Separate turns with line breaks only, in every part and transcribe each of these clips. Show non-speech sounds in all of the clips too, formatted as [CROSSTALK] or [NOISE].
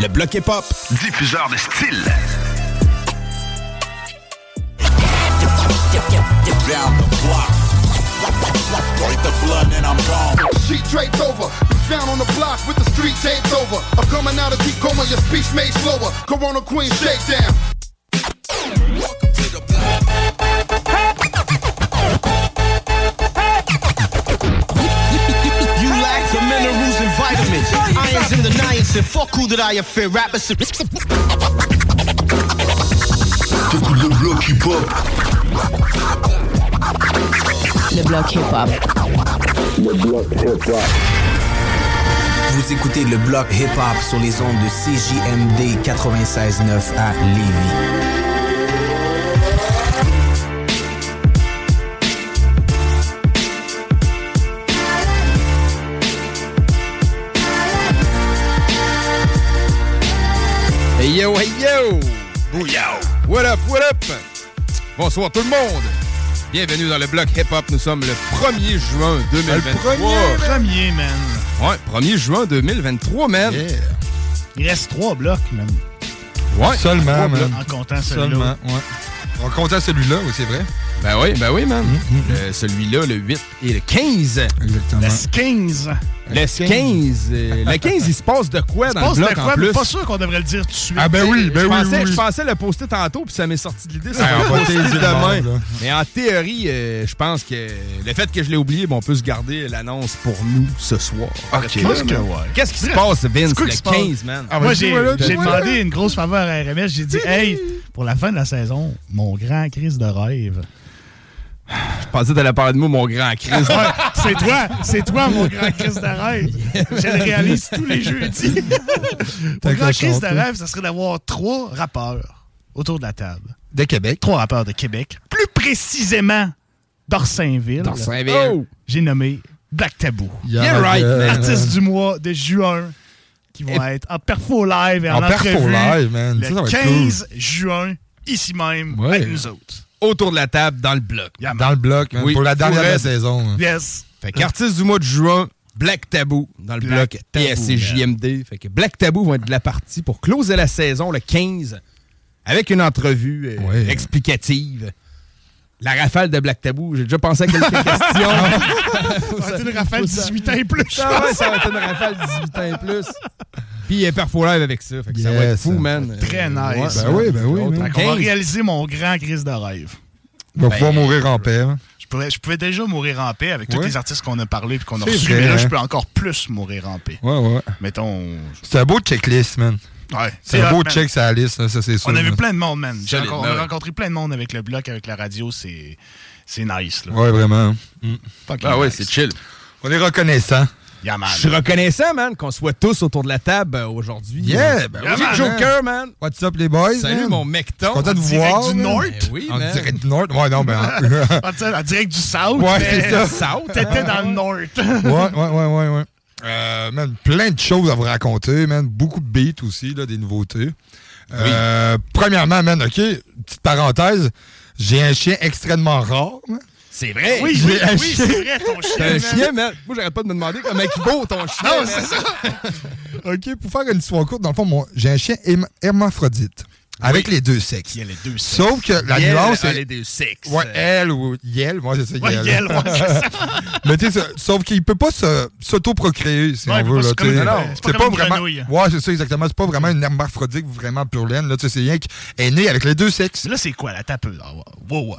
Le bloc hip-hop.
Diffuseur de style.
Down the block. Break the blood and I'm gone.
Sheet draped over. You found on the block with the street taped over. I'm coming out of deep coma, your speech made slower. Corona Queen shakedown.
Irons in the niacin. Fuck who that I fear. Rappers.
T'écoutes le bloc hip-hop.
Le bloc hip-hop.
Le bloc hip-hop.
Vous écoutez le bloc hip-hop sur les ondes de CJMD 96.9 à Lévis.
Hey yo, hey yo! What up, what up? Bonsoir tout le monde! Bienvenue dans le bloc hip-hop. Nous sommes le 1er juin 2023.
Le premier, man.
Ouais, 1er juin 2023, man.
Il reste trois blocs, man.
Ouais.
Seulement, man.
En comptant celui-là.
Seulement, ouais. En comptant celui-là, oui, c'est vrai.
Ben oui, ben oui, man. Euh, Celui-là, le 8 et le 15.
Exactement.
Le 15.
Le 15. euh, le 15, il se passe de quoi dans le
Passe de
bloc
quoi,
en
mais
plus?
pas sûr qu'on devrait le dire tout de suite.
Ah ben oui, ben
je,
oui,
pensais,
oui, oui.
je pensais le poster tantôt, puis ça m'est sorti de l'idée. Ça va
on le
demain.
monde.
Mais en théorie, euh, je pense que le fait que je l'ai oublié, bon, on peut se garder l'annonce pour nous ce soir.
Ok. Ouais.
Qu'est-ce qui se passe, Vince, le
qui se passe?
15, man?
Ah,
Moi, j'ai demandé une grosse faveur à RMS. J'ai dit, hey, pour la fin de la saison, mon grand crise de rêve.
Je pensais que t'allais parler de moi, mon grand Chris.
Ouais, c'est toi, c'est toi, mon grand crise de rêve. Je le réalise tous les jeudis. [LAUGHS] mon grand crise de rêve, ça serait d'avoir trois rappeurs autour de la table.
De Québec.
Trois rappeurs de Québec. Plus précisément, d'Orsainville.
Dorsainville.
Oh! J'ai nommé Black Tabou.
Yeah, right, man.
Artiste du mois de juin qui vont être en perfo live et en,
En perfo
entrevue
live, man.
Le
Ça, ça va être
15 juin, ici même,
Ouais.
avec nous autres.
Autour de la table, dans le bloc.
Yeah.
Dans le bloc,
Oui,
pour la dernière de la
Fourette.
saison. hein.
Yes.
Fait qu'artiste du mois de juin, Black Tabou, dans le
Black
bloc TSCJMD. Fait que Black Tabou vont être de la partie pour closer la saison le 15 avec une entrevue euh,
Ouais.
explicative. La rafale de Black Tabou, j'ai déjà pensé à quelques [LAUGHS] questions. [LAUGHS]
Ça va être une rafale 18 ans et plus, je
Ah ouais, ça va être une rafale 18 ans et plus. Puis il est perfo live avec ça. Fait que ça va être fou, man.
Très nice.
Ben oui, ben oui,
qu'on va
15.
réaliser mon grand crise de rêve.
Il va
Ben,
pouvoir mourir en paix. hein.
Je pouvais, je pouvais déjà mourir en paix avec tous
Ouais.
les artistes qu'on a parlé et qu'on a reçus, mais là,
hein.
je peux encore plus mourir en paix.
Ouais, ouais.
Mettons.
C'est un beau checklist, man.
Ouais,
C'est un beau
man.
check sur la liste, là, ça c'est sûr.
On a vu
man.
plein de monde, man. Encore-
ben
on a
ouais.
rencontré plein de monde avec le bloc, avec la radio. C'est c'est nice, là.
Ouais, vraiment.
Ah ouais,
nice.
c'est chill.
On est reconnaissant.
Yeah, man.
Je suis reconnaissant, man, qu'on soit tous autour de la table euh, aujourd'hui.
Yeah, ben
Yeah,
J'ai
man.
Joker, man.
What's up, les boys?
Salut,
man?
mon mecton.
Content de vous
direct
voir.
du. Nord.
Ben oui,
En
man.
direct du Nord. Ouais, non, ben. [LAUGHS]
Sais, en direct du South.
Ouais, c'est ça.
South, [LAUGHS]
T'étais
hein?
dans le Nord.
ouais, ouais, ouais, ouais, ouais. Euh, man, plein de choses à vous raconter, man. Beaucoup de beats aussi, là, des nouveautés. Euh, premièrement, man, OK, petite parenthèse, j'ai un chien extrêmement rare, man.
C'est vrai.
Oui, c'est vrai, ton chien.
Un chien, man. Moi, j'arrête pas de me demander comment il vaut ton [LAUGHS] chien.
Non, c'est ça. [LAUGHS]
OK, pour faire une histoire courte, dans le fond, moi, j'ai un chien herm- hermaphrodite. Avec les deux sexes.
Il y a les deux sexes.
Sauf que la
Yel
nuance,
a
c'est.
les deux sexes.
Ouais, elle ou Yel, moi c'est ça,
Ouais,
Yel.
Yel, ouais, c'est ça. [LAUGHS]
Mais tu sais, sauf qu'il peut pas s'auto-procréer, si
Ouais,
on veut.
pas
Là,
comme c'est pas comme une
vraiment.
grenouille.
Ouais, c'est ça, exactement. C'est pas vraiment une hermaphrodite vraiment pure laine. Là, tu sais, c'est rien qui est né avec les deux sexes.
Là, c'est quoi, la? Ah, wow, wow.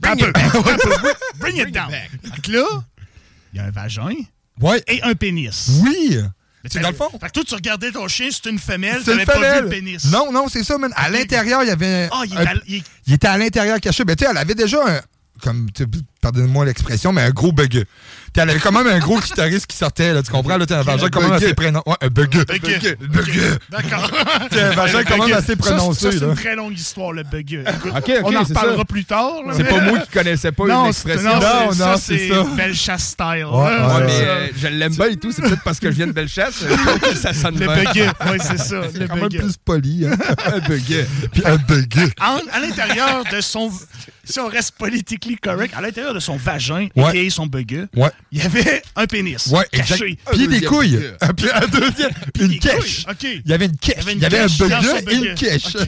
Bring it back. Bring it down. Donc là, il y a un vagin
Ouais.
et un pénis.
Oui!
Mais
C'est dans le fond.
Fait que toi, tu regardais ton chien, c'est une femelle,
C'est
t'avais
une
pas vu le pénis.
Non, non, c'est ça, man. À l'intérieur, il y avait.
Ah, il,
un-
il
il était à l'intérieur caché. Ben, tu sais, elle avait déjà un. Comme, tu sais, pardonnez-moi l'expression, mais un gros bug. Elle avait quand même un gros clitoris qui sortait, là, tu comprends? Là, un vagin quand même assez. Ouais, un bug.
Bug.
Bug.
D'accord.
Un vagin
Le
quand même assez prononcé,
c'est une très longue histoire, le bug. Écoute,
Ok, ok,
on en reparlera plus tard.
C'est pas moi qui connaissais pas une expression.
non,
Non,
c'est- ça,
c'est
c'est
ça.
belle chasse style.
Ouais,
mais euh, je l'aime bien et tout. C'est peut-être parce que je viens de Bellechasse. que [LAUGHS] ça sonne
Le
bien.
bug, oui, c'est ça. Le
C'est quand même plus poli, hein. [LAUGHS]
Un bug.
Puis un bug.
En- à l'intérieur de son. Si on reste politically correct, à l'intérieur de son vagin
Ouais.
et son bug,
Ouais.
il y avait un pénis.
Ouais,
caché.
Puis [LAUGHS] des couilles. Un, puis un deuxième. Puis une cache.
couilles, OK.
Il y avait une cache.
Il y avait une
Il y avait un
cache
bug
dans son
et une cache. [LAUGHS]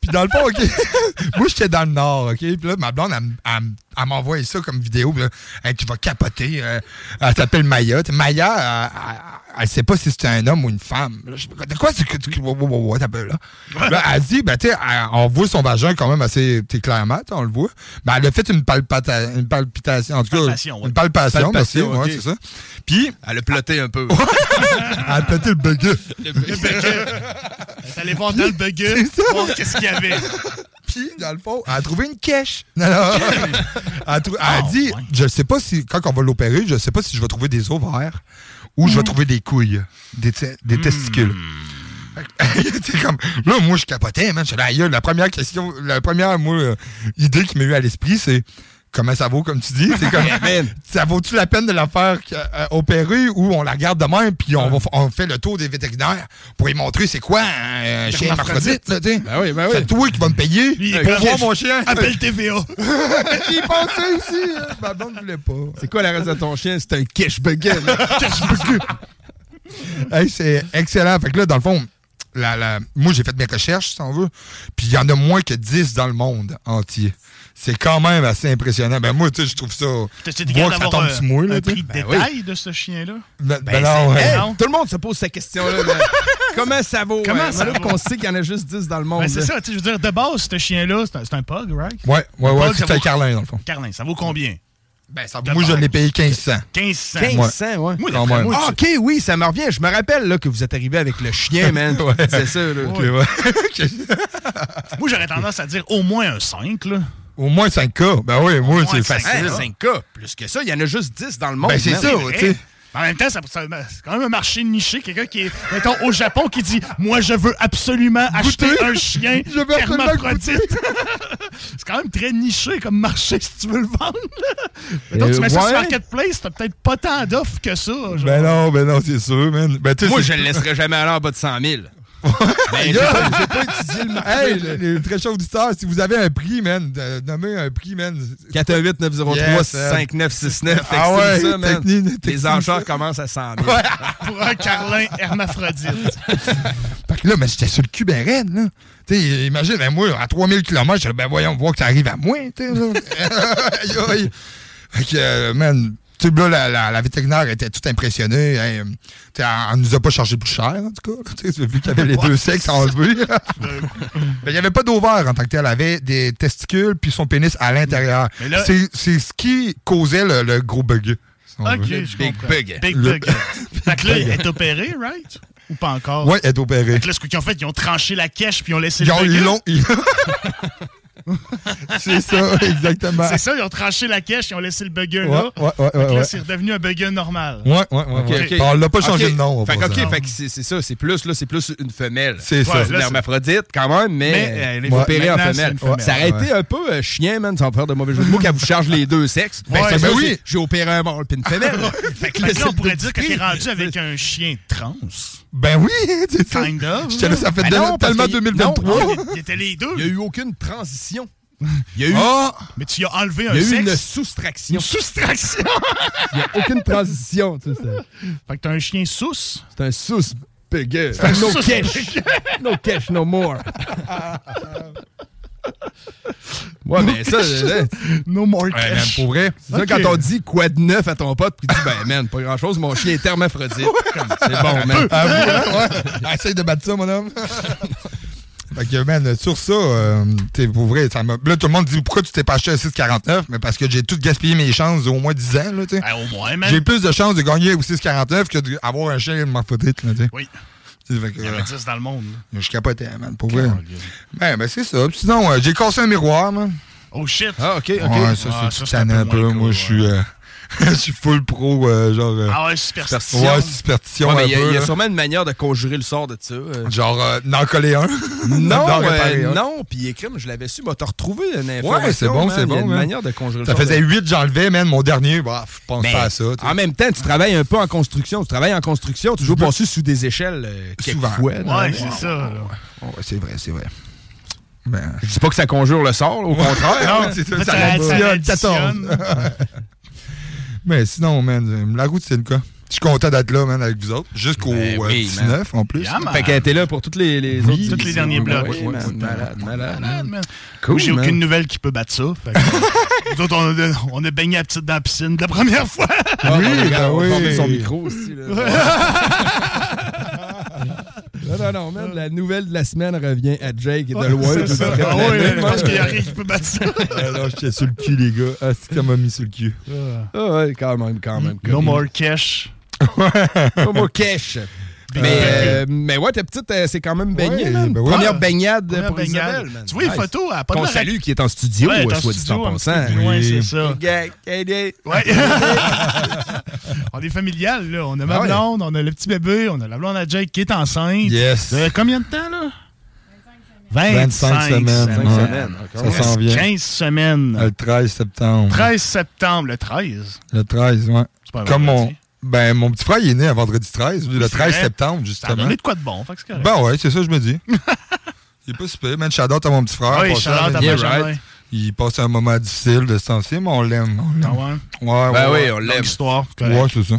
Puis dans le fond, OK, [LAUGHS] moi, j'étais dans le Nord, OK? Puis là, ma blonde, elle, elle m'envoie ça comme vidéo. Puis là, Hey, tu vas capoter. euh, elle s'appelle Maya. Maya, elle, elle- elle sait pas si c'est un homme ou une femme. Là, je de quoi c'est que tu... là? [LAUGHS] Là, elle dit, ben, tu sais, elle- on voit son vagin quand même assez clairement, on le voit. Ben, elle a fait une, palpata- une palpitation, en tout cas.
Palpation, ouais.
Une palpation, merci,
Palpation,
ouais,
ok.
c'est ça. Puis,
Elle a ploté un peu.
elle a pété le bug.
Le bug. T'es allé voir dans le bug,
ça.
voir qu'est-ce qu'il y avait.
Puis, dans le fond, elle a trouvé une cache. Elle a, trou- elle a
Oh,
dit,
ouais.
je sais pas si, quand on va l'opérer, je sais pas si je vais trouver des ovaires
Mm.
je vais trouver des couilles, des, te- des testicules. [LAUGHS] C'est comme, là, moi, je capotais, man. Je suis là, la première question, la première, moi, euh, idée qui m'est venue à l'esprit, c'est comment ça vaut, comme tu dis? C'est comme, [LAUGHS] ça vaut-tu la peine de la faire euh, opérer ou on la garde de même puis on, va f- on fait le tour des vétérinaires pour lui montrer c'est quoi un chien hermaphrodite, tu sais?
Ben oui, ben oui.
C'est toi qui vas me payer
Lui,
pour voir mon chien.
Appelle TVA. [LAUGHS]
Il pensait aussi. Ma blonde ne voulait pas.
C'est quoi la race de ton chien? C'est un cash bug. [LAUGHS]
Hey, c'est excellent. Fait que là, dans le fond, la, la- moi, j'ai fait mes recherches, si on veut. Puis il y en a moins que 10 dans le monde entier. C'est quand même assez impressionnant. Ben moi, tu sais, je trouve ça...
T'as-tu été
Voir
capable
que ça
d'avoir
tombe
un,
sur moi, là,
un
tu sais.
prix de
Ben
détail de ce chien-là?
Ben,
Ben,
ben non,
c'est-
ouais.
Hey,
Non.
tout le monde se pose cette question-là. là. [LAUGHS] Comment ça vaut?
Comment
hein?
ça
Là
vaut?
qu'on sait qu'il y en a juste 10 dans le monde.
Ben, c'est
là.
ça, tu sais, je veux dire, de base, ce chien-là, c'est un, c'est un pug, right?
Ouais, ouais, c'est un Carlin, dans le fond.
Carlin, ça vaut combien?
Ben, ça, moi, je l'ai payé 1500.
1500.
1500, ouais.
Moi, moi,
Ah, ok, oui, ça me revient. Je me rappelle là, que vous êtes arrivé avec le chien, [LAUGHS] man. C'est ça, là.
Ouais. [LAUGHS]
moi, j'aurais tendance à dire au moins un 5, là.
Au moins 5 cas. Ben oui, moi, c'est facile.
cas.
5 cas. Plus que ça, il y en a juste 10 dans le monde.
Ben, c'est
man.
ça, tu sais.
En même temps, ça, ça- c'est quand même un marché niché. Quelqu'un qui est, mettons, au Japon qui dit Moi, je veux absolument acheter un chien [LAUGHS]
Je veux
hermaphrodite. [LAUGHS] c'est quand même très niché comme marché si tu veux le vendre. mettons,
Euh,
tu mets ça
ouais.
sur Marketplace, t'as peut-être pas tant d'offres que ça. genre.
Ben non, ben non, c'est sûr, man. Ben,
Moi,
c'est-
je le laisserai jamais aller en bas de 100 000. Ben, pas, j'ai pas étudié le marché.
Hey, les très chauds auditeurs, si vous avez un prix, man, de- nommez un prix, man.
418 903
Yes,
5969
Ah ouais,
ça, man.
technique-
Les enchères commencent à 100 000.
Pour un carlin hermaphrodite. [LAUGHS]
Fait que là, mais j'étais sur le cul ben raide, là. Imagine, ben moi, à 3000 km, je dis, ben voyons, voir que ça arrive à moi, tu sais, là. [LAUGHS] Aïe, aïe. Fait que, euh, man, tu sais, là, la, la, la vétérinaire était toute impressionnée. hein, tu sais, elle, elle nous a pas chargé plus cher, en tout cas. Tu sais, vu qu'il y avait les deux sexes enlevés. [LAUGHS] Il n'y avait pas d'ovaire en tant que tel. Elle avait des testicules puis son pénis à l'intérieur.
Là-
C'est c'est ce qui causait le, le gros bug. si
Ok,
veut.
je
Big
comprends.
bug.
Big
Le-
bug. [LAUGHS] fait que là, il est opéré, right? Ou pas encore?
Ouais, elle est opérée.
Fait que là, ce qu'ils ont fait, ils ont tranché la cache puis ils ont laissé
Ils
le
ont-
bug.
ils l'ont- [LAUGHS] [LAUGHS] c'est ça, exactement.
C'est ça, ils ont tranché la cache, ils ont laissé le bugger
Ouais,
là.
ouais, ouais,
Fait que
ouais,
là,
ouais.
c'est redevenu un bugger normal.
Ouais, ouais, ouais. On l'a pas changé de nom.
Fait ok, fait que c'est ça, c'est plus, là, c'est plus une femelle.
C'est ça.
une hermaphrodite quand même, mais,
Mais, euh, elle est
opérée en femelle. Ça aurait été un peu euh, chien, man, sans faire de mauvais jeu de mots, qu'elle vous charge les deux sexes. Ben,
ben
ça,
oui.
j'ai- J'ai opéré un mâle puis une [LAUGHS] femelle.
Fait que là, on pourrait dire que t'es rendu avec un chien trans.
Ben oui, [LAUGHS] c'est ça.
Kind of.
Ça fait
Ben
de-
non, parce
tellement
que-
2023.
Non, il y était les deux.
Il n'y a eu aucune transition. [LAUGHS] Il y a eu,
Ah!
Mais tu y as enlevé
il
un
y a eu
sexe.
une soustraction.
Une soustraction. [LAUGHS]
Il n'y a aucune transition. tu sais, C'est
fait que t'as un chien sous.
c'est un sous bugger.
un
No
sous-
cash. No cash, no more. Ouais, mais ça, [LAUGHS] là,
No more
Ouais, man,
cash.
pour vrai.
c'est ça
Ok.
quand on dit quoi de neuf à ton pote, puis tu dis, ben man, pas grand chose, mon chien est hermaphrodite. Comme, C'est bon, man.
Hein? Ouais. Essaye de battre ça, mon homme. [LAUGHS] Fait que, man, sur ça, euh, t'es pour vrai, ça m'a. Là, tout le monde dit pourquoi tu t'es pas acheté un 649, mais parce que j'ai tout gaspillé mes chances au moins 10 ans, là, tu sais.
Ben, au moins, man.
J'ai plus de chances de gagner au 649 que d'avoir un chien hermaphrodite, là, tu sais.
Oui. Il y en
euh,
a 10 dans le monde. là.
je capotais, man, pour vrai. Ben, ben, c'est ça. Puis sinon, euh, j'ai cassé un miroir, man.
Oh shit.
Ah, ok, ok.
Ouais, ça,
Ah,
c'est
un peu
Moi, je suis. Euh, [LAUGHS] Je suis full pro, euh, genre. euh,
Ah ouais, superstition.
Ouais, superstition
Ouais, il y a- y, sûrement une manière de conjurer le sort de ça. euh.
Genre, euh, d'en coller un. [LAUGHS]
Non, euh,
un.
non, puis écrit, je l'avais su, mais t'as retrouvé une information.
Ouais, c'est bon, c'est
Il y a
bon.
une
man.
manière de conjurer le
Ça
sort.
faisait 8, j'enlevais, man. Mon dernier, bah, je pense
Mais
pas à ça.
En même temps, tu travailles un peu en construction. Tu travailles en construction, tu dois passer sous des échelles euh,
Souvent.
la
Ouais, c'est ça.
Ouais, c'est vrai, c'est vrai. Ben,
Je dis pas que ça conjure le sort, au contraire. [LAUGHS]
Non,
c'est ça,
ça,
ça
ça
l'additionne,
l'additionne.
14. Mais sinon, man, la routine, quoi. Je suis content d'être là, man, avec vous autres. Jusqu'au
Ben
euh,
oui,
19, en plus.
Yeah.
Fait qu'elle était là pour toutes les, les
Oui,
autres
tous les derniers blocs.
Oui, man, malade, malade.
Malade, man.
Cool,
j'ai aucune nouvelle qui peut battre ça. Fait que, [LAUGHS] nous autres, on a, on a baigné à petite dans la piscine la première fois.
Ah,
Oui,
ben,
ben
on
oui.
fermer son micro aussi. Là. [LAUGHS] non, non, non, [LAUGHS] man, la nouvelle de la semaine revient à Jake et de loin.
Ah ouais, je pense qu'il n'y a rien qui peut battre ça. [LAUGHS]
Alors, j'étais sur le cul, les gars. Ah, c'est que ça m'a mis sur le cul.
Ah ouais, quand même, quand même.
No more cash. [LAUGHS]
No more cash. Mais, euh, mais ouais, ta petite, euh, c'est quand même baigné,
Ouais,
man.
ben ouais.
Première baignade
Première
pour
baignade.
Isabelle, man.
Tu vois les
Nice.
photos, a pas de
Qu'on salue, qui est en studio,
Ouais,
euh, soit dit en passant.
ouais, c'est ça. [LAUGHS] [LAUGHS] On est familial, là. On a ma
Ah
blonde, on a le petit bébé, on a la blonde à Jake qui est enceinte.
Yes.
De combien de temps, là?
25 semaines.
Cinq
Ouais.
semaines.
Ça s'en vient.
15 semaines.
Euh, Le 13 septembre.
13 septembre, le 13.
Le 13, ouais. Comme mon,
vendredi.
Ben, mon petit frère, il est né un vendredi 13, lui, le
C'est
13
vrai.
septembre,
Ça a
justement.
donné de quoi de bon, fait que c'est correct.
Ben ouais, c'est ça, je me dis. [LAUGHS] il est pas super, man. Shout out à mon petit frère.
Oui,
Pour ça,
shout-out à.
Il passe un moment difficile de ce temps-ci, mais on l'aime.
Ah ouais?
Ouais,
Ben
ouais.
oui, on l'aime.
histoire,
Ouais, c'est ça.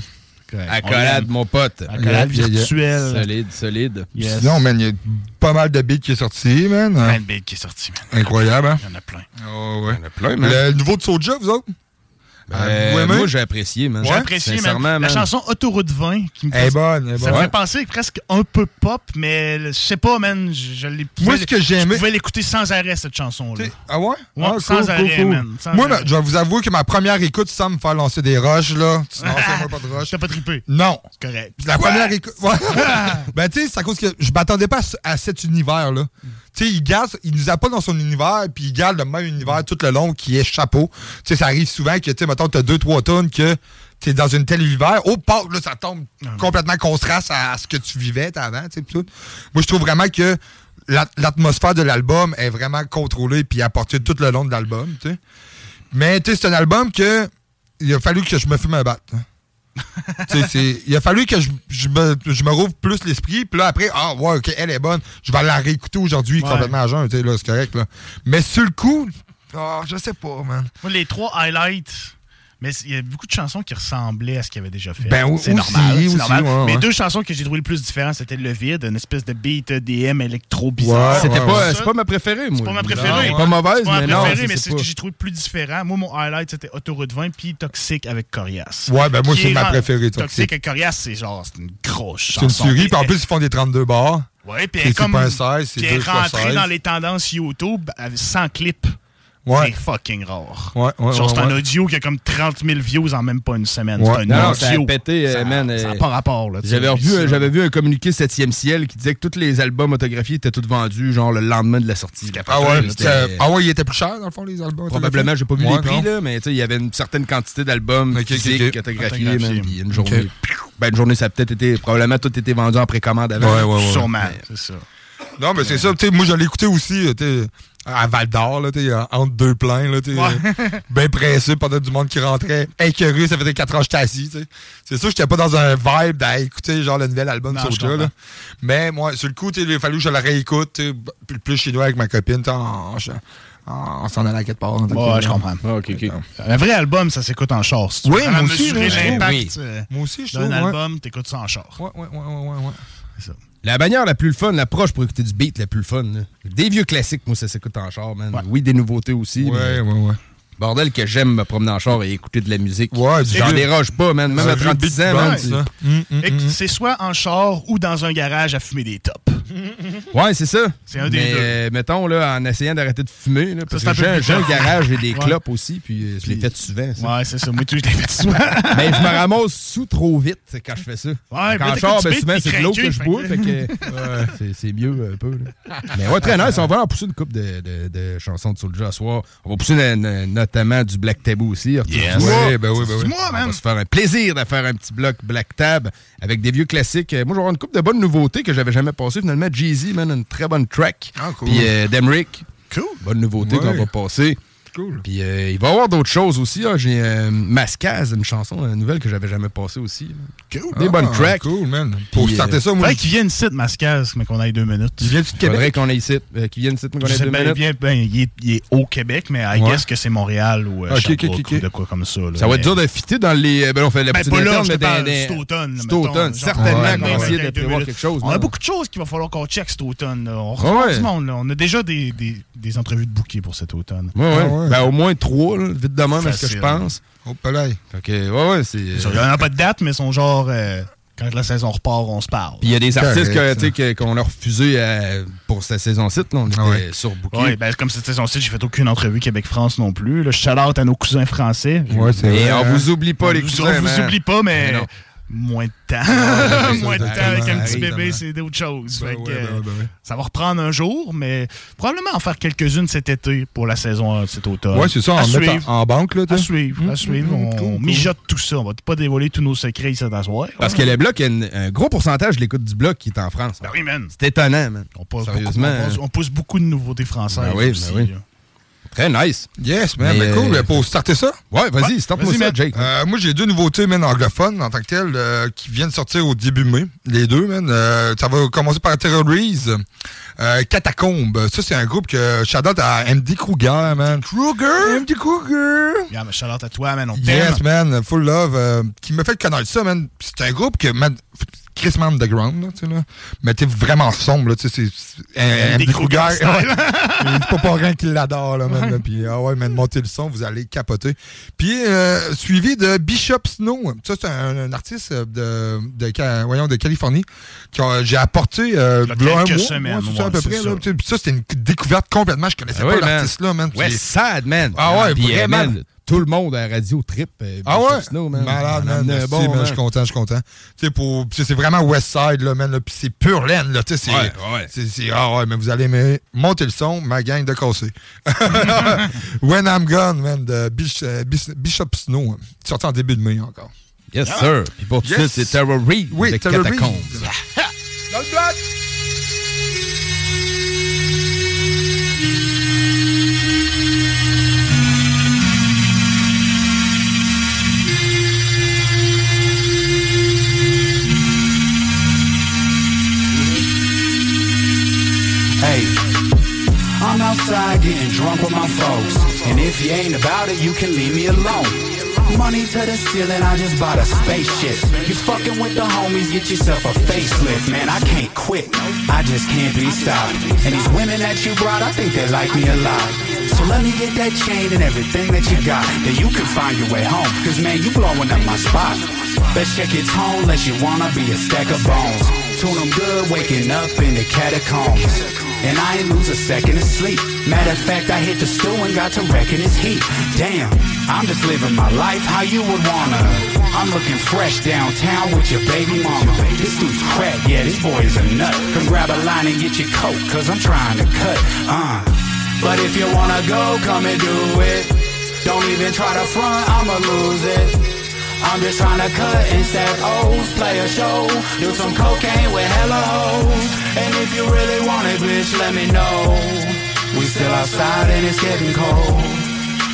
correct.
Accolade, mon pote.
Accolade
Yeah, yeah, yeah.
virtuelle.
Solide, solide.
Yes.
Sinon, man, il y a pas mal de beats qui est sorti, man.
Plein de beats qui est sorti, man.
Incroyable, hein?
Il y en a plein.
Oh, ouais.
Il y en a plein, man.
Le nouveau de Soulja, vous autres?
Euh,
aimez?
moi, j'ai apprécié, man.
J'ai apprécié, man.
Sincèrement,
La
man.
chanson Autoroute 20 qui me fait
bonne, elle est
Ça
bonne.
me fait penser presque un peu pop, mais je sais pas, man. Je, je
Moi, ce que j'ai
Je pouvais l'écouter sans arrêt, cette chanson-là.
Ah ouais?
Ouais,
Ah,
sans
cool,
arrêt,
cool,
man, sans
Moi,
arrêt.
ben, je vais vous avouer que ma première écoute, sans me faire lancer des roches, là. [LAUGHS] Sinon, c'est moi pas de roches.
T'as pas trippé?
Non.
C'est correct.
La première écoute. [LAUGHS] Ben, tu sais, c'est à cause que je m'attendais pas à, ce- à cet univers-là. Tu sais, il garde, il nous a pas dans son univers, puis il garde le même univers tout le long qui est chapeau. Tu sais, ça arrive souvent que, tu sais, mettons, t'as deux, trois tonnes que t'es dans une telle univers. Oh, paf, là, ça tombe complètement contraste à, à ce que tu vivais avant, tu sais, tout. Moi, je trouve vraiment que la- l'atmosphère de l'album est vraiment contrôlée puis apportée tout le long de l'album, tu sais. Mais, tu sais, c'est un album que il a fallu que je me fume un bat. hein. [LAUGHS] Il a fallu que je, je me, je me rouvre plus l'esprit. Puis là, après, ah, ouais, OK, elle est bonne. Je vais la réécouter aujourd'hui
Ouais.
complètement à jeun. tu sais, là, C'est correct. Là. Mais sur le coup, ah, je sais pas, man.
Moi, les trois highlights. Mais il y a beaucoup de chansons qui ressemblaient à ce qu'il avait déjà fait.
Ben,
c'est
aussi,
normal. c'est
aussi,
normal.
ouais,
Mais
ouais.
deux chansons que j'ai trouvé le plus différentes, c'était Le Vide, une espèce de beat EDM électro bizarre.
Ouais,
C'était
ouais,
pas,
ouais.
c'est pas ma préférée, moi.
C'est pas ma
Non,
préférée.
Pas mauvaise,
C'est pas
mais
ma
non.
préférée, mais
c'est
ce que j'ai trouvé plus différent. Moi, mon highlight, c'était Autoroute 20 puis Toxic avec Corias.
Ouais, ben moi, c'est
est
ma préférée,
Toxic
Toxic.
avec Corias, c'est genre, c'est une grosse
C'est une
chanson.
tuerie. Puis en plus, ils font des 32 bars.
Ouais, puis
c'est
elle est comme.
pas un 16, c'est
puis elle est
deux fois
rentrée
16.
dans les tendances YouTube avec- sans clip. C'est fucking rare.
Ouais, ouais,
Genre,
ouais,
c'est un audio qui a comme 30 000 views en même pas une semaine.
Ouais.
C'est un
Non, non, ça a
audio.
pété, euh,
Ça-
man.
Ça
euh,
n'a pas rapport, sais.
J'avais vu un communiqué 7e ciel qui disait que tous les albums autographiés étaient tous vendus, genre le lendemain de la sortie.
Ah ouais, ah ouais, il était plus cher, dans le fond, les albums.
Probablement, j'ai pas vu
Ouais,
les prix, là, mais tu sais, il y avait une certaine quantité d'albums
Ok, ok,
physiques, autographiés,
Autographiés.
man, puis une journée. Ben, une journée, ça a peut-être été, probablement tout était vendu en précommande avant.
Ouais, ouais, ouais.
Sûrement,
Mais-
c'est ça.
Non, mais c'est ça. tu sais, Moi, je l'ai écouté aussi euh, à Val d'Or, sais, entre deux pleins. Là,
Ouais.
euh, bien pressé pendant du monde qui rentrait. Écœuré, ça faisait 4 ans que j'étais assis. tu sais. C'est sûr que j'étais pas dans un vibe d'écouter genre le nouvel album de Soulja. là. Mais moi, sur le coup, il a fallu que je le réécoute. Plus, plus chez nous avec ma copine, en, en, en s'en allant à quelque part.
Ouais, je comprends.
Ah, ok, ok.
Un vrai album, ça s'écoute en char. Si
Oui, moi aussi, je trouve.
Oui.
euh,
Moi aussi, je trouve. ouais.
album, t'écoutes ça en char.
Ouais, ouais, ouais, ouais, ouais, ouais.
La manière la plus fun, l'approche pour écouter du beat la plus fun. là. Des vieux classiques, moi, ça s'écoute en char, man. Oui, des nouveautés aussi.
Ouais,
mais
ouais, ouais.
Bordel que j'aime me promener en char et écouter de la musique.
Ouais,
J'en déroge pas, man. Même à
vieux
36
beat
ans,
band,
man.
ça.
c'est-
Et que. C'est soit en char ou dans un garage à fumer des tops. [LAUGHS]
Ouais, c'est ça.
C'est un des
Mais,
deux.
euh, mettons, là, en essayant d'arrêter de fumer, là, parce que j'ai un garage et des
Ouais.
clopes aussi, puis euh, je l'ai fait souvent. ça.
Ouais, c'est ça. Moi, tout, je l'ai fait souvent. [LAUGHS]
Mais je me ramasse sous trop vite quand je fais ça.
Ouais,
Quand
ben,
souvent,
t'es
c'est de l'eau que je bois.
que-
Fait que, [LAUGHS] ouais, c'est- mieux un peu. là. Mais ouais, très nice. On va en pousser une coupe de, de, de chansons de Soulja à soir. On va pousser na- notamment du Black Taboo aussi. Arthur
Yes.
Dubois.
Ouais, ben oui, ben oui.
Dis-moi,
On
man.
va se faire un plaisir de faire un petit bloc Black Tab avec des vieux classiques. Euh, Moi, je vais avoir une coupe de bonnes nouveautés que j'avais jamais passées. Finalement, Jeezy, man, une très bonne track.
Ah, cool.
Puis euh, Demrick,
Cool.
bonne nouveauté
Ouais.
qu'on va passer.
Cool.
Puis euh, il va y avoir d'autres choses aussi. hein. J'ai euh, Mascaz, une chanson, une nouvelle que j'avais jamais passée aussi. là.
Cool.
Des bonnes
Ah,
tracks.
Cool, man. Pour
Puis,
starter
euh,
ça, moi,
Faudrait qu'il vienne ici, Mascaz, mais qu'on aille deux minutes.
il vient du
Il faudrait
Québec?
qu'on ait ici. euh, qui viennent ici, qu'on
Je
ait
sais
deux
bien,
minutes.
bien, ben, il, est, il est au Québec, mais I
Ouais.
guess que c'est Montréal ou euh,
Ok, ok,
Sherbrooke
ok,
ou
ok.
de quoi comme ça. là.
Ça va
Mais-
être dur de fitter dans les. Ben, on fait la
Ben, pas
mais dans-
cet automne.
Cet automne, certainement qu'on va essayer de prévoir quelque chose.
On a beaucoup de choses qu'il va falloir qu'on check cet automne. là. On
ouais.
du monde. là. On a déjà des, des, des entrevues de bouquets pour cet automne.
Ouais, ouais. Ben, au moins trois, là, vite de même, à ce que je pense.
Oh, palais.
Fait que, ouais, ouais, c'est.
Il n'y en a pas de date, mais ils sont genre. euh, quand la saison repart, on se parle.
Puis il y a des artistes qu'on a refusé euh, pour cette saison-ci. là. On était
ouais.
sur.
Ouais, ben, comme cette saison-ci, j'ai fait aucune entrevue Québec-France non plus. Là, je shout out à nos cousins français.
Ouais, c'est
Et
vrai.
on
hein.
vous oublie pas,
on
les
vous,
cousins.
on vous
man.
oublie pas, mais. Moins de temps.
Ouais, [LAUGHS]
moins de temps avec un
exactement,
petit bébé, c'est d'autres choses.
Ben
Fait
ouais,
que,
ben ouais, ben.
Ça va reprendre un jour, mais probablement en faire quelques-unes cet été pour la saison euh, cet automne.
Ouais, c'est ça,
À
en mettre
suivre.
en, en banque, là,
À suivre, à
Mm,
suivre.
mm,
on
cool,
mijote tout ça. On va pas dévoiler tous nos secrets ici à soir.
Parce que le bloc, il y a une- un gros pourcentage de l'écoute du bloc qui est en France.
Oui, man.
C'est étonnant, man.
On pousse,
Sérieusement,
beaucoup, on, pousse,
hein.
on pousse beaucoup de nouveautés françaises.
Oui,
aussi,
oui.
là.
Très nice.
Yes, man.
Mais,
Mais cool,
euh,
mais pour starter ça?
Ouais, vas-y,
Ouais,
stop-moi
vas-y,
ça. Jake.
Euh, moi, j'ai deux nouveautés, man, anglophones, en tant que telles, euh, qui viennent sortir au début mai. Les deux, man. Euh, ça va commencer par Terrorize. Euh, Catacombe. Ça, c'est un groupe que shout out à MD Kruger, man. Kruger? MD Kruger!
Yeah, mais shout out à toi, man. On.
Yes, man. Full love. euh, qui m'a fait connaître ça, man. C'est un groupe que, man, Chris Man Underground, là, tu sais, là. Mais t'es vraiment sombre, là, tu sais, c'est... c'est-
MD Kruger
ouais. Dit pas pour rien qu'il l'adore, là, man. là. Puis, ah ouais, man, montez le son, vous allez capoter. Puis, euh, suivi de Bishop Snow. Ça, c'est un, un artiste de, voyons, de Californie que euh, j'ai apporté euh,
Il y a
v'là un
quelques
mois,
semaines,
ouais, c'est ça, à
ouais,
peu
c'est
près.
ça.
Là, Tu sais, puis ça, c'était une découverte complètement. Je connaissais
Ah
pas
ouais,
l'artiste-là, man. Puis-
Side, man.
Ah ouais, vraiment.
man, tout le monde à la radio trip. euh,
Ah
Bishop
ouais?
Snow, man.
Malade,
On
man. Merci,
bon,
man,
man.
Je suis content, je suis content. Tu sais, pour, c'est vraiment West Side, là, man, là, puis c'est pure laine, là, tu sais, c'est,
Ouais, ouais.
c'est, c'est- ah ouais, mais vous allez aimer. Montez le son, ma gang de casser. [LAUGHS] When I'm Gone, man, de Bish- euh, Bish- Bishop Snow, hein, sorti en début de mai encore.
Yes, sir. Puis pour tout de
Yes.
suite, c'est Terror Reed
Oui,
de
Terror Reed.
Catacombs. [LAUGHS]
Dans le bloc!
With my folks. And if you ain't about it, you can leave me alone. Money to the ceiling, I just bought a spaceship. You fucking with the homies, get yourself a facelift. Man, I can't quit. I just can't be stopped. And these women that you brought, I think they like me a lot. So let me get that chain and everything that you got. Then you can find your way home. Cause man, you blowing up my spot. Best check your tone, unless you wanna be a stack of bones. Tune them good, waking up in the catacombs. And I ain't lose a second of sleep. Matter of fact, I hit the stool and got to wrecking his heat. Damn, I'm just living my life how you would wanna. I'm looking fresh downtown with your baby mama. This dude's crack, yeah, this boy is a nut. Come grab a line and get your coat, cause I'm trying to cut. Uh. But if you wanna go, come and do it. Don't even try to front, I'ma lose it. I'm just trying to cut and stack O's, play a show, do some cocaine with hella hoes. And if you really want it, bitch, let me know. We still outside and it's getting cold.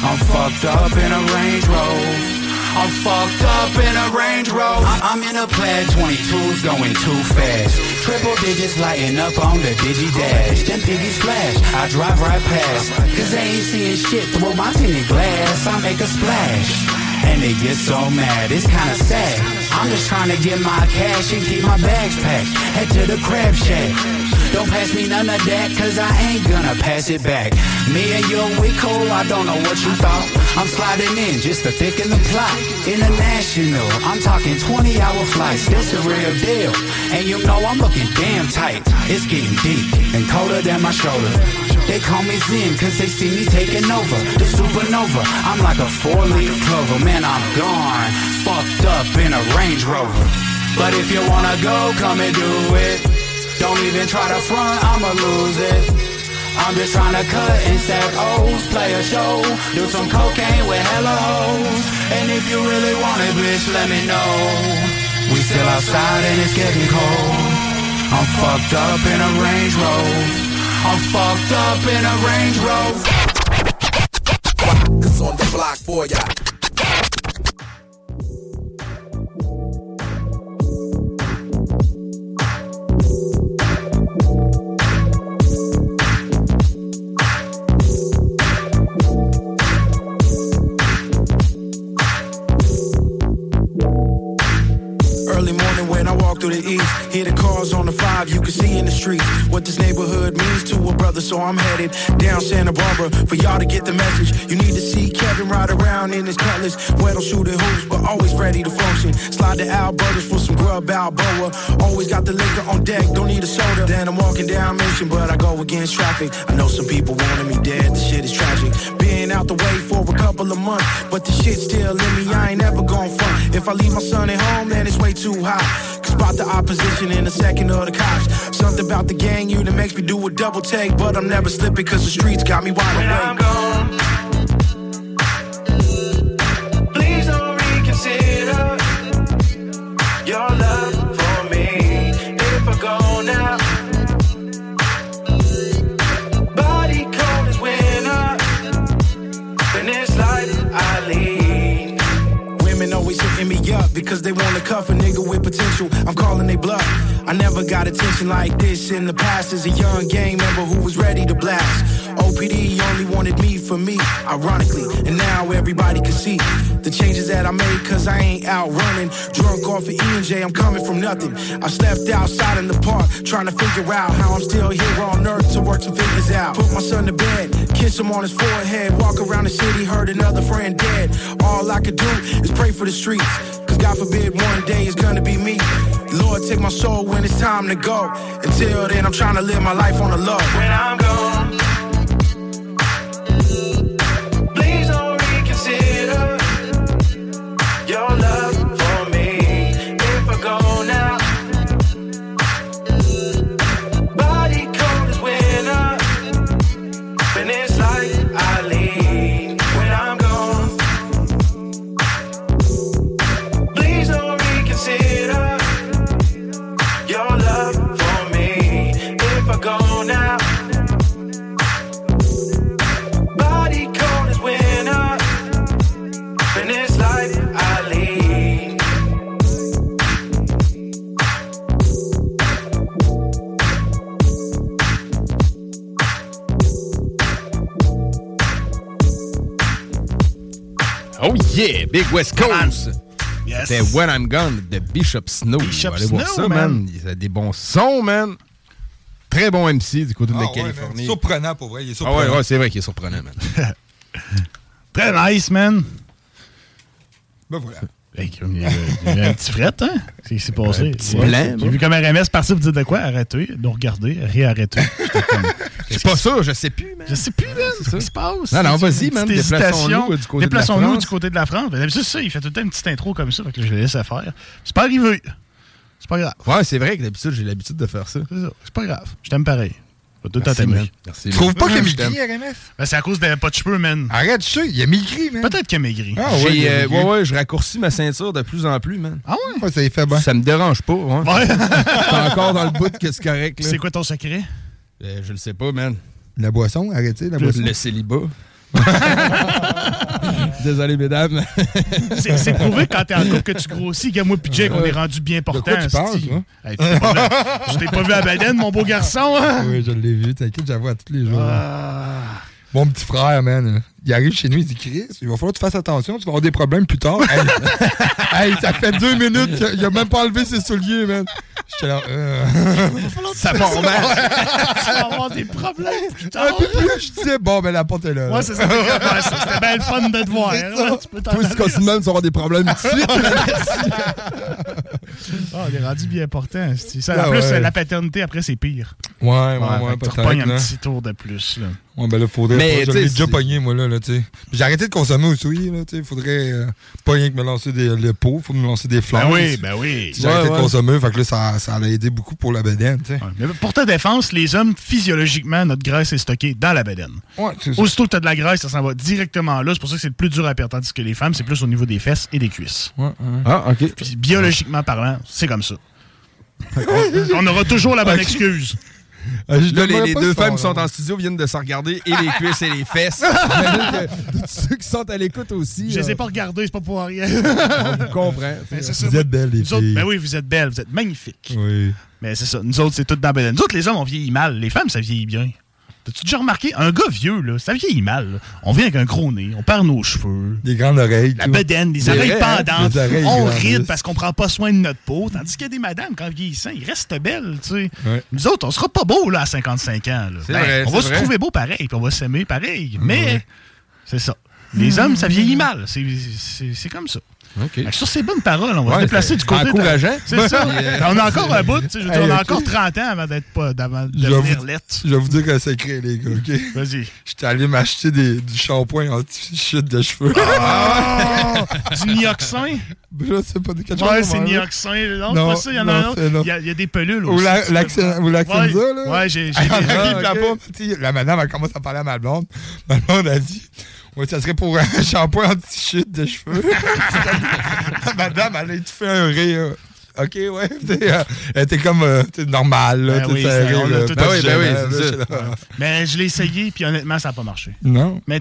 I'm fucked up in a Range Rover. I'm fucked up in a Range Rover. I'm in a plaid 22s going too fast. Triple digits lighting up on the Digi Dash. Them piggies flash, I drive right past. Cause they ain't seeing shit through my tinted glass. I make a splash. And they get so mad, it's kinda sad. I'm just trying to get my cash and keep my bags packed. Head to the crab shack. Don't pass me none of that, cause I ain't gonna pass it back. Me and you, we cool, oh, I don't know what you thought. I'm sliding in just to thicken the plot. International, I'm talking 20 hour flights, this the real deal. And you know I'm looking damn tight. It's getting deep and colder than my shoulder. They call me Zen cause they see me taking over. The supernova, I'm like a four leaf clover. Man, I'm gone, fucked up in a Range Rover. But if you wanna go, come and do it. Don't even try to front, I'ma lose it. I'm just trying to cut and stack O's, play a show, do some cocaine with hella hoes. And if you really want it, bitch, let me know. We still outside and it's getting cold. I'm fucked up in a Range Rover. I'm fucked up in a Range Rover.
Cause on the block for ya.
Early morning when I walk through the east, hear the cars on the five, you can see in the streets what this neighborhood means to a brother. So I'm headed down Santa Barbara for y'all to get the message. You need to see Kevin ride around in his cutlass, on shooting hoops, but always ready to function. Slide to Alberta's for some grub Balboa. Always got the liquor on deck, don't need a soda. Then I'm walking down Mission, but I go against traffic. I know some people wanted me dead, the shit is tragic. Being out the way for a couple of months, but the shit still in me, I ain't never gonna front. If I leave my son at home, then it's way too hot. Cause spot the opposition in a second of the Something about the gang you that makes me do a double take, but I'm never slipping cause the streets got me wide awake. I'm gone. Please don't reconsider your love for me. If I go now, body cold as winter. Then it's like I leave. Women always hitting me up because they wanna cuff a nigga with potential. I'm calling they bluff. I never got attention like this in the past as a young gang member who was ready to blast. OPD only wanted me for me, ironically, and now everybody can see the changes that I made cause I ain't out running. Drunk off of E and J, I'm coming from nothing. I slept outside in the park trying to figure out how I'm still here on earth to work some figures out. Put my son to bed, kiss him on his forehead, walk around the city, heard another friend dead. All I could do is pray for the streets. God forbid one day it's gonna be me. Lord, take my soul when it's time to go. Until then, I'm trying to live my life on the low. When I'm gone,
yeah, Big West Coast.
Yes.
C'est When I'm Gone de Bishop Snow.
Bishop
Allez voir
Snow,
ça,
man.
Il a des bons sons, man. Très bon MC du côté de
Ah
la
ouais,
Californie.
man. Surprenant, pour vrai. Il est
Ah
surprenant.
ouais, ouais, c'est vrai qu'il est surprenant, man. [LAUGHS]
Très nice, man.
Ben voilà.
Il y a, il y a un petit fret, hein? C'est ce s'est passé.
Un petit
Ouais.
blanc,
J'ai vu comme RMS partir pour dire de quoi? Arrêtez. Donc, regardez, réarrêtez. [LAUGHS]
C'est pas ça, je sais plus, man.
Je sais plus, man. C'est ça qui se passe?
Non, non, vas-y, man, déplaçons-nous, du côté de la France.
du côté de la France. Ben, C'est ça, il fait tout le temps une petite intro comme ça, que je le laisse faire. C'est pas arrivé. C'est pas grave.
Ouais, c'est vrai que d'habitude, j'ai l'habitude de faire ça.
C'est ça. C'est pas grave. Je t'aime pareil. Tout t'aimer.
Tu trouves pas qu'il a maigri. RMF?
Ben, c'est à cause de pas de cheveux, man.
Arrête, je sais, il a maigri, man.
Peut-être qu'il a maigri.
Ah ouais, il a
euh,
maigri.
ouais, ouais, je raccourcis ma ceinture de plus en plus, man.
Ah ouais?
Ouais, ça y fait bien.
Ça me dérange pas, ouais.
Ouais. [LAUGHS]
T'es encore dans le bout que c'est correct, là.
C'est quoi ton secret?
Euh, je le sais pas, man.
La boisson, arrêtez la boisson.
le célibat. [LAUGHS] Désolé, mesdames.
C'est prouvé quand t'es en couple que tu grossis. Gars, moi, puis Jake, on est rendu bien portant.
quoi tu parles, toi?
Hey, Je t'ai pas vu à [LAUGHS] Baden, mon beau garçon. hein?
Oui, je l'ai vu, t'inquiète, j'avoue à tous les jours.
Ah.
Mon petit frère, man, il arrive chez nous, il dit Chris, il va falloir que tu fasses attention, tu vas avoir des problèmes plus tard. hey, [LAUGHS] hey, ça fait deux minutes qu'il a même pas enlevé ses souliers, man. J'étais là, euh...
Ça [LAUGHS]
vas avoir des problèmes plus tard.
Un peu plus, je disais, bon, ben la porte est là.
Ouais, c'est ça. [LAUGHS] C'était bien le fun de te voir. Hein,
ça.
Tu peux t'en
Toi, si continue même, tu vas avoir des problèmes tout de suite.
Ah, on est rendu bien portant. esti. Ça,
Ah
en plus,
ouais.
la paternité, après, c'est pire.
Ouais, ouais,
Ouais,
ouais,
tu repognes un petit tour de plus. Là.
Ouais, ben là, faudrait
Mais,
pas. Déjà pogné, moi, là, là tu sais. J'ai arrêté de consommer aussi, là, tu sais. Faudrait euh, pas rien que me lancer des, le pot, faut me lancer des flammes.
Ben oui, ben oui.
J'ai arrêté
Ouais,
de consommer, fait que là, ça, ça a aidé beaucoup pour la bedaine, tu sais.
Ouais, Mais pour ta défense, les hommes, physiologiquement, notre graisse est stockée dans la bedaine.
Ouais, c'est ça.
Aussitôt que tu as de la graisse, ça s'en va directement là. C'est pour ça que c'est le plus dur à perdre. Tandis que les femmes, c'est plus au niveau des fesses et des cuisses.
Ouais, ouais.
Ah, OK.
Puis, biologiquement parlant, c'est comme ça. On aura toujours la bonne excuse.
Ah, je
Là, les, les deux femmes qui
son,
sont en studio viennent de se regarder et les [LAUGHS] cuisses et les fesses. [LAUGHS] Tous ceux qui sont à l'écoute aussi.
Je les ai
euh,
pas regardés, c'est pas pour rien. [LAUGHS]
on vous comprend.
Ça.
Vous êtes belles, les
Nous autres,
filles.
ben oui, vous êtes belles, vous êtes magnifiques.
Oui.
Mais c'est ça. Nous autres, c'est tout dans. Nous autres, les hommes, on vieillit mal. Les femmes, ça vieillit bien. T'as-tu déjà remarqué? Un gars vieux, là, ça vieillit mal. là. On vient avec un gros nez, on perd nos cheveux.
Des grandes oreilles.
La
tout.
bedaine, les
C'est
oreilles pendantes,
oreilles
on ride parce qu'on prend pas soin de notre peau. Tandis qu'il y a des madames, quand vieillissant, ils restent belles, tu sais.
Ouais.
Nous autres, on sera pas beaux, là, à 55 ans. là. Ben,
vrai,
on va se
vrai.
trouver beau pareil, puis on va s'aimer pareil. Mais,
Ouais.
c'est ça. Les hommes, ça vieillit mal. C'est comme ça.
OK.
Fait que Sur ces bonnes paroles, on va
Ouais,
se déplacer du côté. de-
encourageant.
C'est ça. [LAUGHS]
Euh,
on a encore un bout. sais, je veux dire,
Hey,
on a encore 30 ans avant d'être pas, d'avant de
Je
devenir lettre.
Je vais vous dire un secret, les gars, OK?
Vas-y.
J'étais allé m'acheter du shampoing anti-chute de cheveux.
Ah! [LAUGHS] du nioxin?
Là, c'est pas quelque chose
Ouais, c'est
ça.
nioxin. Non,
Non,
pas ça. Il y en a un autre. Il y, a, il y a des pelules
Ou
aussi.
la- ou
Ouais.
là.
Ouais, j'ai.
sais, la madame, elle commence à parler à ma blonde. Ma blonde a dit Ouais, ça serait pour un [LAUGHS] shampoing anti-chute de cheveux. [LAUGHS] madame, elle a fait un rire. OK, ouais. [LAUGHS] sais, euh, Elle était comme euh, normale. Là,
Ben
sais,
oui,
là,
Ben oui, ben oui,
là,
c'est
j'étais
ça.
là.
Mais je l'ai essayé, puis honnêtement, ça n'a pas marché.
Non.
Mais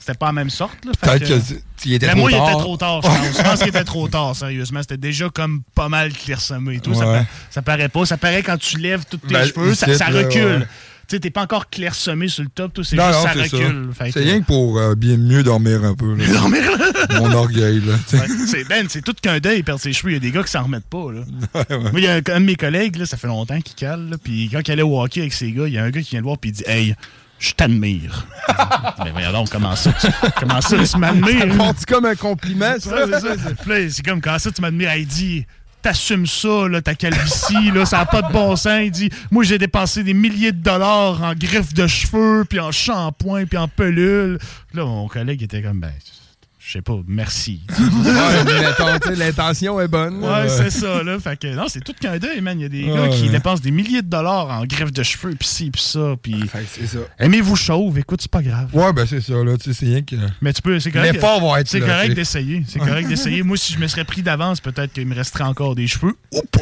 c'était pas la même sorte. Là,
Peut-être que tu
Mais
trop
moi, il
tard.
était trop tard, je pense. Je pense qu'il était trop tard, sérieusement. C'était déjà comme pas mal clairsemé et tout. Ça,
Ouais.
pa- ça paraît pas. Ça paraît quand tu lèves tous tes
Ben,
cheveux, ça, recule.
ouais.
Tu sais, t'es pas encore clairsemé sur le top, tout, c'est juste
non,
ça
c'est
recule.
C'est rien que pour euh, bien mieux dormir un peu. là. [LAUGHS]
Dormir, là. [LAUGHS]
Mon orgueil, là.
Ouais, c'est Ben, c'est tout qu'un deuil, perdre ses cheveux. Il y a des gars qui s'en remettent pas. Là. [LAUGHS]
Ouais, ouais.
Moi, il y a un, un de mes collègues, là, ça fait longtemps qu'il cale. là, Puis quand il allait au hockey avec ses gars, il y a un gars qui vient le voir puis il dit Hey, je t'admire. Mais voyons donc, comment ça? Comment ça, tu m'admires?
Porte comme un compliment, ça.
C'est c'est- c'est comme quand ça, tu m'admires? Il dit T'assumes ça, là, ta calvitie, là, ça n'a pas de bon sens. Il dit Moi, j'ai dépensé des milliers de dollars en greffe de cheveux, puis en shampoing, puis en pelule. Là, mon collègue était comme Ben, je sais pas, merci. [LAUGHS]
Ouais, l'intention est bonne.
Ouais, c'est ça, là. Fait que, non, c'est tout qu'un deuil, man. Il y a des
Ouais,
gars qui
ouais.
dépensent des milliers de dollars en greffe de cheveux, puis ci, puis ça,
que c'est ça.
Aimez-vous chauve, écoute, c'est pas grave.
Ouais, ben c'est ça, là. Tu sais, c'est rien que.
Mais tu peux, c'est correct.
L'effort va être
C'est correct d'essayer. C'est correct d'essayer. Moi, si je me serais pris d'avance, peut-être qu'il me resterait encore des cheveux. Ou pas.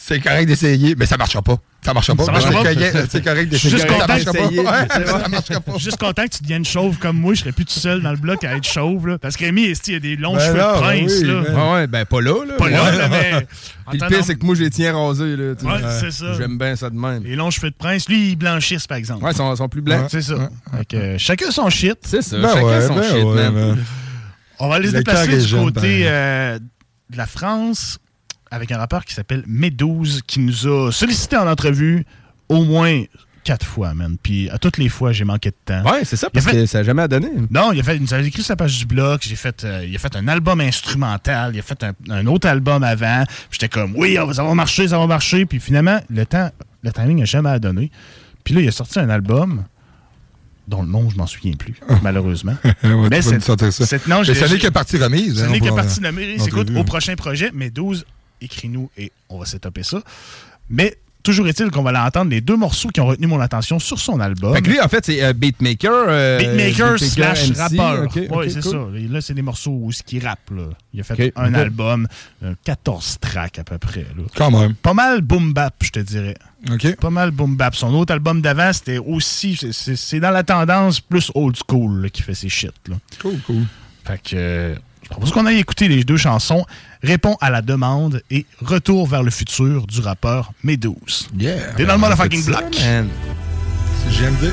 C'est correct d'essayer, mais ça marchera pas. Ça marchera pas.
Ça marchera
C'est
pas.
correct- C'est d'essayer.
juste
Ça
content
marchera pas. Ouais. Ça marchera pas.
Juste content que tu deviennes chauve comme moi. Je serais plus tout seul dans le bloc à être chauve, là. Parce que Rémi, il a des longs
Ben
cheveux de
ben
prince,
oui,
là?
ben-
Ouais, ouais, ben pas là, là.
Pas là,
Ouais.
là, mais...
Puis le pire, c'est que moi, je les tiens rasés, là.
Ouais, c'est ça.
J'aime bien ça de même.
Les longs cheveux de prince, lui, ils blanchissent, par exemple.
Ouais, ils sont, sont plus blancs.
C'est ça. Euh, chacun son shit.
C'est ça.
Ben
Chacun son shit.
On va aller se déplacer du côté euh, de la France avec un rappeur qui s'appelle Medouze qui nous a sollicité en entrevue au moins quatre fois, man. Puis à toutes les fois, j'ai manqué de temps.
Ouais, c'est ça, parce
fait-
que ça n'a jamais donné.
Non, il a, fait, il nous a écrit sa page du bloc. J'ai fait, euh, il a fait un album instrumental. Il a fait un, un autre album avant. Puis J'étais comme, oui, ça va marcher, ça va marcher. Puis finalement, le temps, le timing n'a jamais donné. Puis là, il a sorti un album dont le nom, je m'en souviens plus, malheureusement. [LAUGHS]
Ouais, tu vas
Mais
ça.
c'est- non,
Mais
j'ai-
ce n'est que partie remise.
Ce
hein,
n'est
va-
partie remise. Écoute, au prochain projet, mais 12, écris-nous et on va s'étoper ça. Mais toujours est-il qu'on va l'entendre, les deux morceaux qui ont retenu mon attention sur son album.
Fait que lui, en fait, c'est euh, beatmaker. euh,
Beatmaker slash
MC.
rappeur. Oui, c'est
cool.
ça. Et là, c'est des morceaux où ce qui rappe. Là. Il a fait un album, euh, 14 tracks à peu près. là.
Quand même.
Pas mal boom bap, je te dirais. Pas mal boom bap. Son autre album d'avant, c'était aussi. c'est- dans la tendance plus old school là, qui fait ses shit. Là.
Cool, cool.
Fait que euh, je propose qu'on aille écouter les deux chansons. Réponds à la demande et Retour vers le futur du rappeur Meduse.
Yeah.
T'es dans le motherfucking block.
C'est GMD.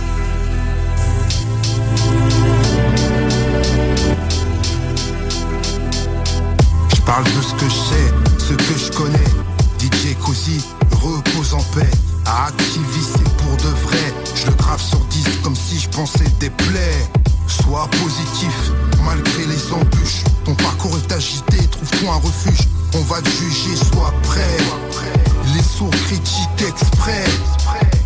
Je parle de ce que je sais, ce que je connais. DJ Cozy, repose en paix. Activiste, pour de vrai. Je le grave sur 10 comme si je pensais des plaies. Sois positif, malgré les embûches. Ton parcours est agité, trouve-toi un refuge. On va te juger, sois prêt. Les sourds critiquent exprès.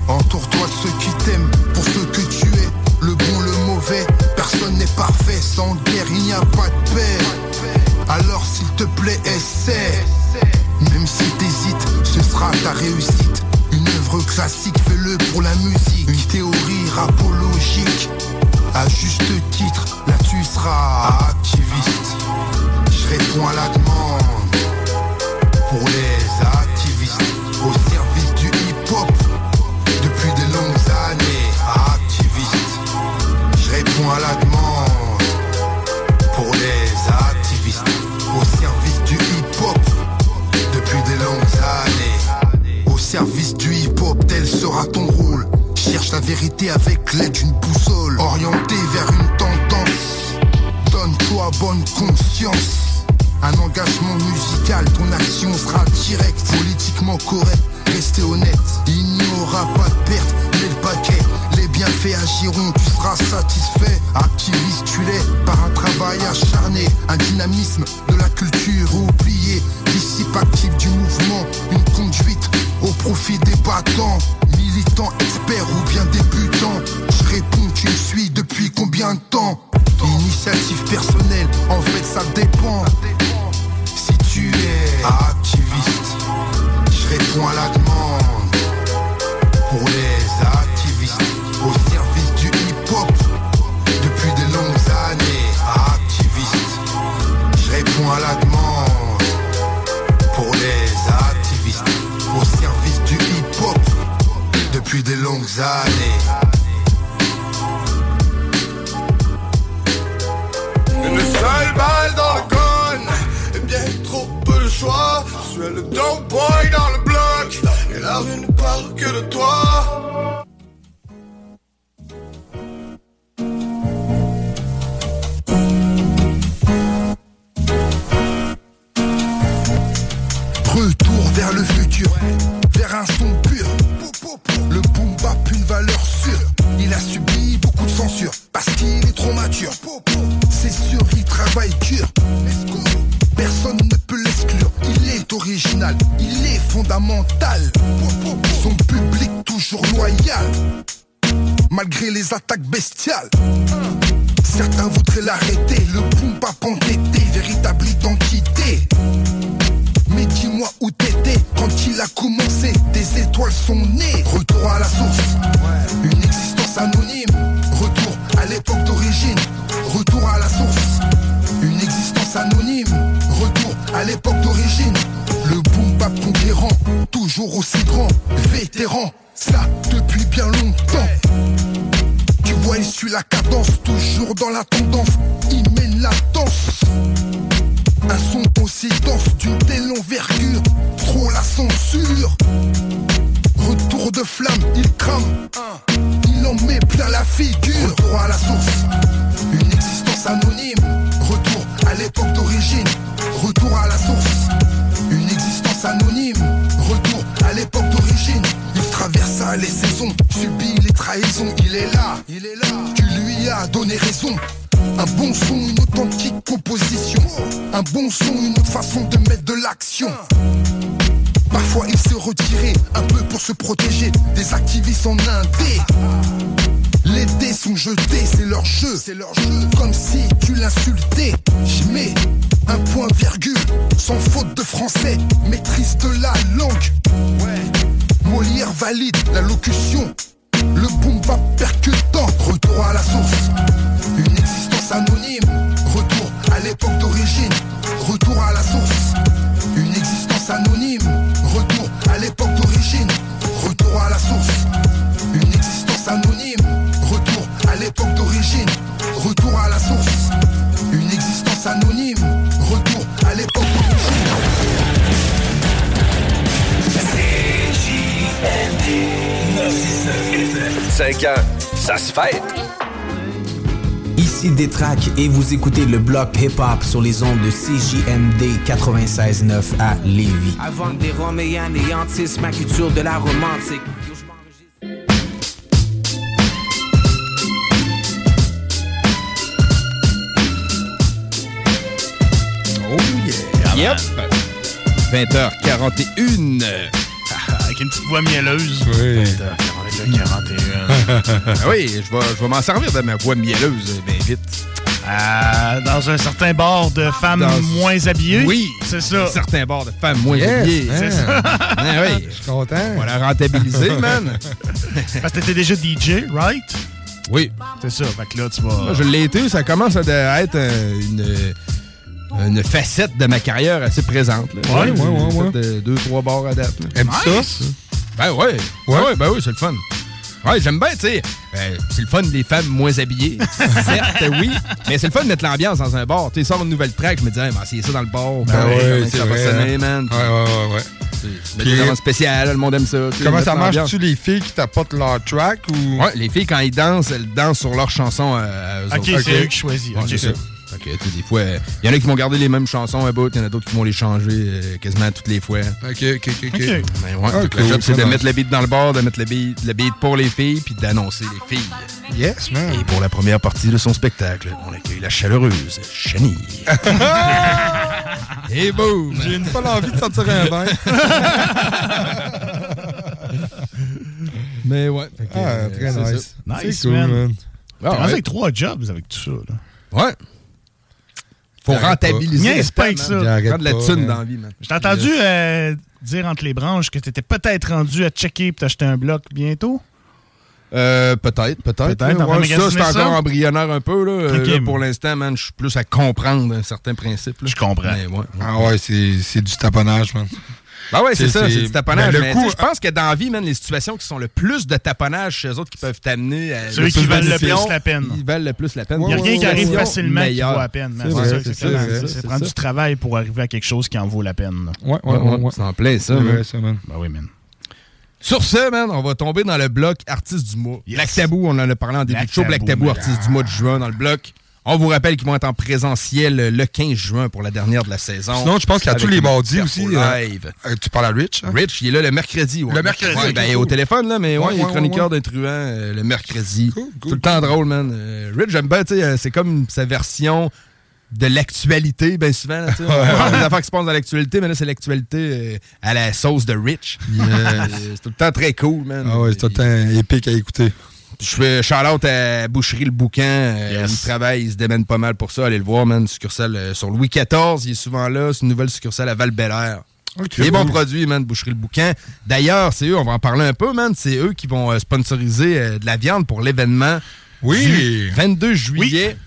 Entoure-toi de ceux qui t'aiment pour ce que tu es. Le bon, le mauvais, personne n'est parfait. Sans guerre, il n'y a pas de paix. Alors s'il te plaît, essaie. Même si t'hésites, ce sera ta réussite. Une œuvre classique, fais-le pour la musique. Une théorie rapologique. À juste titre, là tu seras activiste. Je réponds à la demande. Pour les activistes, au service du hip-hop. Depuis de longues années, activiste. Je réponds à la demande. Pour les activistes, au service du hip-hop. Depuis des longues années, au service du hip-hop, tel sera ton rôle. Cherche la vérité avec l'aide d'une boussole, orienté vers une tendance. Donne-toi bonne conscience. Un engagement musical, ton action sera directe, politiquement correcte. Restez honnête, il n'y aura pas de perte, mais le paquet. Les bienfaits agiront, tu seras satisfait. Activiste, tu l'es par un travail acharné, un dynamisme de la culture oublié. Disciple actif du mouvement, une conduite au profit des battants. Expert ou bien débutant. Je réponds, tu me suis depuis combien de temps? Initiative personnelle, en fait ça dépend. Si tu es activiste, je réponds à la demande. Pour les activistes, au service du hip-hop. Depuis de longues années, activiste, je réponds à la demande. Longues années.
Une seule balle dans le gun Et bien trop peu de choix Tu es le dope boy dans le bloc Et la rue ne parle que de toi
les attaques bestiales. Certains voudraient l'arrêter,
Détrac et vous écoutez le bloc hip-hop sur les ondes de CJMD 96.9 à Lévis.
Avant que des Roméens anéantissent ma culture de la romantique.
Oh yeah! Yep! 20h41. [LAUGHS]
Avec une petite voix mielleuse.
Oui.
20h41. 41. [LAUGHS]
oui, je vais, je vais m'en servir de ma voix mielleuse bien vite.
Euh, dans un certain bar de femmes
Dans-
moins habillées.
Oui,
c'est ça.
Un certain de femmes moins
Yes,
habillées.
hein.
C'est ça. [LAUGHS] Ah oui.
Je suis content.
On va la rentabiliser, [LAUGHS] man.
Parce que t'étais déjà DJ, right?
Oui.
C'est ça. Fait que là, tu vas.
Moi, je l'ai été, ça commence à être une, une facette de ma carrière assez présente. là.
Ouais, ouais, ouais,
euh, deux, trois bars à date.
Nice.
ça?
Ben ouais. Ouais, ouais, ben oui, c'est le fun. Ouais, j'aime bien, tu sais. euh, c'est le fun des femmes moins habillées. [LAUGHS] Certes, oui. Mais c'est le fun de mettre l'ambiance dans un bar. Tu sais, sort une nouvelle track, je me dis, hey, ben, c'est ça dans le bar.
Ben ouais,
comment
c'est
ça va
vrai,
sonner,
hein?
man?
Ouais, ouais, ouais, ouais.
C'est vraiment spécial, le monde aime ça.
Comment ça marche? Tu les filles qui t'apportent leur track ou?
Ouais, les filles, quand ils dansent, elles dansent sur leur chanson. euh, à eux
Ok,
autres.
c'est eux qui choisissent.
Ouais,
Ok.
tu sais, des fois, il y en a qui vont garder les mêmes chansons à bout, il y en a d'autres qui vont les changer euh, quasiment toutes les fois.
Ok, ok, ok. ok.
Mais ouais,
Ah,
le
cool,
job, c'est de
ça
mettre le beat dans le bar, de mettre le beat, le beat pour les filles, puis d'annoncer les filles.
Yes, man.
Et pour la première partie de son spectacle, on accueille la chaleureuse Chani. [LAUGHS] Et boum!
J'ai une folle envie de sortir un bain. [LAUGHS]
Mais ouais. fait que,
Ah,
euh,
très
c'est
nice.
ça.
Nice,
C'est cool,
man.
man.
T'es
Ah,
rendu
ouais.
avec trois jobs avec tout ça. Là.
Ouais. Faut rentabiliser. Le
pas avec
man.
ça.
Prendre de la thune dans la vie, man.
J'ai entendu euh, dire entre les branches que t'étais peut-être rendu à checker et t'acheter un bloc bientôt.
Euh, peut-être, peut-être. Ouais, ça, c'est encore embryonnaire un peu. Là. Euh, là, pour l'instant, man, je suis plus à comprendre un certain principe. là.
Je comprends.
Ouais.
Ah ouais, c'est c'est du taponnage, man.
Ben ouais, c'est ça,
c'est-
du taponnage.
ben, le
mais
coup-
tu sais, je pense que dans la vie, man, les situations qui sont le plus de taponnage chez eux autres qui peuvent t'amener à.
Ceux qui valent le plus la peine.
Ils valent le plus la peine.
Il n'y a rien qui arrive facilement qui vaut la peine. man.
C'est
ça,
c'est
prendre
ça.
du travail pour arriver à quelque chose qui en vaut la peine.
Ouais,
Ouais, ouais, c'est en plein ça.
Ça.
Ben oui, man.
Sur ce, man, on va tomber dans le bloc artiste du mois.
Yes.
Black Tabou, on en a parlé en début
Black
de show. Black
Tabou,
artiste du mois de juin dans le bloc. On vous rappelle qu'ils vont être en présentiel le 15 juin pour la dernière de la saison.
Sinon, je pense qu'à
Avec
tous les mardis aussi, euh,
Live.
Euh, tu parles à Rich. hein?
Rich, il est là le mercredi. ouais.
Le mercredi,
Ouais, ben,
cool.
au téléphone, là, mais ouais,
Ouais,
il est chroniqueur
ouais.
d'intruvant euh, le mercredi.
Cool, cool,
Tout le temps drôle, man. Euh, Rich, j'aime bien, tu sais, euh, c'est comme sa version de l'actualité, bien souvent. Là, [LAUGHS] on parle des affaires qui se passent dans l'actualité, mais là, c'est l'actualité euh, à la sauce de Rich. Euh, [LAUGHS] c'est tout le temps très cool, man.
Ah ouais, c'est tout le temps épique à écouter.
Je fais shout-out à Boucherie le Boucan. euh,
Yes.
Il travaille, il se démène pas mal pour ça. Allez le voir, man. Succursale euh, sur Louis XIV. Il est souvent là. C'est une nouvelle succursale à val -Bélair.
Ok,
Les bons produits, man, Boucherie le Boucan. D'ailleurs, c'est eux, on va en parler un peu, man. C'est eux qui vont euh, sponsoriser de la viande pour l'événement
Oui.
du 22 juillet.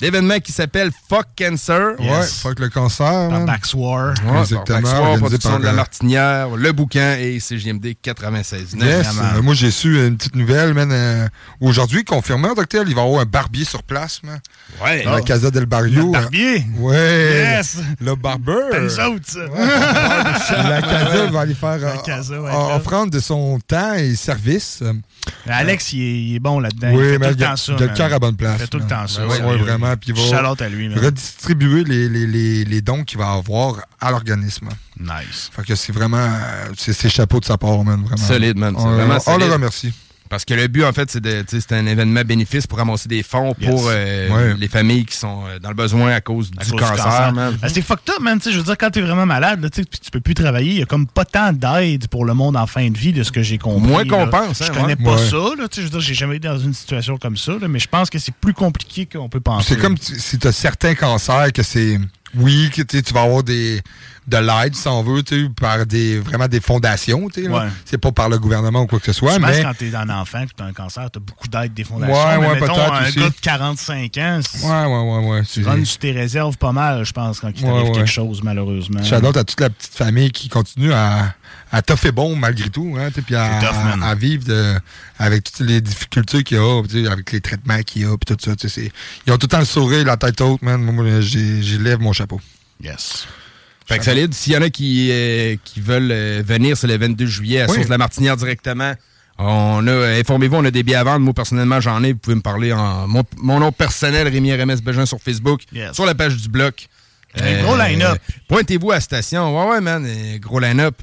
L'événement qui s'appelle Fuck Cancer.
Ouais, fuck le cancer,
Par. Baxwar.
Ouais,
Exactement,
production
par,
de la
euh,
Martinière, Le Boucan et CGMD 96.
Yes. Euh, moi, j'ai su une petite nouvelle, man. euh, Aujourd'hui, confirmé, docteur, il va y avoir un barbier sur place, man.
Ouais.
Dans la Casa del Barrio.
Notre barbier?
Ouais.
Yes.
Le barbeur.
Ça.
La Casa va aller faire
La Casa, ouais, là.
offrande de son temps et service. Euh,
Alex, il est, il est bon là-dedans.
Oui,
il fait
mais
tout le
il a-
temps ça.
il a le cœur à bonne place,
Il fait tout le temps ça.
Ben ouais, puis il va
à lui,
redistribuer les, les, les, les dons qu'il va avoir à l'organisme.
Nice.
Fait que c'est vraiment... euh, C'est c'est chapeau de sa part, man. Vraiment.
Solide, man.
On,
vraiment
on
solide.
le remercie.
Parce que le but, en fait, c'est de- tu sais, c'est un événement bénéfice pour ramasser des fonds
Yes.
pour euh,
Ouais.
les familles qui sont euh, dans le besoin à cause
À
du
cause
cancer, man.
Ben, c'est fucked up, man. Tu sais, je veux dire, quand t'es vraiment malade, là, tu sais, puis tu peux plus travailler, il y a comme pas tant d'aide pour le monde en fin de vie, de ce que j'ai compris.
Moins qu'on pense, hein,
Je connais
ouais.
pas
Ouais.
ça, là. Tu sais, je veux dire, j'ai jamais été dans une situation comme ça, là, mais je pense que c'est plus compliqué qu'on peut penser.
C'est comme si- si tu as certains cancers que c'est. Oui, que tu vas avoir des de l'aide, si on veut, par des vraiment des fondations.
Ouais.
C'est pas par le gouvernement ou quoi que ce soit,
Je pense
mais.
que quand t'es un enfant et t'as un cancer, t'as beaucoup d'aide des fondations.
Ouais,
mais
ouais,
mettons, un
aussi.
gars de 45 ans,
Ouais, ouais, ouais, ouais.
tu runs sur tes réserves pas mal, je pense, quand il t'arrive quelque chose, malheureusement.
Shout-out à toute la petite famille qui continue à, à toffer bon malgré tout, hein, puis à,
tough,
vivre de- avec toutes les difficultés qu'il y a, avec les traitements qu'il y a, puis tout ça. tu sais, c'est- Ils ont tout le temps le sourire, la tête haute, man. Moi, j'y lève mon chapeau.
Yes.
Fait que solide. S'il y en a qui, euh, qui veulent euh, venir, c'est le 22 juillet à
Oui.
Source de la Martinière directement. On a, euh, informez-vous, on a des billets à vendre. Moi, personnellement, j'en ai. Vous pouvez me parler en mon, mon nom personnel, Rémi RMS Bégin sur Facebook,
Yes.
sur la page du bloc.
Un gros line-up.
Pointez-vous à la station. Ouais, ouais, man. Gros line-up.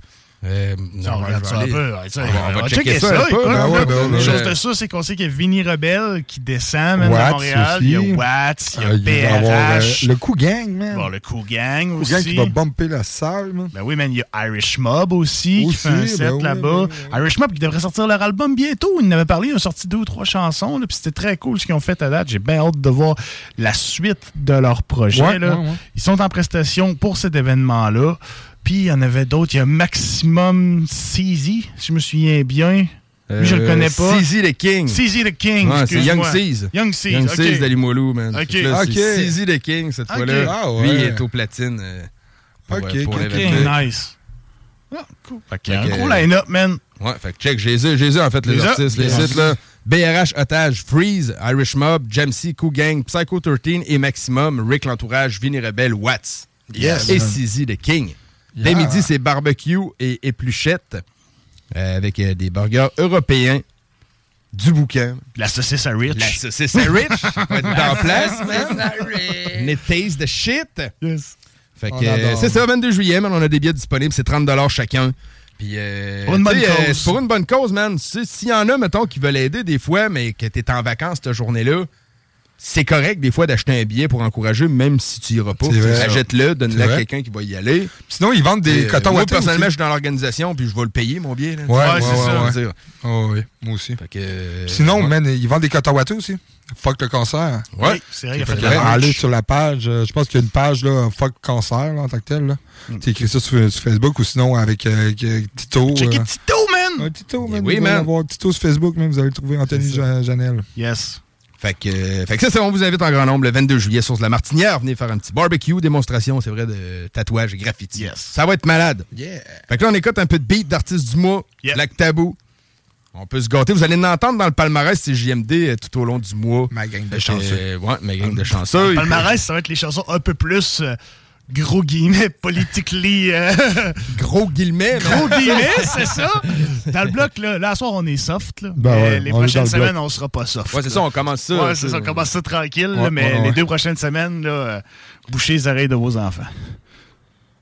Euh,
Ça, on
va-
regarde
je
ça
vais
un
aller-
peu. ouais, ça,
on va- on va checker ça un peu,
écoute,
ben ouais, ben
chose
ben-
de ça, c'est qu'on sait qu'il y a Vinny Rebelle qui descend même à Montréal. Il y a
aussi.
Watts, il y a
Euh, avoir, euh,
BRH.
le coup gang, man.
Le Coup Gang
Le coup
aussi.
gang qui va bumper la salle, man.
Ben oui, man, il y a Irish Mob aussi, qui
Aussi,
fait un
ben
set
oui,
là-bas. Irish Mob qui devrait sortir leur album bientôt. Ils en avaient parlé, ils ont sorti deux ou trois chansons, puis c'était très cool ce qu'ils ont fait à date. J'ai bien hâte de voir la suite de leur projet.
Ouais,
là. Ils sont en prestation pour cet événement-là. Puis il y en avait d'autres. Il y a Maximum CZ, si je me souviens bien. Lui, je le
Euh,
connais pas.
CZ the King.
CZ the King.
Ouais, c'est Young. Seas.
Young Seas.
Young. Seas de Limoilou, man.
Ok.
CZ the King cette fois-là.
Ah ouais.
Lui, il est au platine. euh, pour,
Ok,
euh, pour
ok.
Nice. Ah, cool. Fait un gros line-up, man.
Ouais, fait que check, j'ai eu, j'ai eu en fait les artistes, les sites là. BRH Otage, Freeze, Irish Mob, Jamsey, Cool Gang, Psycho 13 et Maximum, Rick l'entourage, Vinny Rebelle, Watts.
Yes.
Et CZ the King. Dès
Yeah.
midi, c'est barbecue et épluchette euh, avec euh, des burgers européens, du bouquin,
La saucisse à Rich.
la saucisse à Rich, [LAUGHS] va être en place, it tastes the shit.
Yes.
Fait que euh, c'est ça, 22 juillet, man, on a des billets disponibles, c'est 30 chacun. Puis, euh,
Pour une bonne
euh,
cause.
c'est pour une bonne cause, man. S'il y en a, mettons, qui veulent aider des fois, mais que t'es en vacances cette journée-là, c'est correct des fois d'acheter un billet pour encourager, même si tu iras pas. Achète-le, donne-le à quelqu'un qui va y aller.
Sinon, ils vendent des
euh,
cotons
Moi, personnellement, je suis dans l'organisation, puis je vais le payer, mon billet. là.
Ouais, ouais,
c'est
ouais,
ça.
Oh, oui, moi aussi.
Fait que, euh,
Sinon,
ouais.
man, ils vendent des cotons aussi. Fuck le cancer.
Ouais.
Oui, c'est vrai,
Fait
fait merch.
sur la page, euh, je pense qu'il y a une page là, Fuck Cancer là, en tant que tel. Là.
Hmm.
Tu écris ça sur, sur Facebook ou sinon avec, euh, Tito.
Checker
euh,
Tito, man!
ouais, Tito, man.
Oui, man.
avoir Tito sur Facebook, man, vous allez le trouver Anthony Janel.
Yes.
Fait que, euh, fait que ça, c'est on vous invite en grand nombre le 22 juillet sur la Martinière. Venez faire un petit barbecue, démonstration, c'est vrai, de tatouage et graffiti.
Yes.
Ça va être malade.
Yeah.
Fait que là, on écoute un peu de beat d'artistes du mois,
Yeah.
Black Tabou. On peut se gâter. Vous allez l'entendre dans le palmarès, c'est JMD euh, tout au long du mois.
Ma gang de chanceux.
euh, ouais, ma gang de chanceux.
Palmarès, ça va être les chansons un peu plus euh, gros guillemets, politically. euh, [LAUGHS]
Gros guillemets.
gros guillemets, c'est ça. Dans le bloc, là, là, à soir, on est soft. Là,
Ben ouais,
les prochaines
le bloc.
semaines, on sera pas soft.
Ouais, c'est ça, on commence ça.
Ouais, c'est ça, on commence ça tranquille, là, mais
ouais,
les deux prochaines semaines, là, euh, bouchez les oreilles de vos enfants.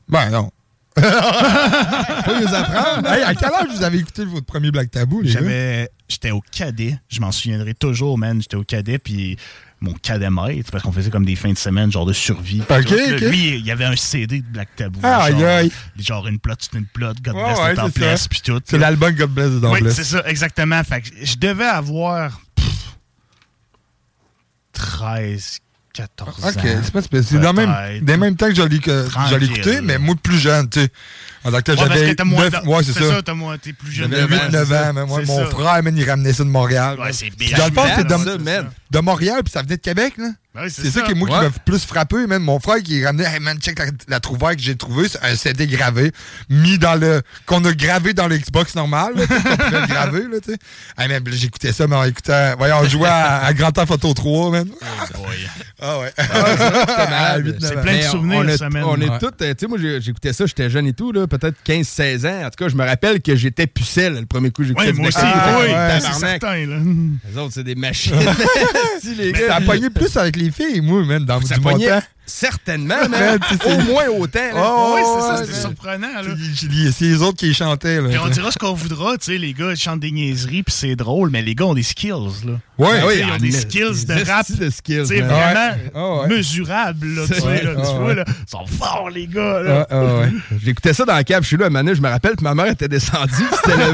Ben non. [LAUGHS]
Faut les apprendre.
Hey, à quel âge vous avez écouté votre premier Black Tabou, les?
J'avais, j'étais au cadet, je m'en souviendrai toujours, man. J'étais au cadet, puis mon cadet maître, parce qu'on faisait comme des fins de semaine, genre de survie. puis
Ok,
tout, là.
ok.
Lui, il y avait un CD de Black Tabou.
Ah,
genre,
aïe,
genre une plot, c'est une plot, God bless
ouais, ça.
puis tout.
C'est l'album God Bless the
Oui, c'est ça, exactement. Fait que je devais avoir pff, 13, 14 ans.
Ok, c'est pas spécial. C'est dans même, des mêmes temps que écouté,
Tranquille.
mais moi plus jeune, tu sais. En
Ouais, que
j'avais
t'as moins
9,
d'an-
ouais, c'est ça.
t'as moins- t'es plus jeune.
J'avais 8, 9 ans, mais moi,
C'est
mon
ça.
frère, man, il ramenait ça de Montréal.
Ouais, c'est bien.
Dans le fond, c'est
Man, ça,
de,
man.
de Montréal, puis ça venait de Québec, là.
Ben c'est
ça,
ça.
qui, moi,
Ouais.
qui m'a plus frappé, man. Mon frère qui ramenait, hey man, check la, la trouvaille que j'ai trouvée, c'est un CD gravé, mis dans le, qu'on a gravé dans le Xbox normal, là, qu'on pouvait le graver, là, tu sais. Hey man, j'écoutais ça, mais on écoutait, voyons, on jouait à, à Grand Temps Photo 3, man. Ah ouais. [LAUGHS] À huit, neuf
C'est
ans.
plein de souvenirs,
on, a-
ça, man.
On est
Ouais.
tous, euh, tu sais, moi j'écoutais ça, j'étais jeune et tout, là, peut-être 15-16 ans. En tout cas, je me rappelle que j'étais pucelle le premier coup que
Oui,
du
moi aussi,
Sabbath.
oui,
Tabarnak.
c'est certain, là.
Les autres, c'est des machines. [LAUGHS] Si, les
Ça
gars.
a pogné plus avec les filles, moi, man, dans
Ça
du.
Certainement, [LAUGHS] mais au
c'est-
moins autant. là.
Oh,
oui, c'est ça, c'était surprenant. Là.
C'est les autres qui les chantaient. Là.
Puis on dira ce qu'on voudra, tu sais, les gars ils chantent des niaiseries, puis c'est drôle, mais les gars ont des skills, là.
Ouais,
sais,
oui,
ils ont des skills de rap,
de skills, man.
vraiment.
Ah ouais.
là, tu sais,
Ouais.
là, tu
Ah
vois, là. Ils sont forts, les gars, là.
Ah, ah, ouais. J'écoutais ça dans la cave chez lui à Mané, je me rappelle, puis ma mère était descendue, c'était le,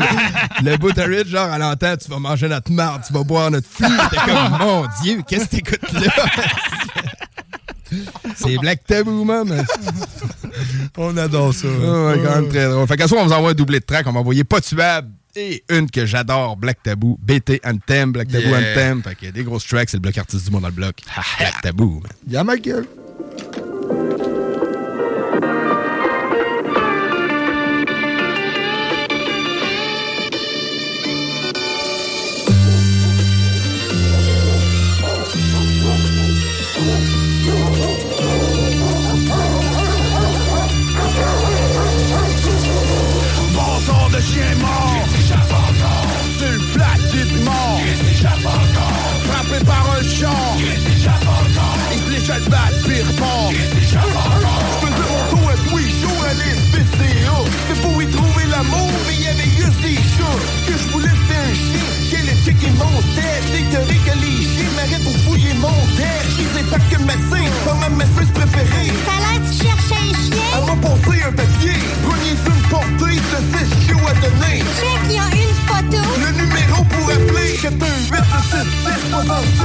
[LAUGHS] le Butteridge, genre à l'entente, tu vas manger notre marde, tu vas boire notre fille. T'es comme, mon Dieu, qu'est-ce que t'écoutes là? [LAUGHS] C'est Black Taboo, man. [LAUGHS]
On adore ça.
Ah ouais, quand même très drôle. Fait qu'à on vous envoie un doublé de track, on va envoyer Pas tuable et une que j'adore, Black Taboo, BT Anthem, Black Taboo
Yeah.
Anthem. Fait qu'il y a des grosses tracks, c'est le bloc artiste du monde dans le bloc. Black Taboo, man.
Y'a ma gueule.
Pas que scène Pas ma masseuse préférée
Ça a l'air tu cherches un chien.
Elle m'a un papier Prenez une portée de 6 chiots à donner
Check, il y a une photo.
le numéro pour appeler 418 66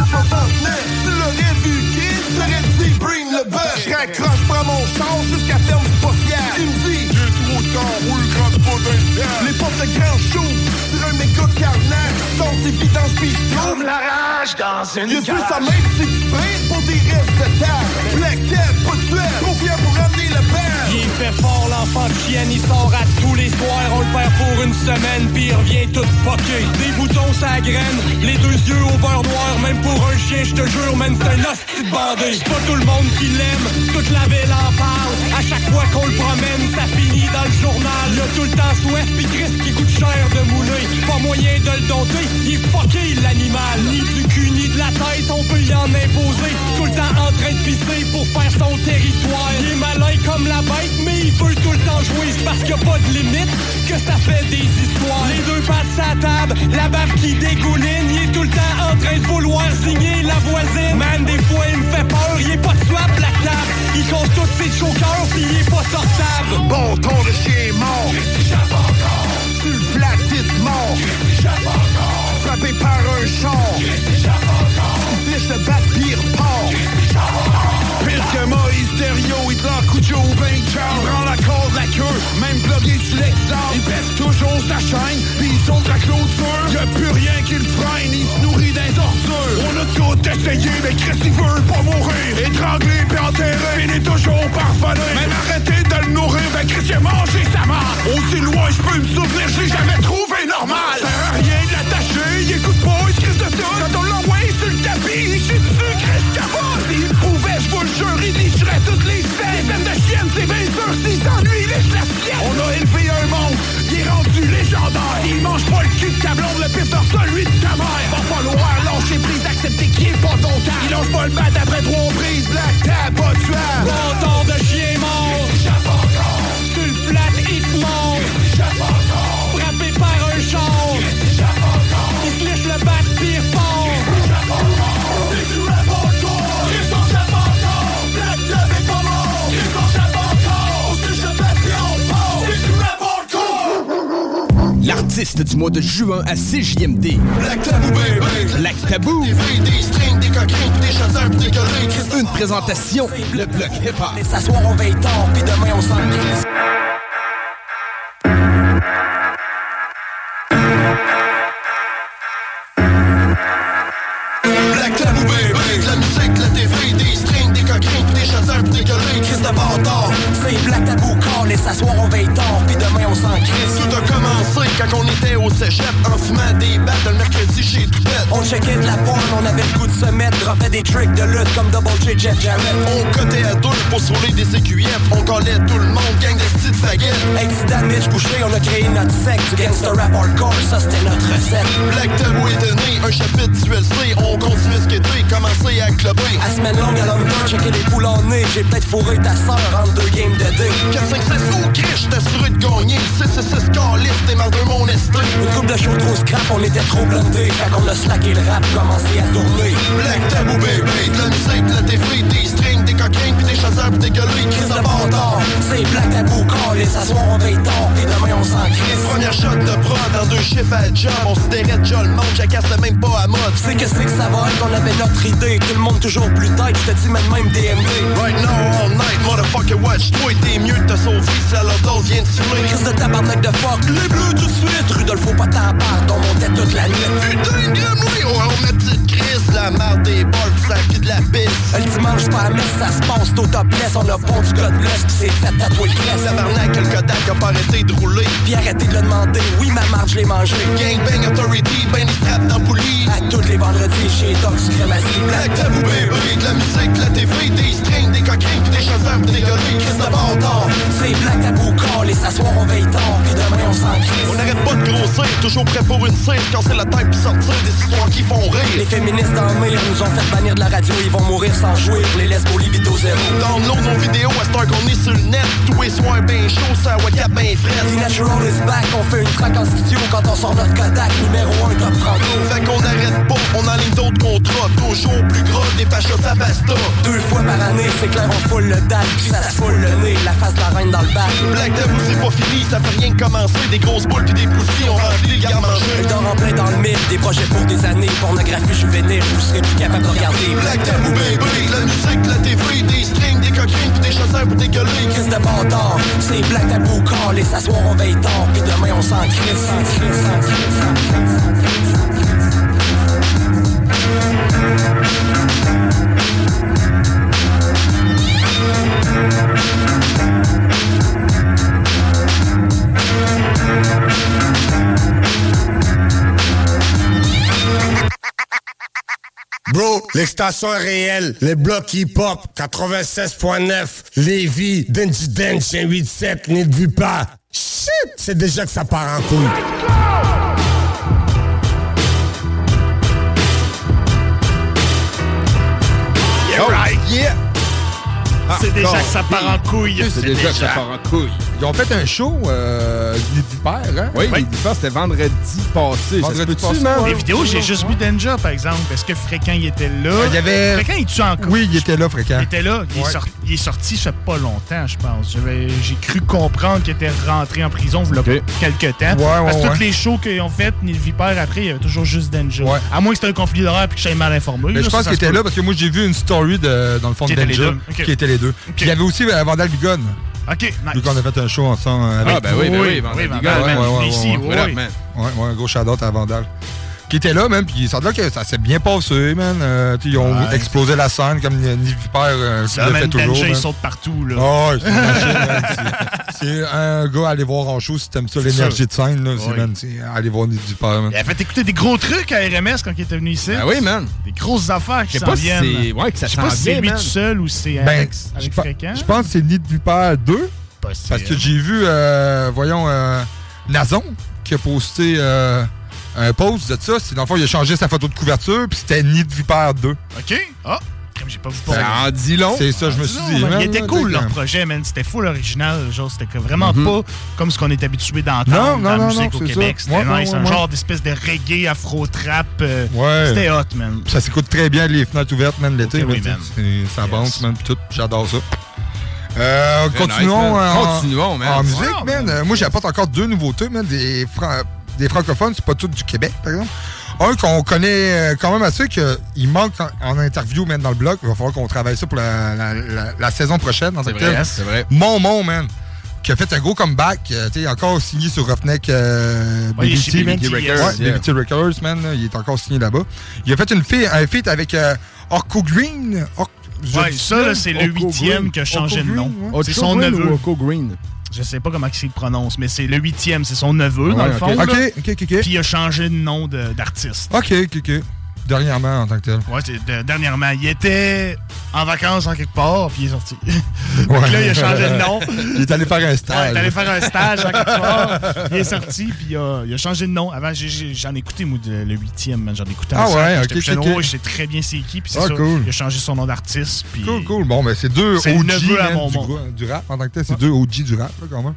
rage dans une
Y'a juste sa même petite pour des restes de Black Cat, pas de tueur, trop fier pour ramener le band
Il fait fort l'enfant de chienne, il sort à tous les soirs, on le perd pour une semaine, puis il revient tout poqué. Des boutons sa graine, les deux yeux au beurre noir, même pour un chien, je te jure, man, c'est un de C'est pas tout le monde qui l'aime, toute la ville en parle. À chaque fois qu'on le promène, ça finit dans le journal. Il a tout le temps soif, puis Chris qui coûte cher de mouler. Pas moyen de le dompter, il est fucké l'animal. Ni du cul, ni de la tête, on peut y en imposer. Tout le temps en train de pisser pour faire son territoire. Il est malin comme la bête, mais il veut tout le temps jouer. C'est parce qu'il a pas de limite que ça fait des histoires. Les deux pattes sa table, la bave qui dégouline. Il est tout le temps en train de vouloir signer la voisine. Man, des fois, il me fait peur. Il est pas de swap, la table. Il compte tous ses chokers, puis il est pas sortable.
Bon ton de chien mort Sur le plat de mort Frappé par un char Il flèche le bat Pire que Moïse Thériault, Hitler, Cujo ou Ben Charles Il prend la corde, la queue, même bloqué sur l'exemple Il pèse toujours sa chaîne, puis il saute la clôture. Y'a plus rien qui le freine, il se nourrit des ordures On a tout essayé, mais Chris il veut pas mourir. Étranglé puis enterré, il est toujours parfané Même arrêté de le nourrir, ben Chris il mangé sa mère. Aussi loin je peux me souvenir, j'ai jamais trouvé normal. Ça sert à rien de l'attacher, il écoute pas, il se crisse de tout. Quand on l'envoie sur le tapis, il le pif dans celui de ta mère. Va falloir lâcher prise, accepter qu'il est pas ton temps. Il lâche pas le bat après trois prises, black tab, pas de
de
L'artiste du mois de juin à CJMD.
Black Tabou, baby
Black Tabou.
Des vrilles, des strings, des coquins, des chasseurs, des Chris
Une présentation, le bloc hip-hop.
Et s'asseoir, on veille tard, puis demain, on s'en
cégep en fumant des battes le mercredi chez Toupette.
On checkait de la porn, on avait le goût de se mettre, dropait des tricks de lutte comme Double J Jeff Jarrett.
On cotait à deux pour sauver des écuyettes. On collait tout le monde, gang de petites faguettes.
Accident Mitch Boucher, on a créé notre secte gangster rap hardcore, ça c'était notre recette.
Black Tabou est donné, un chapitre du LC. On continue ce t'es, commencer à clubber.
À semaine longue à London, checker les poules en nez, j'ai peut-être fourré ta sœur entre deux games de dés.
4, 5, 6, oh Chris, j'étais assuré de gagner. 6, 6, 6, calice, t'es marre de mon estime.
Une coupe de show trop scrap, on était trop blindés. Fait qu'on a slacké le rap, commencé à tourner.
Black Tabou, baby, de la musique, de la des strings, des coquins, pis des chasseurs, pis des gueulis.
Chris de c'est Black Tabou, calé, s'asseoir on veille tard, pis demain on s'en crisse.
Première shot de prod dans deux chiffres à job. On sidérait déjà le monde, j'accasse même pas à mode.
C'est que c'est que ça va être, on avait notre idée. Tout le monde toujours plus tête, je te dis même même DMD.
Right now, all night, motherfucker, watch toi, t'es mieux de te sauver si alors dose vient de filer.
Chris de tabarnak de fuck, les bleus tout de suite. Rudolfo pas ta part, on montait toute la nuit.
Putain on va ma petite crise, la marde des balles, pis ça pis de la pisse.
Le dimanche, pas à messe, ça se passe au topless. On a bon du God bless, pis c'est fait tatouer le crest.
Tabarnak, le Kodak a pas arrêté de rouler.
Puis arrêtez de le demander, oui, ma marge, je l'ai mangé.
Gangbang Authority, ben des straps dans poulie.
À tous les vendredis, chez Doc, Crémazie,
Black Tabou, baby, de la musique, de la TV, des strings, des coquins, pis des chasseurs, pis des gueulis.
Chris de bâtard, c'est Black Tabou, call, et s'asseoir, on veille tard, pis demain on s'en.
On n'arrête pas de grossir, toujours prêt pour une scène, casser la tête pis sortir des histoires qui font rire.
Les féministes en mire nous ont fait bannir de la radio, ils vont mourir sans jouer pour les lesbos libido zéro.
Download nos vidéos à heure qu'on est sur le net, tous les soirs ben chaud, ça wake ben frais.
The Natural is back, on fait une track en studio quand on sort notre Kodak, numéro 1 top 30.
Fait qu'on n'arrête pas, on enligne d'autres contrats, toujours plus gros, des pachos à pasta.
Deux fois par année, c'est clair, on foule le dalle, puis ça se foule le nez, la face de la reine dans le bac.
Black Tabou, c'est pas fini, ça fait rien que commencer, des grosses boules puis des poussis, on remplit le garde-manger.
Je dors en plein dans le mille, des projets pour des années, pornographie juvénile, vous serez plus capable de regarder.
Black Tabou, baby, la musique, la TV, des strings, des coquins, pis des chasseurs, pis des gueulis.
Chris de bâtard, c'est Black Tabou, call, et s'asseoir, on veille tard, puis demain on s'en crisse.
Bro, l'extension est réelle. Les blocs hip-hop, 96.9. Lévis, Denji Dench, 187, n'y vu pas. Shit, c'est déjà que ça part en couille.
Yeah, right.
Yeah!
C'est déjà que ça part en couille.
C'est déjà que ça part en couille.
Ils ont fait un show, euh, les Vipères, hein?
Oui, les Vipères, c'était vendredi passé. Ça se
Vendredi passé.
Les vidéos, j'ai juste vu Danger, par exemple. Est-ce que Fréquent, il était là?
Il y avait-
Fréquent, il tue encore?
Oui, il était là, fréquent.
Il était là. Il, est sorti, il est sorti, ça fait pas longtemps, je pense. J'ai cru comprendre qu'il était rentré en prison il y a quelques temps.
Ouais, ouais,
Parce que
ouais.
tous les shows qu'ils ont fait, ni le Vipère, après, il y avait toujours juste Danger.
Ouais.
À moins que c'était un conflit d'horaire et que j'étais mal informé.
Mais
là,
je pense qu'il était là parce que moi j'ai vu une story de, dans le fond de.
Ok.
qui était les deux. Puis il y avait aussi euh, Vandal Bigon.
Ok, nice.
Vu qu'on a fait un show ensemble avec
Ah, ben oui, ben oui, Vandal
Vandal,
Bigon,
man,
man.
ici,
ouais,
oui, oui.
man.
Ouais, ouais, un gros shout-out à Vandal. Qui était là, même, puis ça l'air que ça s'est bien passé, man. Euh, tu sais, ils ont
Ouais.
explosé la scène comme Nick Viper euh,
Ça,
le
man,
fait toujours.
Danger, il
man.
saute partout, là.
Ouais, man. [LAUGHS] C'est- un gars à aller voir en show si t'aimes ça, l'énergie de scène, là. C'est,
Oui.
man, c'est aller voir Nick Viper, man.
Il a fait écouter des gros trucs à RMS quand il était venu ici.
Ben oui, man.
Des grosses affaires qui s'en
si
viennent.
c'est- ouais, que ça
Je sais pas si c'est lui tout seul ou c'est
Ben,
avec,
je
avec Fréquent.
Je pense que c'est Nick Viper 2.
Possible.
Parce que j'ai vu, euh, voyons, euh, Nazon qui a posté euh, un post de ça. C'est dans le fond, il a changé sa photo de couverture, puis c'était Nid Viper 2.
OK. Ah, comme j'ai pas vu
Ça en dit long. C'est ça, je me suis dit. Man,
il était
là,
cool leur projet, man. C'était full original. Genre, c'était vraiment
Mhm.
pas comme ce qu'on est habitué d'entendre
non,
dans la
non,
musique
non,
au
c'est
Québec.
ça.
C'était
Ouais,
nice.
ouais,
un
ouais.
genre d'espèce de reggae, afro-trap. euh,
Ouais.
C'était hot, man.
Ça s'écoute très bien, les fenêtres ouvertes, man, l'été.
Ok, oui,
Ça bounce, man, pis tout. J'adore ça. Euh, continuons,
nice, man.
euh, en-
Continuons, man.
en musique,
Wow,
man. Moi, j'apporte encore deux nouveautés, man. Des, fran- des francophones, c'est pas tout du Québec, par exemple. Un qu'on connaît euh, quand même assez, qu'il manque en, en interview, man, dans le blog. Il va falloir qu'on travaille ça pour la, la- la- la saison prochaine.
C'est vrai, c'est vrai.
Mon Mon, man. Qui a fait un gros comeback. euh, tu sais, encore signé sur Roughneck euh,
Ouais, il est
BBT, man.
BBT,
Ouais.
Yeah.
BBT Records, man. là, Il est encore signé là-bas. Il a fait une un feat avec euh, Orco Green. Or-
Ouais, ça, c'est le huitième qui a changé de nom.
Ouais.
C'est son neveu.
Oko Green?
Je sais pas comment il se prononce, mais c'est le huitième, c'est son neveu, dans le fond.
ok.
là.
Ok, ok, ok, ok.
Puis il a changé de nom d'artiste.
OK, OK, OK. Dernièrement, en tant que tel.
Ouais, c'est de- dernièrement. Il était en vacances en quelque part, puis il est sorti. [LAUGHS]
Ouais.
Puis là, il a changé de nom. [LAUGHS]
Il est allé faire un
Ouais,
stage.
il est allé faire un stage en quelque part. Il est sorti, puis il a, il a changé de nom. Avant, j'en ai écouté, moi, de- le huitième. J'en ai écouté
Ah ouais, ok,
je sais très bien c'est qui, puis c'est
Ah,
ça.
cool.
Il a changé son nom d'artiste.
Cool, cool. Bon, ben c'est deux OG du rap en tant que tel. C'est deux OG du rap, là, quand même.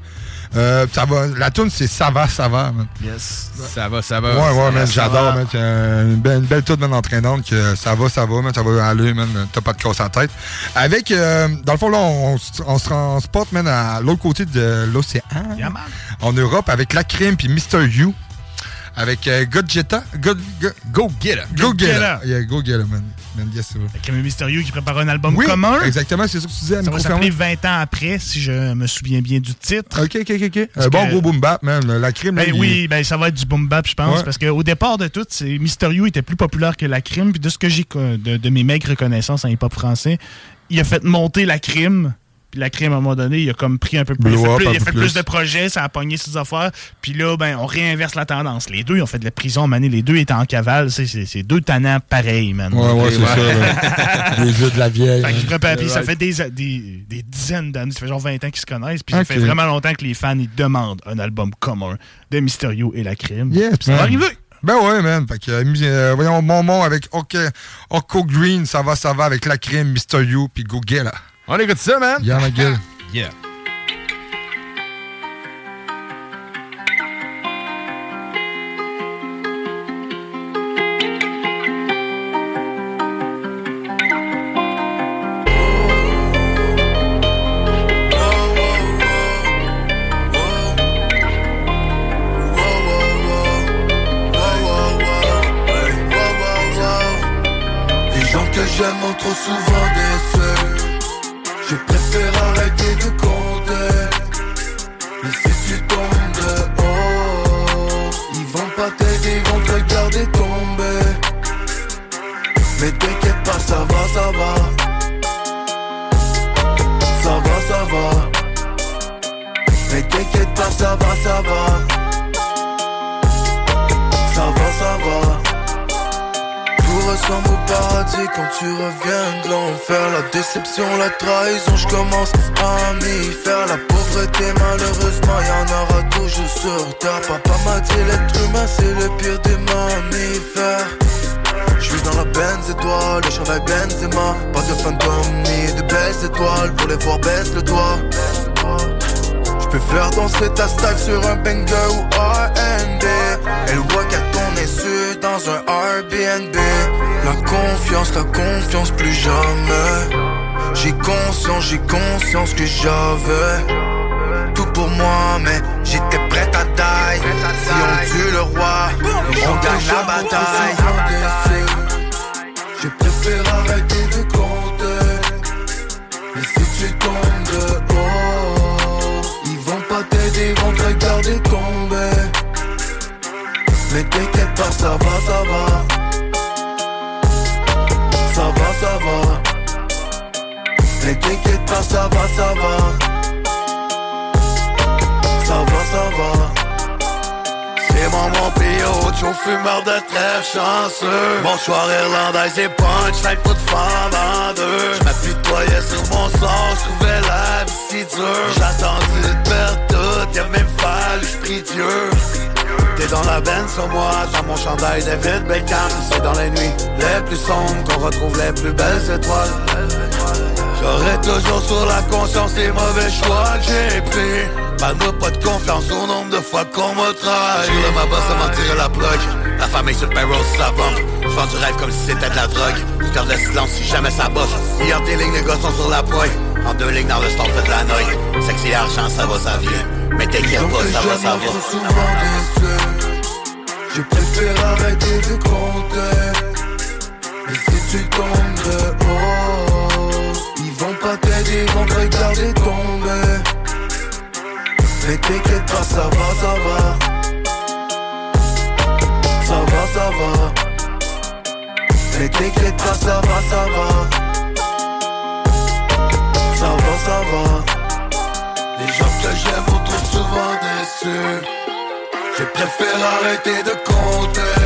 Euh, ça va, la tune c'est Ça va, ça va, man.
Yes.
Ça va, ça va.
Ouais, ouais, man, j'adore, man. Une belle, une belle tune, man, entraînante que ça va, ça va, man, ça va aller, man. T'as pas de casse à la tête. Avec, euh, dans le fond, là, on, se transporte, man, à l'autre côté de l'océan.
Yeah.
En Europe, avec La Crime puis Mr. You. Avec euh, Godjetta. God, Go,
Go Get It.
Go Get
Get
It. Yeah, Go Get It, man. Man yes,
mystérieux qui prépare un album
Oui,
commun.
exactement, c'est ça que tu disais. à
Ça va s'appeler
fermé.
20 ans après, si je me souviens bien du titre.
Ok, ok, ok. Un bon
que-
gros boom bap, man. La crime,
Ben
il-
oui, ben ça va être du boom bap, je pense,
Ouais.
parce qu'au départ de tout, Mysterio était plus populaire que la crime, puis de ce que j'ai de, de mes maigres connaissances en hip-hop français, il a fait monter la crime. Puis la crime, à un moment donné, il a comme pris un peu plus.
Blow
il a fait, plus,
un
il a
peu
fait
plus.
plus de projets, ça a pogné ses affaires. Puis là, ben, on réinverse la tendance. Les deux, ils ont fait de la prison, mané. Les deux étaient en cavale. C'est, c'est, c'est deux tannants pareils, man.
Ouais, ouais, c'est ça. Les [LAUGHS] jeux de la vieille.
Fait
hein.
puis ça fait des, des, des dizaines d'années, ça fait genre 20 ans qu'ils se connaissent, puis ça fait vraiment longtemps que les fans ils demandent un album commun de Mysterio et la crime.
Yes,
Puis ça va arriver.
Ben ouais, man. Fait que, euh, euh, voyons, Momon avec OK, Oko Green, ça va, ça va avec la crime, Mr. You, puis Go Get It.
On écoute ça, man.
Yeah, ma gueule.
Yeah.
Les gens que j'aime trop souvent ressemble au paradis. Quand tu reviens de l'enfer La déception, la trahison, je commence à m'y faire. La pauvreté, malheureusement, y en aura toujours. Sur terre Papa m'a dit l'être humain, c'est le pire des mammifères. Je suis dans la Benz étoile, le chandail Benzema. Pas de fantôme ni de belles étoiles. Pour les voir baisse le doigt peux faire danser ta style sur un banger ou R&B Elle voit qu'à ton insu dans un Airbnb. La confiance, la confiance plus jamais. J'ai conscience, j'ai conscience que j'avais Tout pour moi mais j'étais prête à die. Si on tue le roi, on gagne la bataille. Je préfère arrêter de Mais t'inquiète pas, ça va, ça va. Ça va, ça va. Mais t'inquiète pas, ça va, ça va. Ça va, ça va. C'est mon mon pio, Joe fumeur de trêve chanceux. Bonsoir irlandaise et punch, cinq pots de femme en deux. J'm'apitoyais sur mon sort, j'trouvais la vie si dure. J'attendais de perdre tout, y'a même fallu, j'prie Dieu T'es dans la benne sur moi, dans mon chandail David Beckham C'est dans les nuits les plus sombres qu'on retrouve les plus belles étoiles. J'aurai toujours sur la conscience les mauvais choix que j'ai pris Parle-moi pas de confiance au nombre de fois qu'on m'a trahi de ma bosse à m'en tirer la plug. La famille sur le payroll, ça bombe. J'vends du rêve comme si c'était de la drogue. J'garde le silence si jamais ça bosse. Hier tes lignes, les gars sont sur la pointe. En deux lignes dans le store, de la noix Sexy argent, ça va, ça vient. Mais t'inquiète pas, ça va, ça va. Je préfère arrêter de compter. Mais si tu tombes de haut Ils vont pas t'aider, ils vont te tomber Mais t'inquiète ça va, ça va Ça va, ça va Mais t'inquiète pas, ça va, ça va Ça va, ça va Les gens que j'aime ont trop souvent déçu. J'ai préféré arrêter de compter.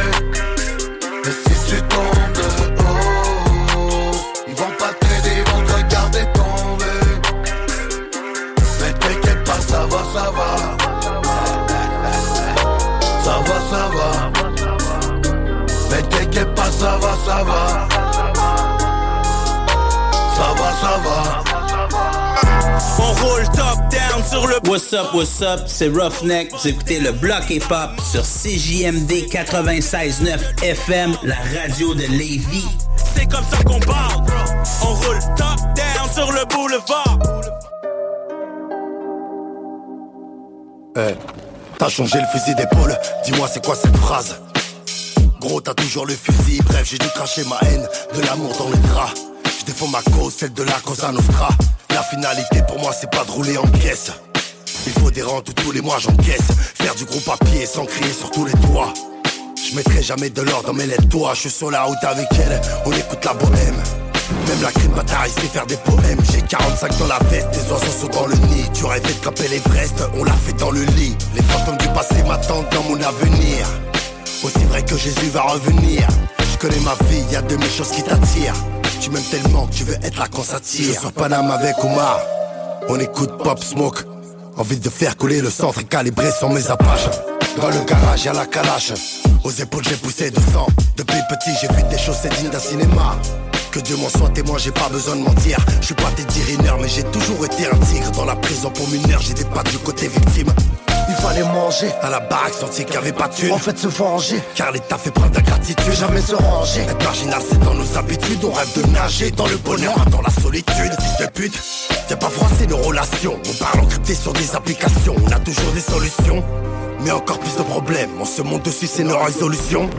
Roule top down sur le What's up, what's up, c'est Roughneck. Vous écoutez le bloc hip-hop sur CJMD 96.9 FM, la radio de Lévis.
C'est comme ça qu'on parle. On roule top down sur le boulevard.
Eh, t'as changé le fusil d'épaule, dis-moi c'est quoi cette phrase? Gros t'as toujours le fusil, bref j'ai dû cracher ma haine, de l'amour dans les draps Je défends ma cause, celle de la Cosa Nostra La finalité pour moi c'est pas de rouler en caisse Il faut des rentes tous les mois j'encaisse. Faire du gros papier sans crier sur tous les toits Je mettrai jamais de l'or dans mes lettres toi Je suis sur la route avec elle, on écoute la bohème. Même la crime bataille sait faire des poèmes. J'ai 45 dans la veste, des oiseaux sont dans le nid. Tu rêvais de camper l'Everest, on l'a fait dans le lit. Les fantômes du passé m'attendent dans mon avenir. Aussi vrai que Jésus va revenir. Je connais ma vie, y a de mes choses qui t'attirent Tu m'aimes tellement que tu veux être là quand ça tire Je sur Paname avec Omar. On écoute Pop Smoke. Envie de faire couler le centre et calibrer sur mes apaches. Dans le garage y'a la calache. Aux épaules j'ai poussé de sang. Depuis petit j'ai vu des choses c'est d'un cinéma. Que Dieu m'en soit témoin, j'ai pas besoin de mentir. Je suis pas Teddy Riner, mais j'ai toujours été un tigre. Dans la prison. Pour mineur, des pattes du côté victime. Il fallait manger à la baraque, senti qu'il y avait pas de. En fait, se venger, car l'État fait preuve d'ingratitude. Jamais se ranger. Être marginal, c'est dans nos habitudes. On rêve de nager dans le bonheur, dans la solitude. Fils de pute, pas froissé nos relations. On parle encrypté sur des applications. On a toujours des solutions. Mais encore plus de problèmes. On se monte dessus, c'est nos résolutions.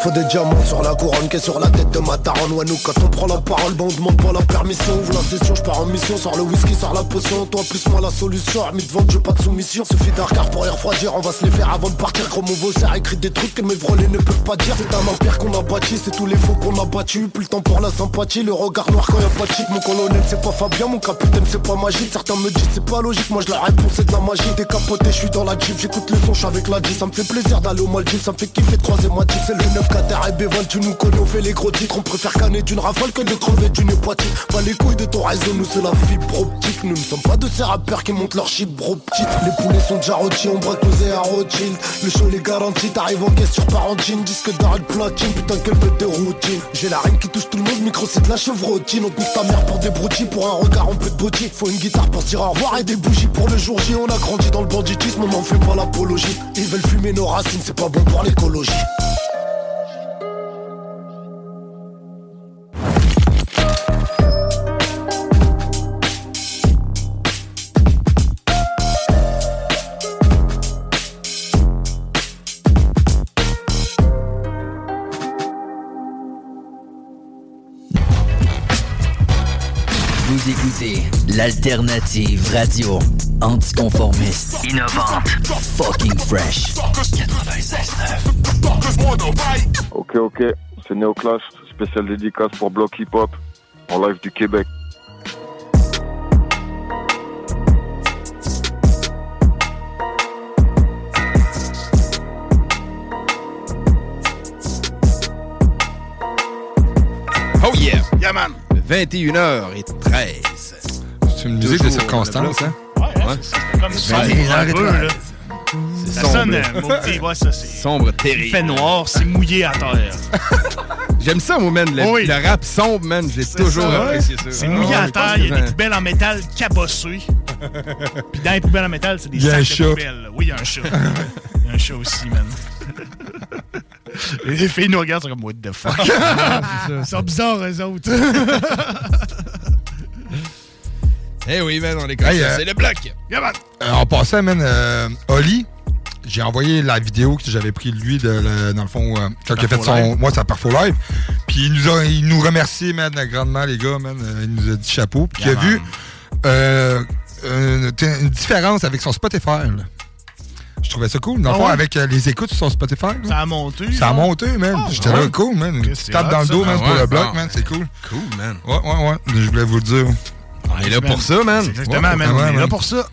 Faut des diamants sur la couronne qui est sur la tête de ma daronne. Ouais nous quand on prend la parole bon on demande pas la permission. Ouvre la session, je pars en mission, sors le whisky, sors la potion. Toi plus moi la solution, armée de vente, je pas de soumission. Suffit d'un regard pour y refroidir, on va se les faire avant de partir. Gros mon a écrit des trucs que mes vrolés ne peuvent pas dire. C'est un empire qu'on a bâti, c'est tous les faux qu'on a battu Plus le temps pour la sympathie, le regard noir quand y'a pas de shit Mon colonel c'est pas Fabien, mon capitaine c'est pas magique. Certains me disent c'est pas logique, moi je la réponds c'est de la magie. Décapoté, je suis dans la jeep, j'écoute le son, avec la G Ça me fait plaisir d'aller au Maldives, ça me fait kiffer de croiser ma jeep C'est le 9 Qatar et Béval, tu nous connais, on fait les gros titres. On préfère canner d'une rafale que de crever d'une hépatite Pas les couilles de ton réseau, nous c'est la fibre optique. Nous ne sommes pas de ces rappeurs qui montent leur chip bro petite Les poulets sont déjà rôtis, on braque posé à Rothschild. Le show les garantit, t'arrives en caisse sur Parentine. Disque d'arrêt platine, putain quelle bête de routine. J'ai la reine qui touche tout le monde, micro c'est de la chevrotine. On te ta mère pour des broutilles, pour un regard on peut de body Faut une guitare pour se dire au revoir et des bougies pour le jour J. On a grandi dans le banditisme, on n'en fait pas l'apologie. Ils veulent fumer nos racines, c'est pas bon pour l'écologie
l'alternative radio anticonformiste, innovante, fucking fresh. 96.9.
Ok, ok, c'est Neoclash, spécial dédicace pour Block Hip Hop, en live du Québec.
Oh yeah!
Yeah, man!
21h13.
C'est une musique de circonstance, hein?
Ouais, c'est comme ça. Ça sonne, maudit, ouais, ça, c'est...
Sombre, terrible.
Il fait noir, c'est mouillé à terre. [LAUGHS]
J'aime ça, moi, man. Le,
Oui.
le rap sombre, man. J'ai toujours
ça,
apprécié ça.
C'est mouillé à
je pense
terre, il y a des poubelles en métal cabossées. Puis dans les poubelles en métal, c'est des
Il y a
sacs
un
de
chat.
poubelles. Oui, il y a un chat. Il y a un chat aussi, man. [LAUGHS] Les filles nous regardent, c'est comme, what the fuck? [LAUGHS]
C'est ça.
Ils sont bizarres, eux autres.
Eh oui, man, on est comme
Hey,
ça.
euh,
C'est le bloc.
Euh, en passant, man, euh, Oli, j'ai envoyé la vidéo que j'avais pris de lui, de, dans le fond, euh, quand il a fait son.
Live.
Moi, sa perfo live. Puis il nous, a, il nous remercie, man, grandement, les gars, man. Euh, Il nous a dit chapeau. Puis il a vu euh, une, une différence avec son Spotify, là. Je trouvais ça cool. Dans le
Ah
fond,
ouais?
avec euh, les écoutes sur son Spotify. là.
Ça a monté.
Ça a monté, man.
Ah,
J'étais
ouais?
là, cool, man. Une
Ok,
petite
c'est
tape
hot,
dans le dos, man,
Ah
pour le bloc,
bon.
man. C'est cool.
Cool, man.
Ouais, ouais, ouais. Je voulais vous le dire.
On est là pour ça, man.
Exactement, man. On est là pour ça.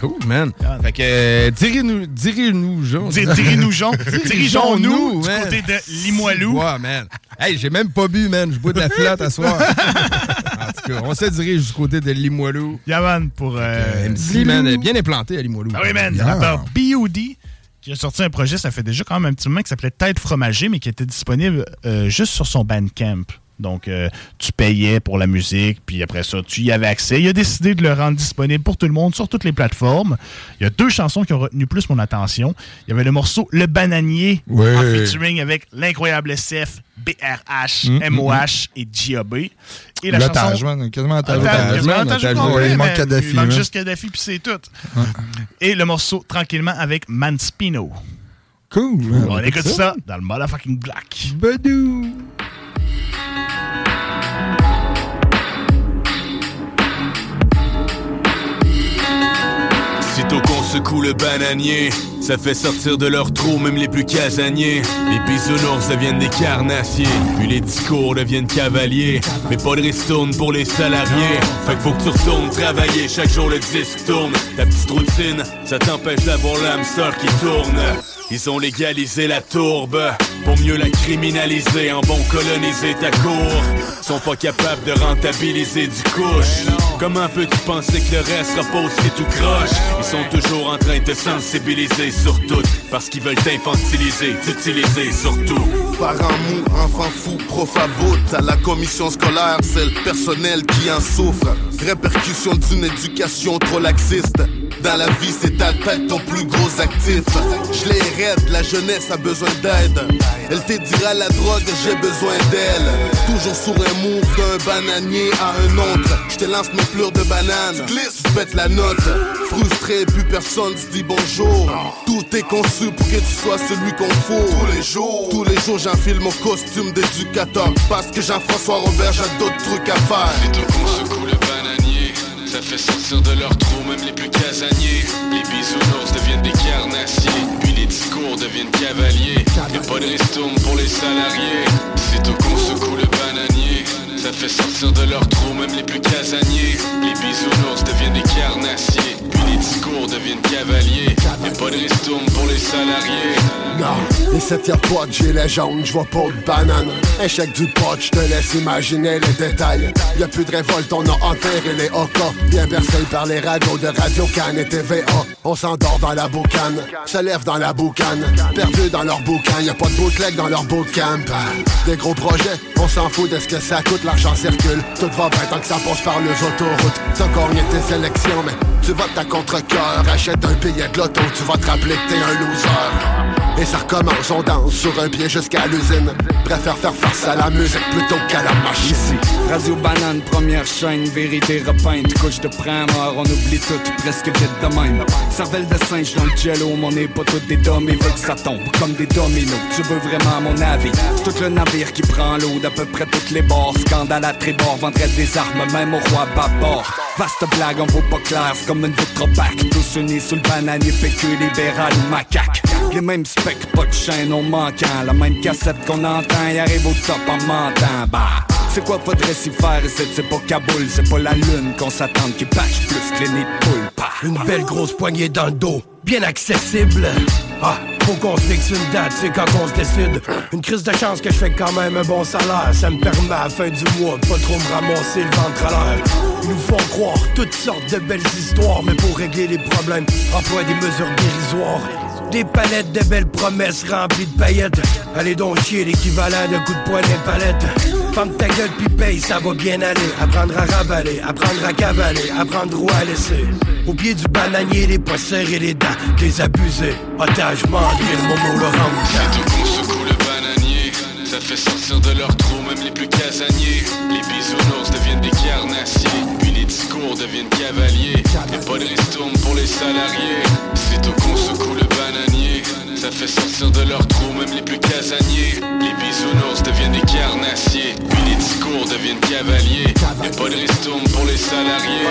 Cool, man. Fait que, euh, direz-nous, direz-nous, Jean.
Di- direz-nous, Jean. [LAUGHS] Dirigeons-nous du côté de Limoilou.
Ouais, man. Hey, j'ai même pas bu, man. Je bois de la flotte à soir. [LAUGHS] en tout cas, on se dirige du côté de Limoilou.
Yeah, man, pour... euh,
MC, man, bien implanté à Limoilou.
Ah oui, man.
Yeah.
Rappeur B.O.D. qui a sorti un projet, ça fait déjà quand même un petit moment, qui s'appelait Tête fromagée, mais qui était disponible euh, juste sur son Bandcamp. Donc, euh, tu payais pour la musique, puis après ça, tu y avais accès. Il a décidé de le rendre disponible pour tout le monde sur toutes les plateformes. Il y a deux chansons qui ont retenu plus mon attention. Il y avait le morceau Le Bananier, en featuring avec l'incroyable SF, BRH,
Mm,
MOH et G.A.B. Et la chanson...
man, quasiment
ouais,
il manque
man.
Kadhafi,
Il manque
man.
juste Kadhafi, puis c'est tout. Et le morceau Tranquillement avec Manspino.
Cool.
On écoute ça? dans le motherfucking black.
Badou.
Secoue le bananier, ça fait sortir de leur trou même les plus casaniers. Les bisounours deviennent des carnassiers, puis les discours deviennent cavaliers. Mais pas de ristourne pour les salariés. Fait que faut que tu retournes travailler, chaque jour le disque tourne. Ta petite routine, ça t'empêche d'avoir l'hamster qui tourne. Ils ont légalisé la tourbe pour mieux la criminaliser en bon coloniser ta cour. Sont pas capables de rentabiliser du couche. Comment peux-tu penser que le reste pas aussi tout croche? Ils sont toujours en train de sensibiliser sur tout parce qu'ils veulent t'infantiliser, t'utiliser surtout.
Parents mous, enfants fous, prof à bout, à la commission scolaire, c'est le personnel qui en souffre. Répercussion d'une éducation trop laxiste. Dans la vie, c'est ta tête ton plus gros actif. Je les raide, la jeunesse a besoin d'aide. Elle te dira la drogue, j'ai besoin d'elle. Toujours sur un move d'un bananier à un autre. Je te lance mes pleurs de banane. Tu pètes la note. Frustré, plus personne se dit bonjour. Tout est conçu pour que tu sois celui qu'on faut. Tous les jours, tous les jours, j'enfile mon costume d'éducateur. Parce que Jean-François Robert, j'ai d'autres trucs à faire.
Sortir de leur trou même les plus casaniers. Les bisounours deviennent des carnassiers, puis les discours deviennent cavaliers. Y'a pas de ristourne pour les salariés. Sitôt qu'on secoue le bananier, ça fait sortir de leur trou même les plus casaniers. Les bisounours deviennent des carnassiers, puis les discours deviennent cavaliers. Y'a pas de ristourne pour les salariés.
Non, et cette y'a pas de gilet jaune, je vois pas de banane. Échec du pot, je te laisse imaginer les détails. Y a plus de révolte, on a enterré les OK. Bien bercés par les radios de Radio Can et TVA. On s'endort dans la boucane, se lève dans la boucane. Perdu dans leur boucan, y a pas de bootleg dans leur bootcamp. Des gros projets, on s'en fout de ce que ça coûte, l'argent circule. Tout va bien tant que ça passe par les autoroutes. T'as gagné tes élections, mais tu votes à contre-cœur. Achète un billet de loto, tu vas te rappeler t'es un loser. Et ça recommence, on danse sur un pied jusqu'à l'usine. Préfère faire face à la musique plutôt qu'à la machine.
Ici, Radio Banane, première chaîne, vérité repeinte, couche de mort on oublie tout, presque vite de même. Cervelle de singe dans le jello, on n'est pas tous des doms, ils veulent que ça tombe comme des dominos. Tu veux vraiment mon avis? C'est tout le navire qui prend l'eau peu près toutes les bords. Scandale à tribord, vendrait des armes, même au roi bâbord. Vaste blague, on vaut pas clair, comme une vitre opaque. Tous unis sous le bananier, PQ, libéral macaque. Les mêmes specs, pas de chaîne, on manquant. La même cassette qu'on entend, y arrive au top en mentant. Bah, c'est quoi faudrait s'y faire? C'est pas Kaboul, c'est pas la lune qu'on s'attend qui patche plus que les nids de poule. Bah.
Une belle grosse poignée dans le dos, bien accessible. Ah, faut qu'on se fixe une date, c'est quand on se décide. Une crise de chance que je fais quand même un bon salaire. Ça me permet à la fin du mois de pas trop me ramasser le ventre à l'air. Ils nous font croire toutes sortes de belles histoires, mais pour régler les problèmes, emploie des mesures dérisoires. Des palettes de belles promesses remplies de paillettes. Allez donc chier l'équivalent de coups de poing des palettes. Femme ta gueule puis paye, ça va bien aller. Apprendre à ravaler, apprendre à cavaler, apprendre où à laisser. Au pied du bananier, les pas serrer les dents, les abuser. Otage, le momo,
Sitôt qu'on secoue le bananier, ça fait sortir de leur trou même les plus casaniers. Les bisounours deviennent des carnassiers, discours deviennent cavaliers. Y'a pas de ristourne pour les salariés. Sitôt qu'on secoue le bananier, ça fait sortir de leur trou même les plus casaniers. Les bisounours deviennent des carnassiers, puis les discours deviennent cavaliers. Y'a pas de ristourne pour les salariés.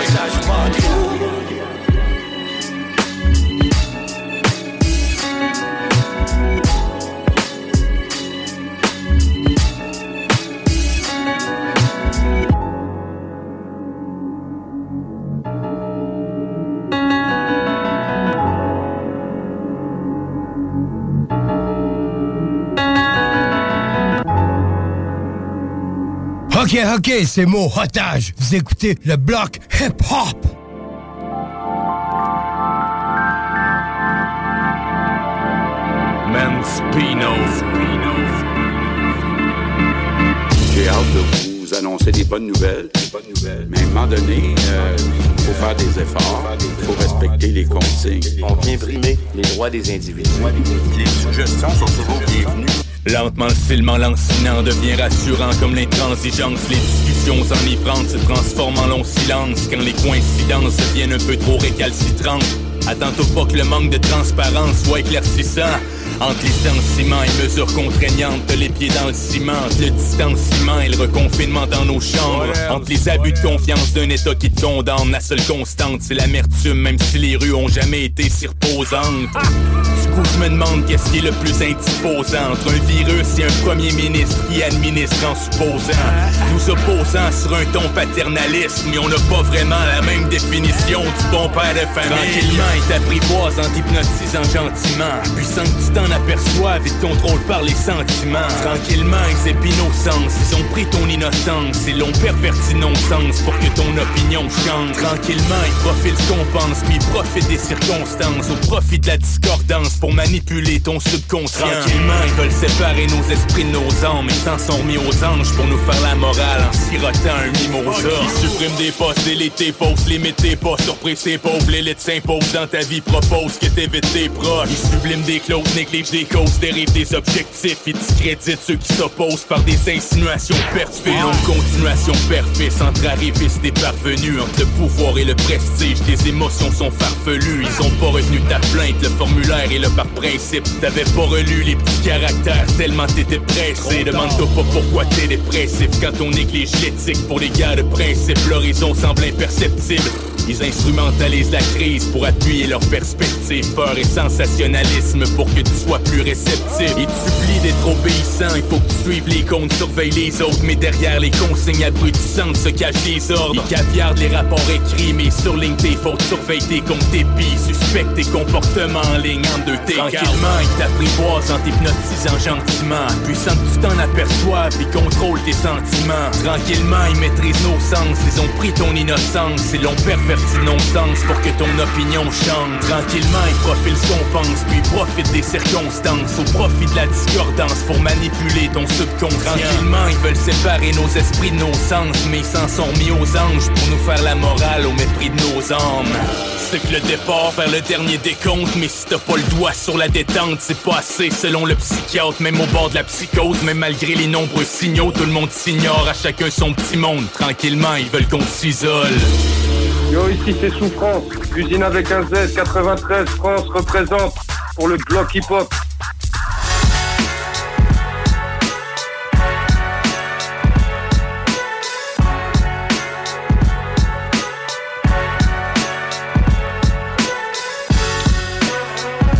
Ok, ok, c'est mon otage. Vous écoutez le bloc hip-hop.
Manspeeno.
J'ai hâte de vous annoncer des bonnes nouvelles. Mais à un moment donné, il faut faire des efforts. Il faut respecter les consignes.
On vient brimer les droits des individus.
Les suggestions sont toujours bienvenues.
Lentement, le filement lancinant devient rassurant comme l'intransigeance. Les discussions enivrantes se transforment en long silence quand les coïncidences deviennent un peu trop récalcitrantes. Attends-toi pas que le manque de transparence soit éclaircissant. Entre licenciements et mesures contraignantes, les pieds dans le ciment, le distanciement et le reconfinement dans nos chambres. Entre les abus de confiance d'un État qui te condamne, la seule constante, c'est l'amertume, même si les rues ont jamais été si reposantes. Du coup, je me demande qu'est-ce qui est le plus indisposant entre un virus et un premier ministre qui administre en supposant. Nous opposant sur un ton paternaliste, mais on n'a pas vraiment la même définition du bon père de famille. Tranquillement, il t'apprivoise en t'hypnotisant gentiment. Puissant que tu t'en aperçoives et te contrôle par les sentiments. Tranquillement, ils épient nos sens, ils ont pris ton innocence et l'ont perverti non-sens pour que ton opinion change. Tranquillement, ils profitent ce qu'on pense, puis profitent des circonstances au profit de la discordance pour manipuler ton subconscient. Tranquillement, ils veulent séparer nos esprits de nos âmes et s'en sont mis aux anges pour nous faire la morale en sirotant un mimosa. Ils suppriment des postes, délite tes postes, limite tes pas, surprise tes pauvres, l'élite s'impose dans ta vie, propose que t'évites tes proches. Ils subliment des clauses, négligent des causes, dérivent des objectifs, ils discréditent ceux qui s'opposent par des insinuations perfides. Longue continuation perfide, entre arrivistes et parvenus, entre le pouvoir et le prestige, tes émotions sont farfelues. Ils ont pas retenu ta plainte, le formulaire et le par principe. T'avais pas relu les petits caractères tellement t'étais pressé. Demande-toi pas pourquoi t'es dépressif quand on néglige l'éthique pour les gars de principe. L'horizon semble imperceptible. Ils instrumentalisent la crise pour appuyer leur perspective. Peur et sensationnalisme pour que tu sois plus réceptif. Ils te supplient d'être obéissant. Il faut que tu suives les comptes, surveille les autres. Mais derrière les consignes abrutissantes se cachent des ordres. Ils caviardent les rapports écrits, mais surligne tes fautes. Surveille tes comptes épis. Suspecte tes comportements en ligne en deux tes Tranquillement, ils t'apprivoisent en t'hypnotisant gentiment. Puissant que tu t'en aperçoives, ils contrôlent tes sentiments. Tranquillement, ils maîtrisent nos sens. Ils ont pris ton innocence et l'ont perverti non-sens pour que ton opinion change. Tranquillement, ils profitent ce qu'on pense, puis profitent des circonstances au profit de la discordance pour manipuler ton subconscient. Tranquillement, ils veulent séparer nos esprits de nos sens, mais ils s'en sont mis aux anges pour nous faire la morale au mépris de nos âmes. C'est que le départ vers le dernier décompte, mais si t'as pas le doigt sur la détente, c'est pas assez selon le psychiatre, même au bord de la psychose, même malgré les nombreux signaux, tout le monde s'ignore, à chacun son petit monde. Tranquillement, ils veulent qu'on s'isole.
Yo, ici c'est Souffrance, cuisine avec un Z, 93, France représente pour le bloc hip-hop.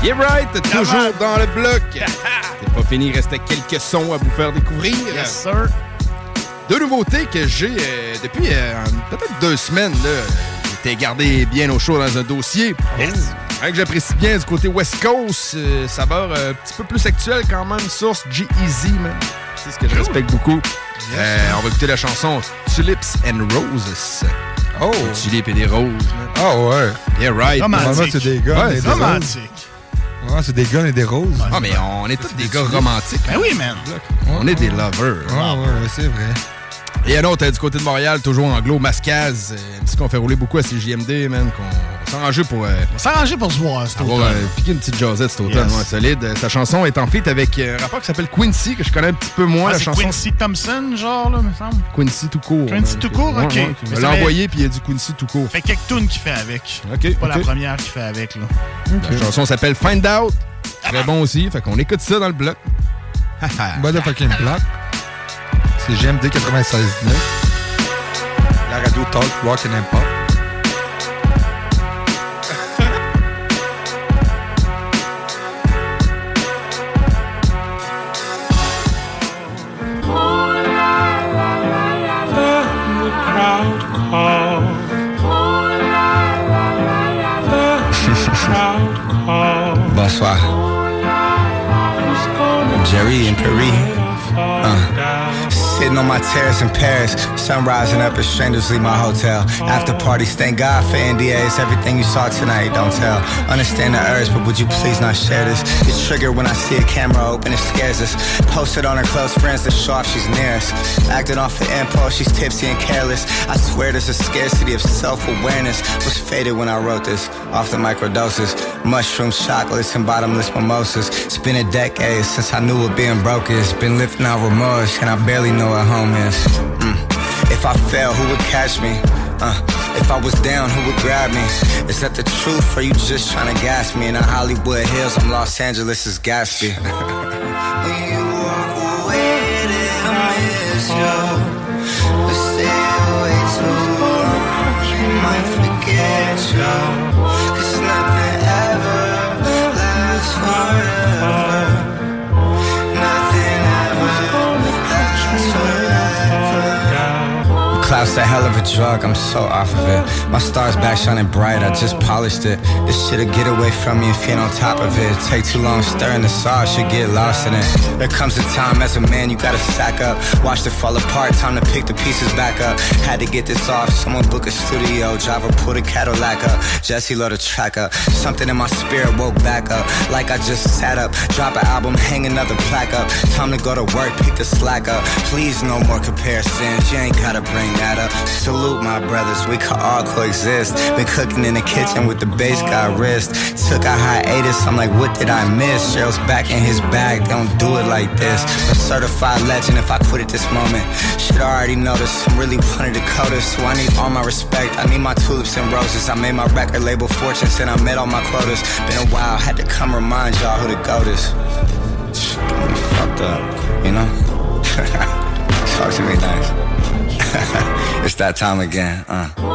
Yeah right, toujours dans le bloc. [LAUGHS] C'est pas fini, il restait quelques sons à vous faire découvrir.
Yes, sir.
Deux nouveautés que j'ai euh, depuis euh, peut-être deux semaines. J'étais gardé bien au chaud dans un dossier. Un que j'apprécie bien du côté West Coast, euh, saveur euh, un petit peu plus actuelle quand même, source G-Eazy, man. C'est ce que je respecte beaucoup. Euh, on va écouter la chanson Tulips and Roses. Oh! Tulipes et des roses.
Ah ouais.
Yeah, right.
Normalement, c'est des gars.
Ouais,
et des roses.
romantique.
Ouais, c'est des gars et des roses.
Ah, mais on est tous des gars romantiques.
Ben oui, man.
On est des lovers.
Ouais, ouais, c'est vrai.
Et un autre euh, du côté de Montréal, toujours anglo, Mascaz, un petit qu'on fait rouler beaucoup à CJMD, man, qu'on s'arranger pour... Euh,
arrangé pour se voir cet
avoir,
automne.
euh, piquer une petite jasette cet automne,
Yes.
ouais, solide. Euh, Sa chanson est en feat avec euh, un rappeur qui s'appelle Quincy, que je connais un petit peu moins,
Ah,
la
c'est
chanson.
Quincy Thompson, genre, là, me semble.
Quincy tout court.
Quincy tout court,
Ouais,
ok.
ouais, il l'a envoyé, puis il a dit Quincy tout court.
Fait quelques tunes qu'il fait avec.
OK,
Pas la première qu'il fait avec, là.
La chanson s'appelle Find Out. Très bon aussi, fait qu'on écoute ça dans le bloc. [LAUGHS]
Motherfucking Black. C'est GMD 96.9. La radio Talk, Rock and Pop.
Sitting on my terrace in Paris, sun rising up as strangers leave my hotel. After parties, thank God for NDAs. Everything you saw tonight, don't tell. Understand the urge, but would you please not share this? It's triggered when I see a camera open, it scares us. Posted on her close friends to show off she's near us. Acting off the impulse, she's tipsy and careless. I swear there's a scarcity of self-awareness. Was faded when I wrote this, off the microdoses. Mushrooms, chocolates, and bottomless mimosas. It's been a decade since I knew what being broke is. Been lifting out remorse, and I barely know what home is. Mm. If I fell, who would catch me? Uh, if I was down, who would grab me? Is that the truth, or you just trying to gas me? In the Hollywood Hills, I'm Los Angeles' is Gatsby. [LAUGHS] when you walk away, I miss you. But stay away too you might forget you. Cause nothing ever lasts forever. Cloud's a hell of a drug, I'm so off of it. My star's back shining bright, I just polished it. This shit'll get away from me if you ain't on top of it. Take too long stirring the sauce, you get lost in it. There comes a time as a man you gotta stack up. Watch it fall apart, time to pick the pieces back up. Had to get this off, someone book a studio. Driver pull the Cadillac up, Jesse load the track up. Something in my spirit woke back up, like I just sat up. Drop an album, hang another plaque up. Time to go to work, pick the slack up. Please no more comparisons, you ain't gotta bring up. Salute my brothers, we can all coexist. Been cooking in the kitchen with the bass got wrist. Took a hiatus, I'm like, what did I miss? Cheryl's back in his bag, don't do it like this. A certified legend if I quit at this moment. Should already noticed, I'm really one of the coders, so I need all my respect. I need my tulips and roses. I made my record label fortune, and I met all my quotas. Been a while, had to come remind y'all who the goat is. Fucked up, you know? [LAUGHS] Talk to me nice. [LAUGHS] it's that time again, uh.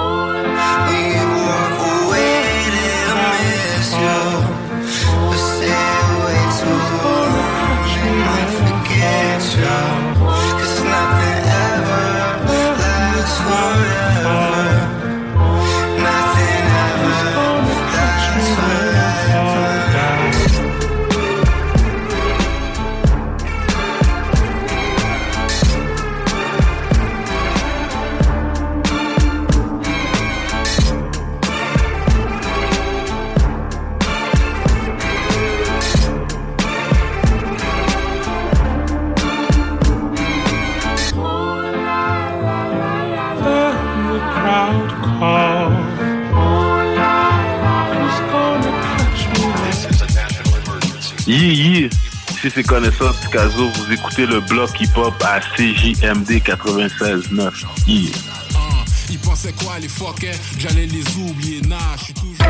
Me?
Yeah, yeah. Si c'est connaissant Picasso, vous écoutez le bloc hip-hop à CJMD 96.9. Yeah.
Ils pensaient quoi les fuckers J'allais les oublier, nah, je suis toujours.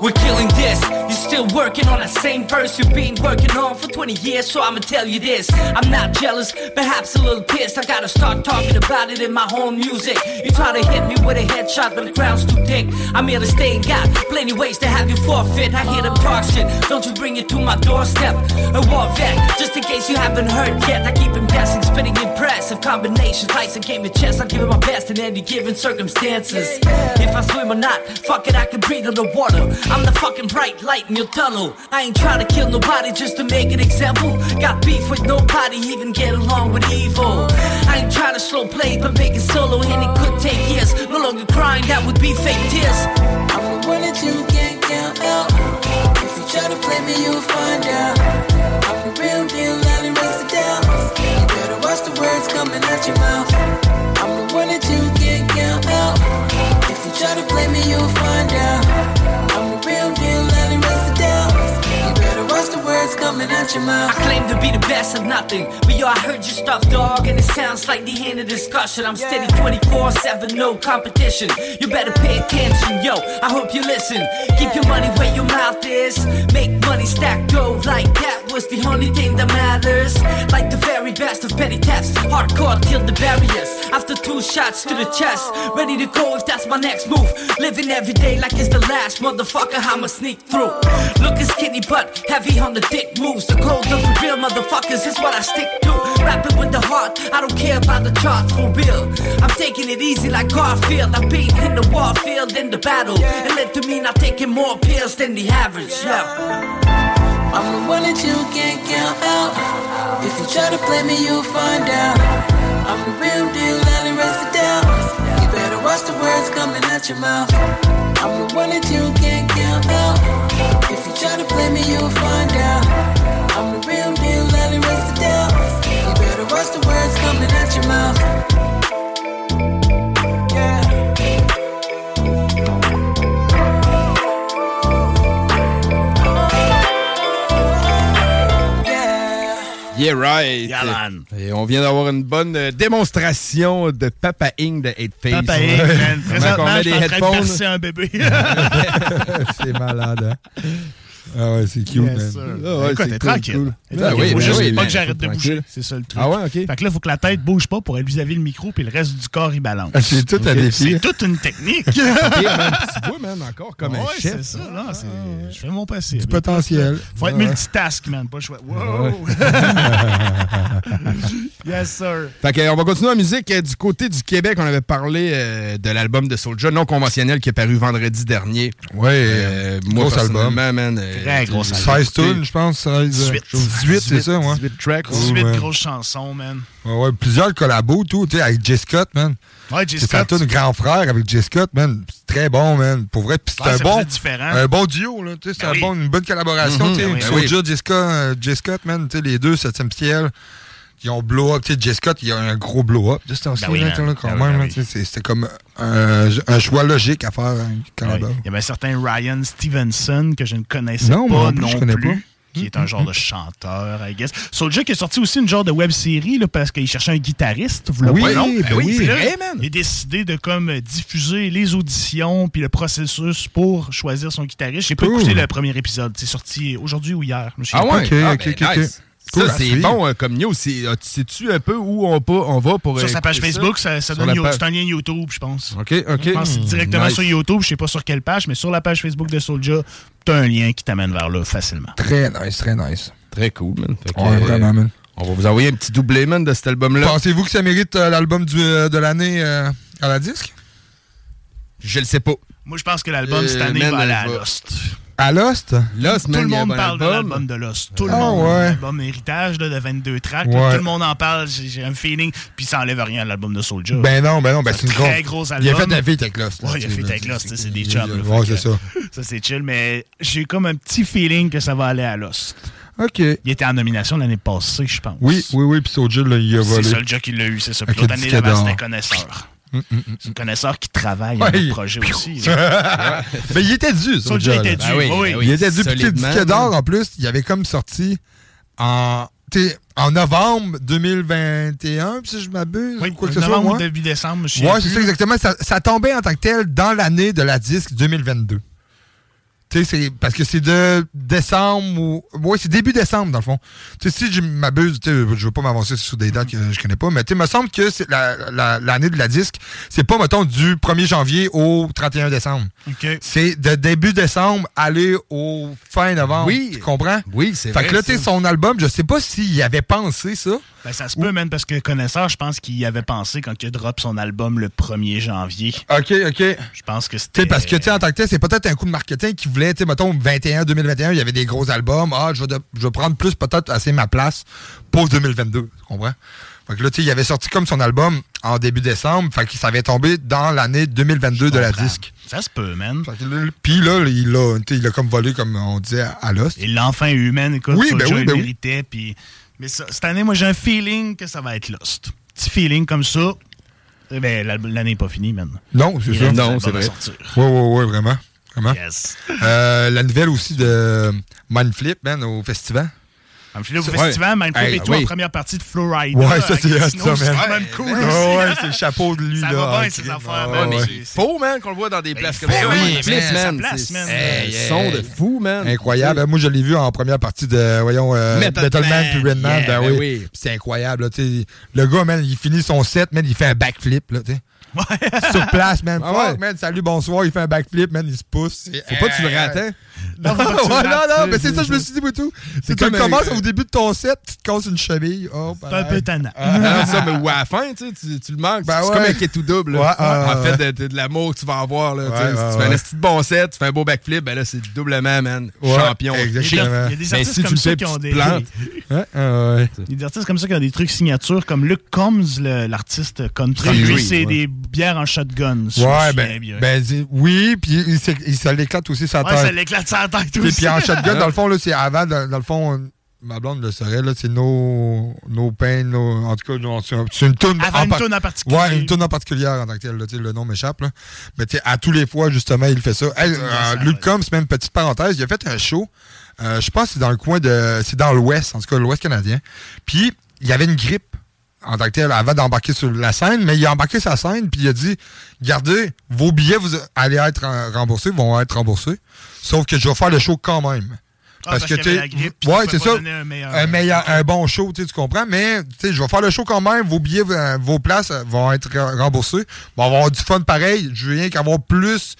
We're killing this. Still working on that same verse you've been working on for 20 years, so I'ma tell you this. I'm not jealous, perhaps a little pissed. I gotta start talking about it in my own music. You try to hit me with a headshot, but the ground's too thick. I'm here to stay and got plenty ways to have you forfeit. I hear them talk shit, don't you bring it to my doorstep. A war vet, just in case you haven't heard yet. I keep him guessing, spitting impressive combinations. Ice a game of chess, I give it my best in any given circumstances. If I swim or not, fuck it, I can breathe underwater. I'm the fucking bright light in your tunnel. I ain't trying to kill nobody just to make an example. Got beef with nobody, even get along with evil. I ain't trying to slow play, but make it solo, and it could take years. No longer crying, that would be fake tears.
I'm the one that you can't count out. If you try to play me, you'll find out. I'm the real deal, I'll erase it down. You better watch the words coming out your mouth. I'm the one that you can't count out. If you try to play me, you'll find out. Coming out your mouth.
I claim to be the best of nothing. But yo, I heard your stuff, dog, and it sounds like the end of discussion. I'm steady 24 7, no competition. You better pay attention, yo. I hope you listen. Keep your money where your mouth is. Make money stack dough like that was the only thing that matters. Like the very best of petty thefts. Hardcore till the barriers. After two shots to the chest. Ready to go if that's my next move. Living every day like it's the last. Motherfucker, I'ma sneak through. Looking skinny but heavy on the dick moves. The of the real motherfuckers is what I stick to. Rapping with the heart, I don't care about the charts for real. I'm taking it easy like Garfield. I've been in the war field in the battle. It led to me not taking more pills than the average. Yeah.
I'm the one that you can't count out. If you try to play me, you'll find out. I'm the real deal, I'll erase the doubt. You better watch the words coming out your mouth. I'm the one that you can't count out. If you try to play me, you'll find out.
Yeah, right.
Yeah, man.
Et on vient d'avoir une bonne euh, démonstration de Papa Ing de 8 Face.
Papa Ing, man. Présentement,
on met
je
des
de
headphones.
bercer un bébé. [LAUGHS]
c'est malade, hein? Ah ouais, c'est cute,
Yes,
man. Ah ouais,
Écoute,
c'est
t'es
cool,
tranquille.
cool.
T'es
Ben oui,
faut
ben
juste
oui,
pas que j'arrête
faut
de
tranquille.
bouger. C'est ça le truc.
Ah ouais, OK.
Fait que là, il faut que la tête bouge pas pour être vis-à-vis le micro, puis le reste du corps, il balance.
Ah, c'est tout un
Ok.
défi.
C'est toute une technique. [LAUGHS]
Tu vois, [LAUGHS] man, encore comme
ouais,
un chef.
c'est ça. Là, c'est- je fais mon possible.
Du potentiel.
Faut être multitask, man. Pas. Wow! [LAUGHS] yes, sir.
Fait que, on va continuer en musique. Euh, Du côté du Québec, on avait parlé euh, de l'album de Soulja non conventionnel qui est paru vendredi dernier.
Ouais,
Euh, moi,
album.
personnellement, man. Euh,
Très gros
j'ai-
album.
16 tunes, je pense. 16,
18.
18, c'est ça, ouais.
18 tracks.
18
man.
grosses chansons, man.
Ouais, ouais, plusieurs collabos, tout, tu sais, avec J. Scott, man.
Ouais, J.
C'est
Scott.
tune grand frère avec J. Scott, man. C'est très bon, man. Pour vrai, Puis c'est
Ouais,
un bon, un bon duo, là. Tu sais, c'est
Ben
un
oui.
bon, une bonne collaboration,
Mhm,
tu sais.
ben oui.
J. Scott, euh, J. Scott, man, tu sais, les deux, 7e ciel. Ils ont blow up, tu sais, J. Scott, il a un gros blow up. Juste aussi,
Ben oui,
là, là, quand
Ben oui,
même,
ben oui.
C'était comme un, un choix logique à faire hein, quand
Ouais.
même.
Il y avait un certain Ryan Stevenson que je ne connaissais
Non, moi
pas
non plus,
non
je connais
plus.
pas.
Qui est un genre de chanteur, I guess. Soulja qui a sorti aussi une genre de web série là, parce qu'il cherchait un guitariste. Vous
Oui,
pas, non?
ben oui,
c'est
c'est
vrai,
vrai, man.
Il a décidé de comme diffuser les auditions puis le processus pour choisir son guitariste. J'ai pas
Cool.
écouté le premier épisode. C'est sorti aujourd'hui ou hier. je me souviens
Ah
pas.
ouais?
Ok,
Ah,
ok,
ben,
ok,
nice.
Cool,
c'est bon euh, comme news. Euh, Sais-tu un peu où on, pas, on va pour
Sur sa page? Facebook, ça, donne
page-
c'est un lien YouTube, je pense.
OK, OK.
Je pense que c'est directement
Nice.
sur YouTube, je sais pas sur quelle page, mais sur la page Facebook de Soulja, t'as un lien qui t'amène vers là facilement.
Très nice, très nice.
Très cool, man. Fait que,
Ouais,
euh,
vraiment, man.
On va vous envoyer un petit doublé, man, de cet album-là.
Pensez-vous que ça mérite euh, l'album du- euh, de l'année euh, à la disque?
Je le sais pas.
Moi, je pense que l'album
Euh,
cette année
man,
va aller à Lost.
À Lost?
Lost,
Tout
man,
le monde parle de
album.
l'album de Lost. Tout le
Ah,
monde.
ouais.
L'album héritage là, de 22 tracks. là, tout le monde en parle. J'ai un feeling. Puis ça enlève rien à l'album de Soulja.
Ben non, ben non, ben c'est une
très
gros-
gros
Il a
album.
fait un feat avec Lost. là,
Ouais, il a fait avec Lost. C'est des chums.
Ouais, c'est ça.
Ça, c'est chill. Mais j'ai comme un petit feeling que ça va aller à Lost.
OK.
Il était en nomination l'année passée, je pense.
Oui, oui, oui, puis Soulja, là, il a
C'est
volé.
Soulja qui l'a eu, c'est ça. Puis l'autre
le
année c'était Connaisseur.
Hum, hum, hum.
C'est un connaisseur qui travaille à [LAUGHS]
Ouais.
un projet aussi.
Mais il était dû,
était dû, Ben oui, oui, ben oui.
Il était dû. Puis sais, le
Solidement,
disque d'or, en plus, il avait comme sorti en, en novembre 2021, puis si je m'abuse,
Oui,
ou quoi que ce soit.
novembre ou
moi.
début décembre, je sais
Ouais,
plus.
c'est ça exactement. Ça, ça tombait en tant que tel dans l'année de la disque 2022. Tu sais, c'est parce que c'est de décembre ou. Ouais, c'est début décembre, dans le fond. Tu sais, si je m'abuse, tu sais, je veux pas m'avancer sur des dates que je connais pas, mais tu sais, il me semble que c'est la- la- l'année de la disque, c'est pas, mettons, du 1er janvier au 31 décembre.
OK.
C'est de début décembre aller au fin novembre.
Oui.
Tu comprends?
Oui, c'est
Fait
vrai.
que là, tu sais, son album, je sais pas s'il avait pensé ça.
Ben, ça se peut, même, parce que Connaisseur, je pense qu'il y avait pensé quand il a drop son album le 1er janvier.
OK, OK.
Je pense que
Tu
c'était.
sais, parce que, tu sais, en tant que tel, c'est peut-être un coup de marketing qui voulait, tu sais, mettons, 21, 2021, il y avait des gros albums. Ah, je vais, de- je vais prendre plus, peut-être, assez ma place pour 2022. Tu comprends? Fait que là, tu sais, il avait sorti comme son album en début décembre. Fait que ça avait tombé dans l'année 2022 de la disque.
Ça se peut, man.
Puis là, il il a comme volé, comme on disait, à, Lost.
Il l'a enfin eu, man. Écoute,
Oui, ben oui,
il
ben oui.
méritait. Puis... Mais ça- cette année, moi, j'ai un feeling que ça va être Lost. Petit feeling comme ça. Eh ben, l'année n'est pas finie, man.
Non, c'est
des
Non, c'est vrai.
sortir.
Ouais, ouais, ouais, vraiment.
Yes.
Euh, la nouvelle aussi de Mindflip, man, au festival.
Là au festival, Mindflip
Hey,
et tout
oui.
en première partie de Flowrider?
Ouais, ça, c'est ça,
C'est
man.
quand même cool.
Ouais,
aussi,
ouais, [LAUGHS] c'est le chapeau de lui,
Ça
là.
va bien,
Ah,
ces
crime.
affaires, man. c'est-
faut, man, qu'on le voit dans des
Ben,
places comme ça.
oui,
Mindflip,
man, sa
man.
place,
C'est-
man.
c'est
Hey,
un son
hey.
de fou, man.
Incroyable. Moi, je l'ai vu en première partie de, voyons, euh, Metal Man puis Redman.
Yeah,
ben
ben
oui.
oui.
Puis C'est incroyable. Là, tu sais. le gars, man, il finit son set, man, il fait un backflip. Là, tu sais. Sur place, man.
Ah
Fuck,
ouais.
man. Salut, bonsoir. Il fait un backflip, man. Il se pousse.
Faut pas que tu le rates, hein? [LAUGHS]
Non, ouais, non, non, mais c'est ça, je me suis dit, moi, tout.
C'est
Tu
comme
commences au début de ton set, tu te casses une cheville. Oh,
C'est un peu tannant.
Ah, non, ça, mais ou à la fin, tu, sais, tu, le manques.
Ben
c'est
ouais.
comme un quai tout double.
Ouais, ah,
en fait, de, de- de l'amour que tu vas avoir. Là, tu sais, si tu fais un de bon set, tu fais un beau backflip, ben là, c'est doublement, man. Champion.
exactement.
Il y a des
Mais
artistes comme ça qui ont des.
ah.
Il y a des artistes comme ça qui ont des trucs signatures, comme Luke Combs, l'artiste country. Lui, c'est des bières en shotgun.
Ouais, ben, ben oui, puis ça l'éclate aussi sa
Ouais,
tête.
ça l'éclate tête
Puis,
aussi.
puis en shotgun, [LAUGHS] dans le fond, c'est avant, dans, dans le fond, ma blonde le saurait, là, c'est no, no pain, no, en tout cas, c'est un- c'est une toune.
Avant une
par-
toune en particulier.
Ouais, une toune en particulière en tant que telle, là, le nom m'échappe, là. Mais tu sais, à tous les fois, justement, il fait ça. Hey, euh, Luke Combs, même petite parenthèse, il a fait un show, euh, je pense c'est dans le coin de, c'est dans l'ouest, en tout cas, l'ouest canadien. Puis, il y avait une grippe en tant que tel avant d'embarquer sur la scène, mais il a embarqué sa scène puis il a dit Gardez, vos billets vous allez être remboursés, vont être remboursés. Sauf que je vais faire le show quand même.
Ah, parce y
tu sais, ouais, c'est ça.
un meilleur-
un, meilleur- un bon show, tu comprends? Mais tu sais, je vais faire le show quand même. Vos billets, euh, vos places euh, vont être re- remboursés. Bon, on va avoir du fun pareil. Je veux rien qu'avoir plus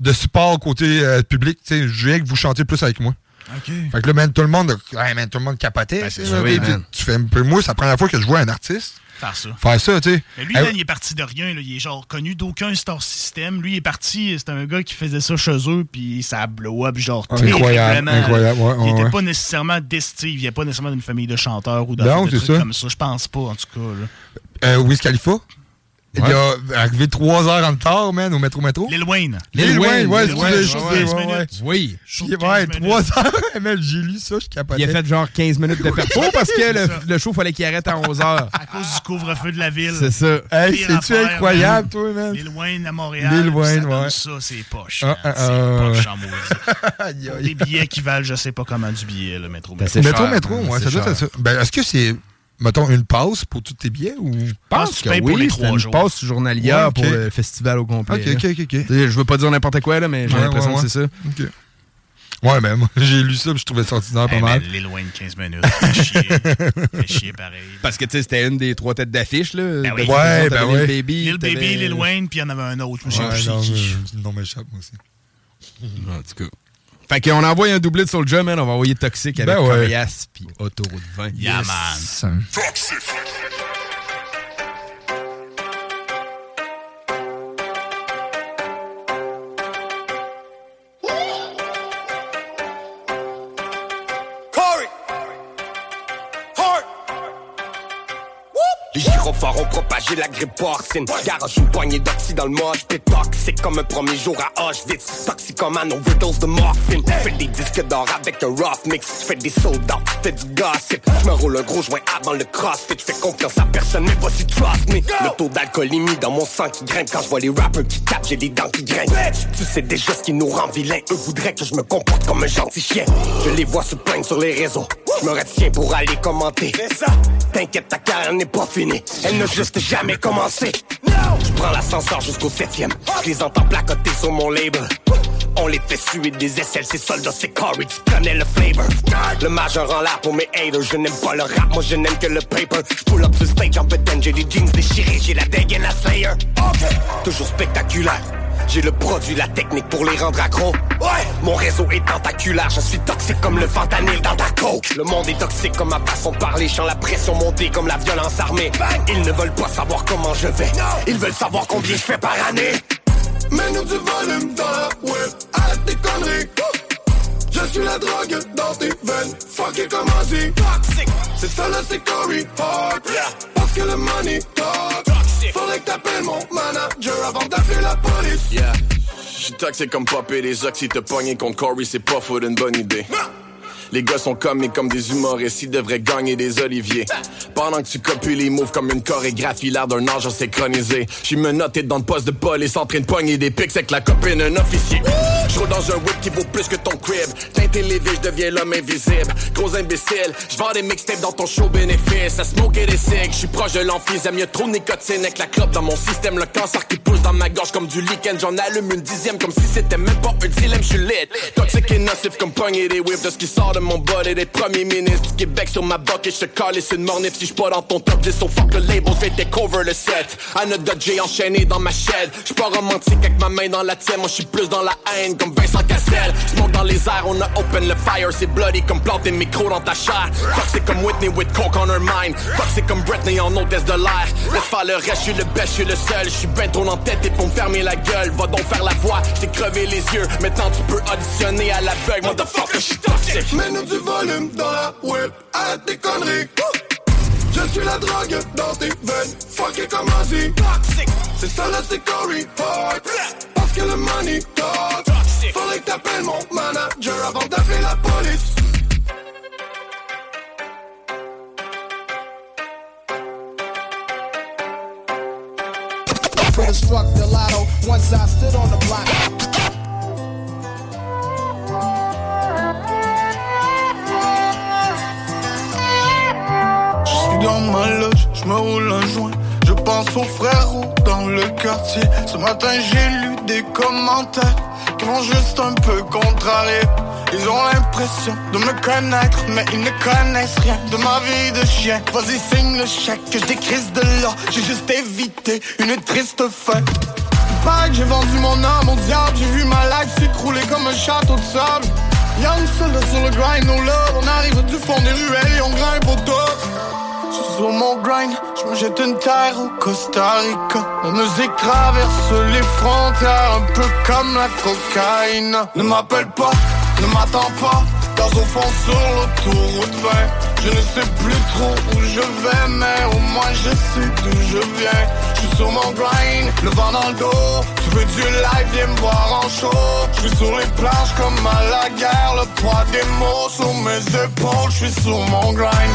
de support côté euh, public. Tu sais, je veux rien que vous chantez plus avec moi.
OK.
Fait que là, man, tout le monde, ouais, man, tout le monde capotait.
Ben,
là,
oui, man.
tu fais un peu moi, c'est la première fois que je vois un artiste
Faire ça.
faire ça, tu sais.
Mais lui,
Eh,
il est parti de rien. là. Il est genre connu d'aucun star system. Lui, il est parti. C'était un gars qui faisait ça chez eux. Puis ça a blow up, genre.
Incroyable,
terriblement.
incroyable, ouais,
il
ouais,
était
ouais.
pas nécessairement destiné. Il vient pas nécessairement d'une famille de chanteurs ou trucs
ça.
comme ça. Je pense pas, en tout cas. là.
euh, Wiz Khalifa? Il a arrivé trois heures en retard, man, au métro métro.
Lil Wayne.
Lil Wayne, ouais,
Lil Wayne,
ouais,
15
ouais.
minutes.
Oui.
Show
Il-
15
Ouais, trois heures, man, j'ai lu ça, je capotais.
Il a fait genre 15 minutes de perso [LAUGHS] parce que le, le show fallait qu'il arrête à 11 h.
À cause du couvre-feu de la ville.
C'est ça.
Hey, c'est-tu incroyable,
man.
toi, man?
Lil Wayne à Montréal.
Lil Wayne, ouais.
Ça, c'est poche.
Ah, ah,
c'est
ah,
poche
ouais.
en maudit. [LAUGHS] Des billets qui valent, je sais pas comment du billet, le métro.
Ben,
métro.
c'est
Métro, métro, ouais, ça doit être ça. Ben, est-ce que c'est, mettons, une passe pour tous tes billets ou.
Je pense
tu
que
pour
oui,
les trois
une
jours.
passe journalière
Ouais,
pour le festival au complet.
Ok, ok, ok,
Je veux pas dire n'importe quoi, là, mais j'ai
Ouais,
l'impression
ouais,
que c'est ça.
Ok. Ouais, ben, moi, j'ai lu ça, puis je trouvais ça ordinaire pas
Hey,
mal.
Wayne, 15 minutes. Fait chier. [LAUGHS] Fait chier pareil.
Parce que tu sais, c'était une des trois têtes d'affiche. là.
Ben oui.
Ouais, ben
Lil
ouais.
Baby.
Lil Baby, Lil Wayne, puis il y en avait un autre. Je plus
mais, le nom m'échappe, moi aussi.
En tout cas. Fait qu'on envoie un doublé de Soulja, man. On va envoyer Toxic avec
Ben ouais.
Corias puis Autoroute 20.
Yeah, man.
Corey! Gyrophares ont propagé la grippe porcine. Garage une poignée d'oxy dans le moche. T'es toxique comme un premier jour à Auschwitz. Toxicomane overdose de morphine. Fais des disques d'or avec un rough mix. Fais des soldats, fais du gossip. Je me roule un gros joint avant le crossfit. Fais confiance à personne, mais voici trust me. Le taux d'alcoolémie dans mon sang qui grimpe quand je vois les rappers qui tapent. J'ai les dents qui grincent. Tu sais déjà ce qui nous rend vilains. Eux voudraient que je me comporte comme un gentil chien. Je les vois se plaindre sur les réseaux. Je me retiens pour aller commenter. T'inquiète, ta carrière n'est pas finie. Elle n'a juste jamais commencé. Je prends l'ascenseur jusqu'au septième. Je les entends placoter sur mon label. On les fait suer des aisselles, ces soldats, c'est Corey, tu connais le flavor. Le majeur en l'air pour mes haters, je n'aime pas le rap, moi je n'aime que le paper. Je pull up sur stage en bedaine, j'ai les jeans déchirés, j'ai la dégaine la slayer. Toujours spectaculaire. J'ai le produit, la technique pour les rendre accros. Ouais, mon réseau est tentaculaire, je suis toxique comme le fentanyl dans ta coke. Le monde est toxique comme ma façon de parler, sens la pression monter comme la violence armée. Ils ne veulent pas savoir comment je vais, ils veulent savoir combien je fais par année.
Mets-nous du volume dans la web, arrête tes conneries. Je suis la drogue dans tes veines, fuck it comme Ozzy.
Toxic,
C'est ça là, c'est Corey Hart. Parce que le money talk. Faudrait que t'appelles mon manager avant d'appeler la police.
Yeah. J'suis toxique comme popper des oxy, te pogner contre Corey, c'est pas faute une bonne idée. Les gars sont comme comme des humoristes, ils devraient gagner des oliviers. Pendant que tu copies les moves comme une chorégraphie, l'air d'un âge synchronisé. J'suis menotté dans le poste de police en train de pogner des pics avec la copine d'un officier. J'roule dans un whip qui vaut plus que ton crib. Teinté les vies, j'deviens l'homme invisible. Gros imbécile, j'vends des mixtapes dans ton show bénéfice. À smoker des cigs, j'suis proche de l'emphysème. Y'a trop de nicotine avec la clope dans mon système. Le cancer qui pousse dans ma gorge comme du lichen. J'en allume une dixième comme si c'était même pas un dilemme. J'suis lit. Toxique et nocif comme pogner des whips de ce qui sort de mon bol et des premiers ministres du Québec sur ma boque et je te calisse une mornif si j'suis pas dans ton top 10 so fuck le label, j'vais take cover le set. Anna Dodge enchaîné dans ma chaîne. J'suis pas romantique avec ma main dans la tienne, moi j'suis plus dans la haine. Comme Vincent Cassel. Smoke dans les airs, on a open le fire. C'est bloody comme planter micro dans ta chair. Toxic comme Whitney with coke on her mind. Toxic comme Britney en hôtesse de l'air. Laisse faire le reste, je suis le best, je suis le seul. Je suis ben trop en tête et pour me fermer la gueule. Va donc faire la voix, j'ai crevé les yeux. Maintenant tu peux auditionner à l'aveugle. Motherfucker, je suis toxic.
Mets-nous du volume dans la web, arrête tes conneries. Je suis la drogue dans tes veines, fuck it comme Ozzy. Toxic, c'est ça là c'est Corey Hart. Parce que le money talk. Faudrait que t'appelles mon manager avant d'appeler la police.
Could struck the lotto once I stood on the block.
Dans ma loge, je me roule un joint. Je pense aux frères ou dans le quartier. Ce matin j'ai lu des commentaires qui m'ont juste un peu contrarié. Ils ont l'impression de me connaître, mais ils ne connaissent rien de ma vie de chien. Vas-y, signe le chèque que je de là. J'ai juste évité une triste fin. Que j'ai vendu mon âme au diable. J'ai vu ma life s'écrouler comme un château de sable. Young seul sur le grind, no love. On arrive du fond des ruelles et on grimpe au top. Je suis sur mon grind, je me jette une terre au Costa Rica. La musique traverse les frontières, un peu comme la cocaïne. Ne m'appelle pas, ne m'attends pas, dans au fond sur l'autoroute 20. Je ne sais plus trop où je vais, mais au moins je sais d'où je viens. Je suis sur mon grind, le vent dans le dos. Tu veux du live, viens me voir en show. Je suis sur les planches comme à la guerre, le poids des mots sur mes épaules. Je suis sur mon grind.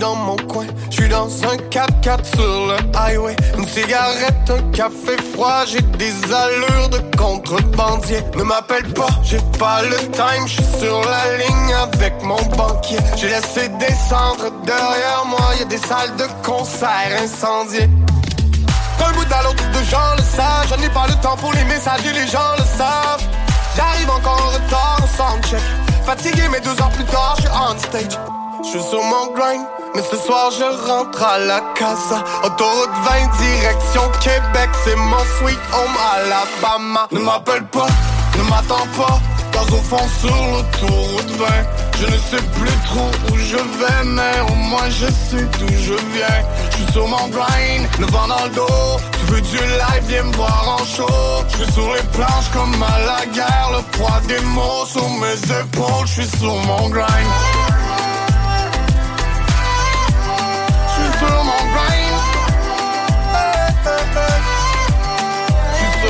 Dans mon coin. Je dans un 4x4 sur le highway. Une cigarette, un café froid. J'ai des allures de contrebandier. Ne m'appelle pas, j'ai pas le time. Je suis sur la ligne avec mon banquier. J'ai laissé descendre derrière moi. Y a des salles de concert incendiées. D'un bout à l'autre de gens le savent J'en ai pas le temps pour les messages et les gens le savent J'arrive encore en retard au soundcheck Fatigué mais deux heures plus tard je suis on stage Je suis sur mon grind Mais ce soir je rentre à la casa. Autoroute 20 direction Québec C'est mon sweet home Alabama. Ne m'appelle pas, ne m'attends pas. Dans au fond sur l'autoroute 20 Je ne sais plus trop où je vais Mais au moins je sais d'où je viens. Je suis sur mon grind, le vent dans le dos. Tu veux du live, viens me voir en show. Je suis sur les planches comme à la guerre Le poids des mots sur mes épaules. Je suis sur mon grind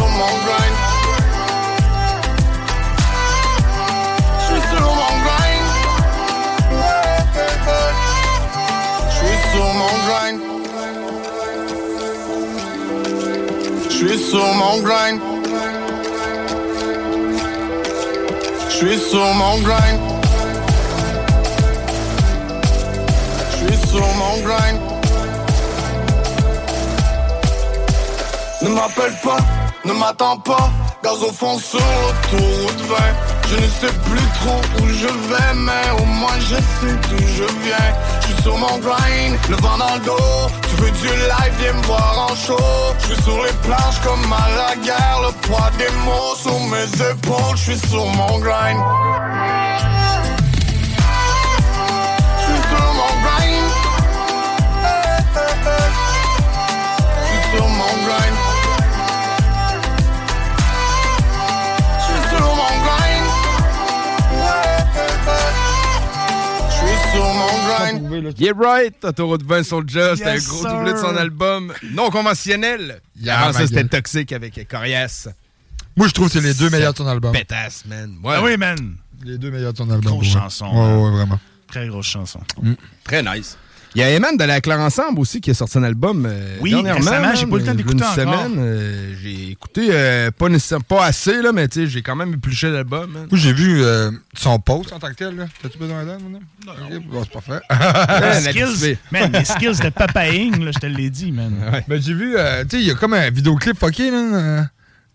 sur mon grind. Je suis sur mon grind. Je suis sur mon grind. Je suis sur mon grind. Je suis sur mon grind. Je suis sur mon grind. Ne m'appelle pas, ne m'attends pas Gaz au fond sur l'autoroute 20 Je ne sais plus trop où je vais Mais au moins je sais d'où je viens. Je suis sur mon grind, le vent dans le Tu veux du live, viens me voir en show. Je suis sur les planches comme à la guerre. Le poids des mots sur mes épaules Je suis sur mon grind sur mon grind
Yeah right, Autoroute 20 Soulja, c'était
Yes,
un gros
sir.
doublé de son album non conventionnel.
Yeah,
Avant ça,
ma
c'était. Toxique avec Corias.
Moi, je trouve que c'est les deux meilleurs de son album.
Pétasse, man. Ouais.
Ah oui, man.
Les deux meilleurs de son album.
Grosse
ouais.
chanson.
Ouais, ouais, vraiment.
Très grosse chanson.
Très nice. Il y a Eman de la Claire Ensemble aussi qui a sorti un album euh,
Oui,
dernièrement.
j'ai
man,
pas eu le temps
il y a
d'écouter encore.
semaine, euh, j'ai écouté euh, pas, nécessairement- pas assez, là, mais tu sais, j'ai quand même épluché l'album. man.
Moi, j'ai vu euh, son post en tant que tel. là. T'as-tu besoin d'un Non, non. Bon, c'est parfait.
Les [LAUGHS] skills, man, les skills de papaing, là, je te l'ai dit, man.
Ben, j'ai vu, euh, tu sais, il y a comme un vidéoclip fucké, euh, sais,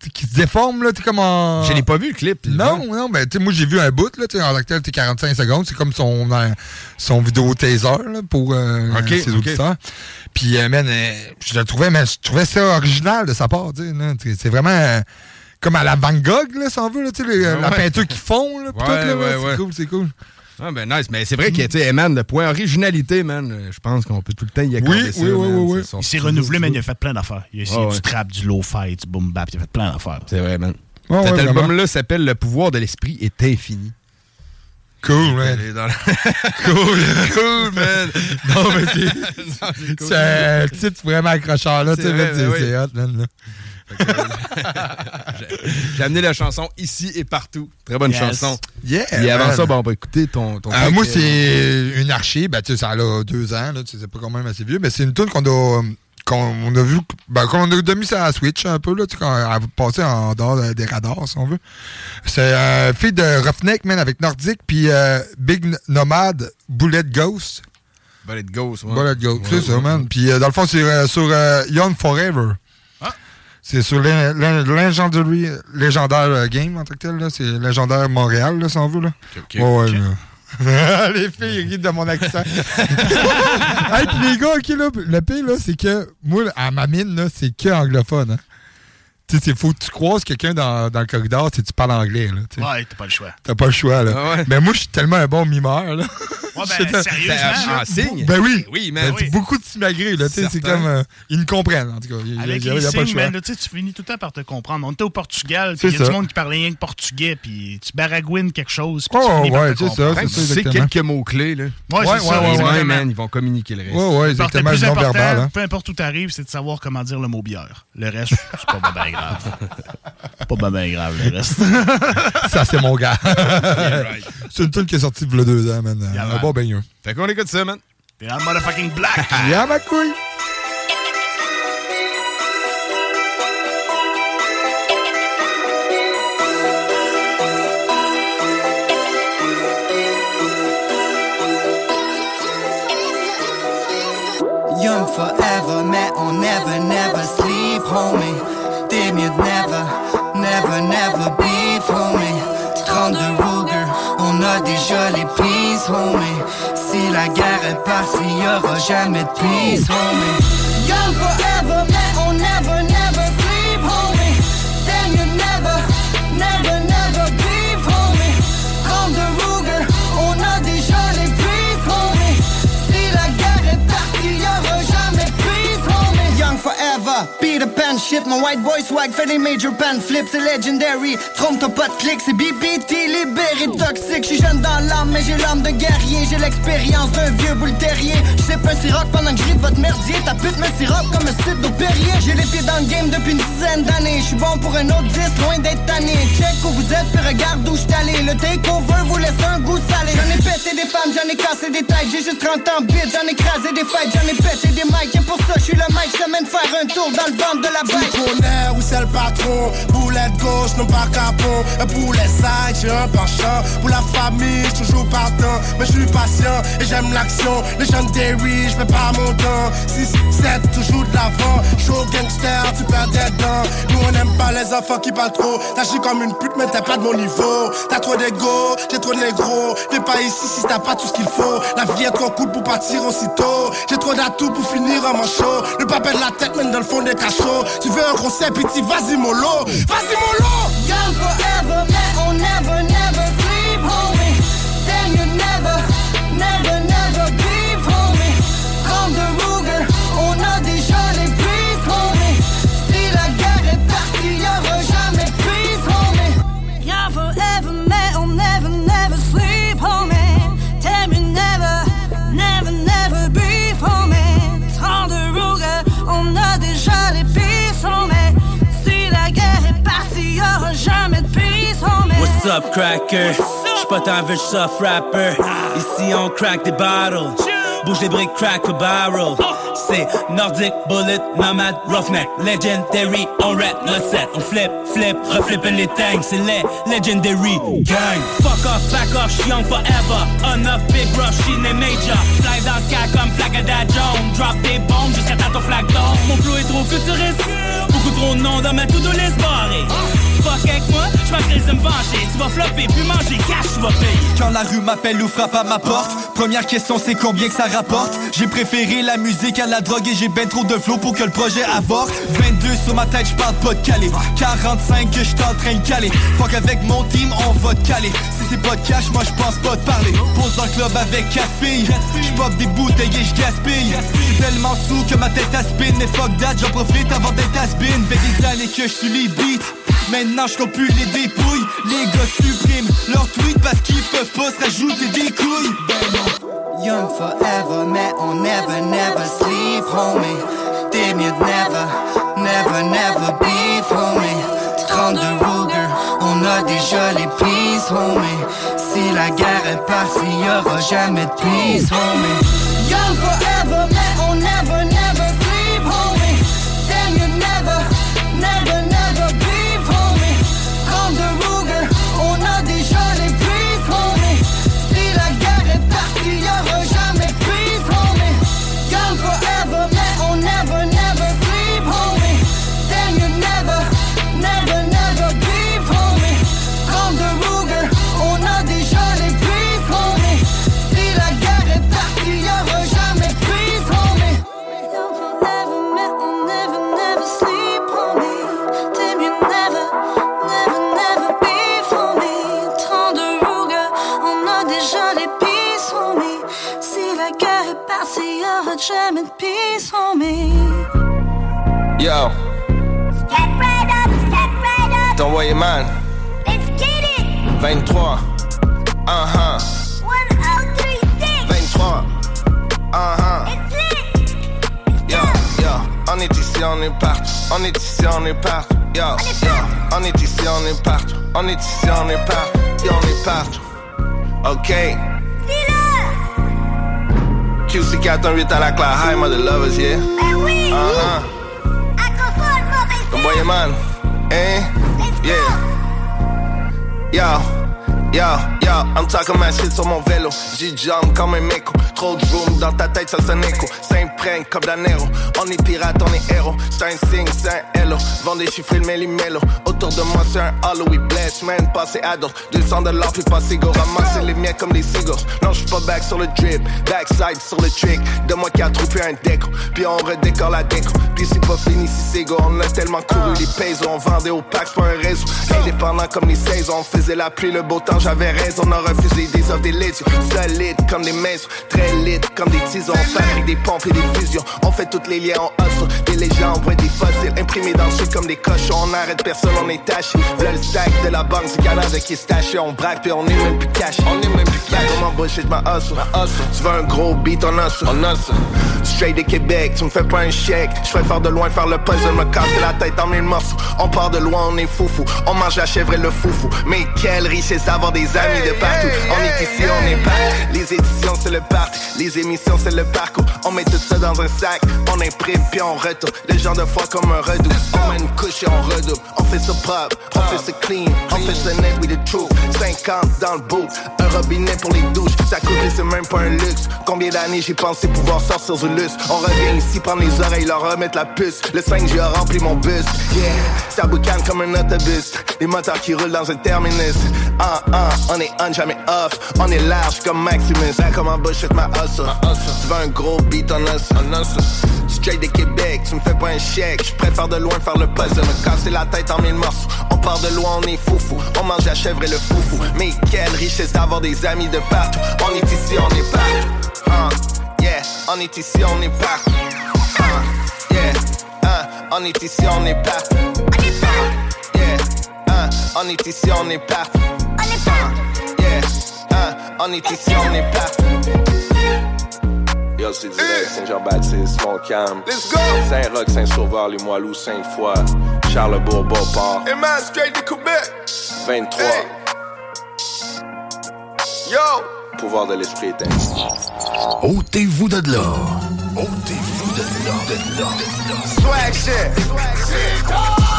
qui se déforme, là, tu comme en...
Je l'ai pas vu, le clip.
Non, non, tu sais, moi, j'ai vu un bout, là, tu en tel, t'es 45 secondes, c'est comme son, euh, son vidéo taser, là, pour euh,
Ok,
ses
ok.
auditeurs. Puis, euh, man, euh, je le trouvais, mais je trouvais ça original de sa part, tu sais. C'est- vraiment... euh, comme à la Van Gogh, là, si on veut, là, tu sais, les-
Ah
la
ouais.
peinture qui fond, là,
Ouais, ouais,
c'est
ouais.
cool, c'est cool.
Ah, ben nice. Mais c'est vrai qu'il y a, tu sais, Eman, le point originalité, man, je pense qu'on peut tout le temps y accorder
Oui,
ça.
oui, oui,
man.
oui, oui. Il s'est renouvelé,
cool.
il a fait plein d'affaires. Il a essayé
Ah,
du
ouais.
trap, du low-fi, du boom-bap, il a fait plein d'affaires.
C'est vrai, man.
Ouais,
Cet
ouais,
album-là s'appelle Le pouvoir de l'esprit est infini.
Cool, man.
Dans la- [LAUGHS]
Cool.
cool, man.
Non, mais c'est. [LAUGHS]
C'est cool.
C'est un titre vraiment accrocheur, là, tu sais,
C'est
man,
vrai,
c'est
ben
hot, man, là. [LAUGHS]
J'ai- J'ai amené la chanson ici et partout. Très bonne
Yes.
chanson.
Yeah,
Et avant
man.
ça, ben, on va écouter ton. ton
Euh, moi,
euh,
c'est une archive. Ben, tu sais, ça a deux ans, là, tu sais, c'est pas quand même assez vieux, mais c'est une tune qu'on a, qu'on on a vu, ben, qu'on a mis sur la Switch un peu, là, tu sais, quand elle a passé en dehors euh, des radars, si on veut. C'est euh, fille de Roughneck, man, avec Nordic, puis euh, Big Nomad, Bullet Ghost.
Bullet Ghost, ouais.
Bullet Ghost,
Ouais,
c'est ça,
ouais.
man. Puis euh, dans le fond, c'est euh, sur euh, Young Forever. C'est sur l'in- l'in- Legendary, légendaire euh, game en tant que tel. là. C'est légendaire Montréal, là, si on veut. Là.
ok,
Ouais, là. [LAUGHS] les filles rient de mon accent. [LAUGHS] hey, puis les gars, ok, là, le pire, là, c'est que moi, à ma mine, là, c'est que anglophone. Hein. Tu sais, faut que tu croises quelqu'un dans, dans le corridor, sais, tu parles anglais. Là.
Ouais, t'as pas le choix.
T'as pas le choix, là.
Ah ouais.
Mais moi, je suis tellement un bon mimeur, là.
Ouais, ben, sérieusement.
en signe?
Ben oui. Ben, c'est beaucoup de simagrées, là. Tu sais, c'est comme. euh, ils me comprennent, en tout cas. Il y a-
Avec
il y a-
les
il y a pas le
signes,
choix.
man, là, tu sais, tu finis tout le temps par te comprendre. On était au Portugal,
C'est
puis il y a
ça.
du monde qui parlait rien que portugais, puis tu baragouines quelque chose, puis tu
Oh,
finis par
ouais,
te
c'est ça,
comprendre.
c'est
Tu sais quelques mots-clés, là.
Ouais,
man, ils vont communiquer le reste.
Ouais, ouais,
Le plus important,
hein.
peu importe où t'arrives, c'est de savoir comment dire le mot bière. Le reste, [LAUGHS] c'est pas bien grave. pas bien grave, le reste. [LAUGHS]
Ça, c'est mon gars. [LAUGHS] C'est une tune qui est sortie il y a deux ans, man.
Yeah,
Un
man.
bon baigneur.
Fait qu'on écoute ça, man.
T'es un motherfucking black. [LAUGHS]
Yeah, ma couille.
Young forever, mais on never, never sleep, homie. T'es mieux de never, never, y'aura jamais de peace, homie. Peter Pan shit, mon white boy swag fait des major pan flips, c'est legendary. Trompe-toi pas de c'est BBT libéré toxique. J'suis jeune dans l'âme, mais j'ai l'âme de guerrier. J'ai l'expérience d'un vieux boule terrier. J'sais pas siroc pendant que j'ris de votre merdier. Ta pute me siroc comme un site d'Opérier. J'ai les pieds dans le game depuis une dizaine d'années. J'suis bon pour un autre 10, loin d'être tanné. Check où vous êtes, puis regarde où allé. Le takeover vous laisse un goût salé. J'en ai pété des femmes, j'en ai cassé des têtes. J'ai juste 30 ans bite, j'en ai crasé des fêtes, j'en ai pété des mics. Et pour ça, j'suis le mic, j't'amène faire un tour dans le ventre de la bête.
Tu connais où c'est le patron? Boulette gauche, non pas capon. Pour les sides, j'ai un penchant. Pour la famille, j'suis toujours partant. Mais je suis patient et j'aime l'action. Legendary, je fais pas mon temps. 6, 7, toujours de l'avant Show gangster, tu perds des dents. Nous on aime pas les enfants qui parlent trop. T'agis comme une pute mais t'es pas de mon niveau. T'as trop d'ego, j'ai trop de négro. T'es pas ici si t'as pas tout ce qu'il faut. La vie est trop cool pour partir aussitôt. J'ai trop d'atouts pour finir en manchot. Le pas perdre la tête même dans le fond Tu veux un concert petit vas-y mollo Vas-y mollo
Young forever, mais on never, never
Up, cracker? J'suis pas tant vite soft rapper. Ici, on crack des bottles.
bouge les briques, crack a barrel. C'est Nordic, Bullet, Nomad, Roughneck, Legendary, on rap notre set. On flip, flip, reflippe les tanks, c'est les Legendary Gang. Fuck off, back off, j'suis young forever. Enough big rush, she n'est major. Fly dans le sky comme Flagada Jones. Drop des bombes jusqu'à temps ton flag tombe. Mon flow est trop futuriste. Beaucoup trop de noms dans ma to-do. Fuck avec moi, j'm'agresse de me venger. Tu vas flopper, puis manger cash, tu vas payer.
Quand la rue m'appelle ou frappe à ma porte Première question c'est combien que ça rapporte? J'ai préféré la musique à la drogue et j'ai ben trop de flow pour que le projet avorte 22 sur ma tête, j'parle pas de caler 45 que j'suis en train de caler. Fuck avec mon team, on va te caler. Si c'est pas de cash, moi j'pense pas te parler. Pose dans le club avec quatre filles J'pop des bouteilles et j'gaspille J'suis tellement sous que ma tête aspine Mais fuck that, j'en profite avant d'être has-been. Fait des années que les beats Maintenant je plus les dépouilles Les gars suppriment leurs tweets parce qu'ils peuvent pas se rajouter des couilles
Young forever, mais on never, never sleep, homie. Mieux de never, never, never beef, homie. 32 Ruger, on a déjà les peace, homie. Si la guerre est partie, y'aura jamais de peace, homie. Young forever, mais
Yo. Ton voyer man. 23. Uh-huh. 23. Uh-huh. Yo, yo. On est ici, on est partout. On est ici, on est partout. Yo, yo. On est ici, on est partout. On est ici, on est partout. Yo, on est partout. Ok. QC 418 à la classe. Hi, mother lovers, yeah. Uh-huh. Ton boy man. Eh? Yeah. Yo. Yo, yo, I'm talking my shit sur mon vélo. J'y jump comme un méco. Trop de room dans ta tête, ça sonne écho. Ça imprègne comme Danero. On est pirate, on est héros. C'est un signe, c'est un hello. Vend des chiffres, mais les mélos. Autour de moi, c'est un halo. We bless, man, passé adult. 200 dollars, puis pas go. Ramasser les miens comme des cigares. Non, j'suis pas back sur le drip. Backside sur le trick. De moi quatre roues, puis un déco. Puis on redécore la déco. Puis c'est pas fini si c'est go. On a tellement couru les pesos. On vendait au pack, pas un réseau. Indépendant comme les saisons. On faisait la pluie, le beau temps, j'avais raison. On a refusé des offres, légions. Solides comme des maisons. Très lit comme des tisons. On fabrique des pompes et des fusions. On fait toutes les liens en hustle. Des légendes, ouais, des fossiles. Imprimés dans le sud comme des cochons. On arrête personne, on est taché. Le stack de la banque du Canada qui est staché. On braque puis on est même plus cash. On est même plus cash. Comment bullshit ma hustle. Tu veux un gros beat, on hustle. On hustle. Straight de Québec, tu me fais pas un chèque. Je préfère de loin faire le puzzle, me casser la tête en mille morceaux. On part de loin, on est foufou. On mange la chèvre et le foufou. Mais quelle richesse d'avoir des amis de partout. On est ici, on est partout. Les éditions, c'est le parc. Les émissions, c'est le parcours. On met tout ça dans un sac. On imprime puis on retourne. Les gens de foi comme un redoute. On met une couche et on redouble. On fait ça propre, on fait ça clean. On fait ça net with the truth. 50 dans le bout. Un robinet pour les douches. Ça coûte, c'est même pas un luxe. Combien d'années j'ai pensé pouvoir sortir du luxe? On revient ici, prendre les oreilles, leur remettre la puce. Le 5G a rempli mon bus. Yeah, ça boucane comme un autobus. Les moteurs qui roulent dans un terminus. Ah, ah, on est on, jamais off. On est large comme Maximus. Là, comment bullshit ma hustle? Tu veux un gros beat en hustle? Straight de Québec, tu me fais pas un chèque. Je préfère de loin faire le puzzle, me casser la tête en mille morceaux. On part de loin, on est foufou. On mange la chèvre et le foufou. Mais quelle richesse d'avoir des amis de partout. On est ici, on est partout. Ah, yeah, on est ici, on est partout. Ah, yeah, ah, on est ici, on est partout. Ah, yeah, ah, on est ici, on est partout. Ah, yeah, ah, on est ici, on est partout. Yo, c'est direct, Saint-Jean-Baptiste, Montcalm. Let's go! Saint-Roch, Saint-Sauveur, les Moilous, Sainte-Foy, Charlebourg, Beauport.
Et man, straight de Québec.
23.
Yo, pouvoir de l'esprit est ainsi.
Ôtez-vous de là.
Ôtez-vous de là. De là. Swag shit.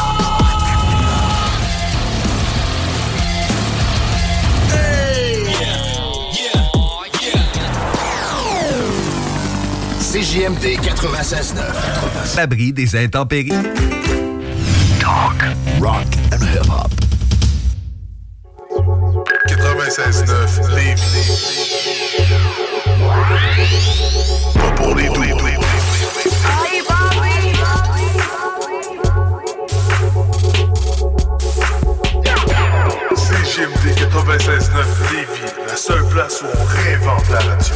CJMD 96.9. L'abri des intempéries. Talk, rock and hip-hop.
96.9 Lévis. Pas pour les doux. CGMD 96.9 Lévis, la seule place où on réinvente la radio.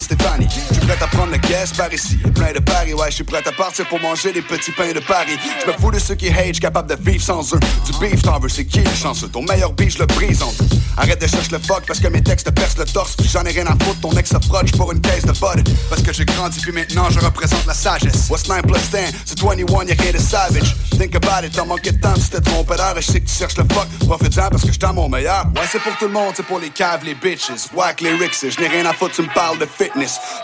Stéphanie, je suis prêt à prendre le guest par ici. Plein de paris, ouais, je suis prêt à partir pour manger des petits pains de Paris. Je me fous de ceux qui hate, capable de vivre sans eux. Du beef, t'en veux, c'est qui le chanceux? Ton meilleur beef, le brise en. Arrête de chercher le fuck parce que mes textes percent le torse. J'en ai rien à foutre, ton ex se frotte pour une caisse de bud. Parce que j'ai grandi, puis maintenant je représente la sagesse. What's 9 plus 10? C'est 21, y'a rien de savage. Think about it, t'as manqué de temps, tu t'es trompé d'heure. Et je sais que tu cherches le fuck, profite-en parce que je mon meilleur. Ouais, c'est pour tout le monde, c'est pour les caves, les bitches. Whack les rixes, je rien à foutre, tu me parles de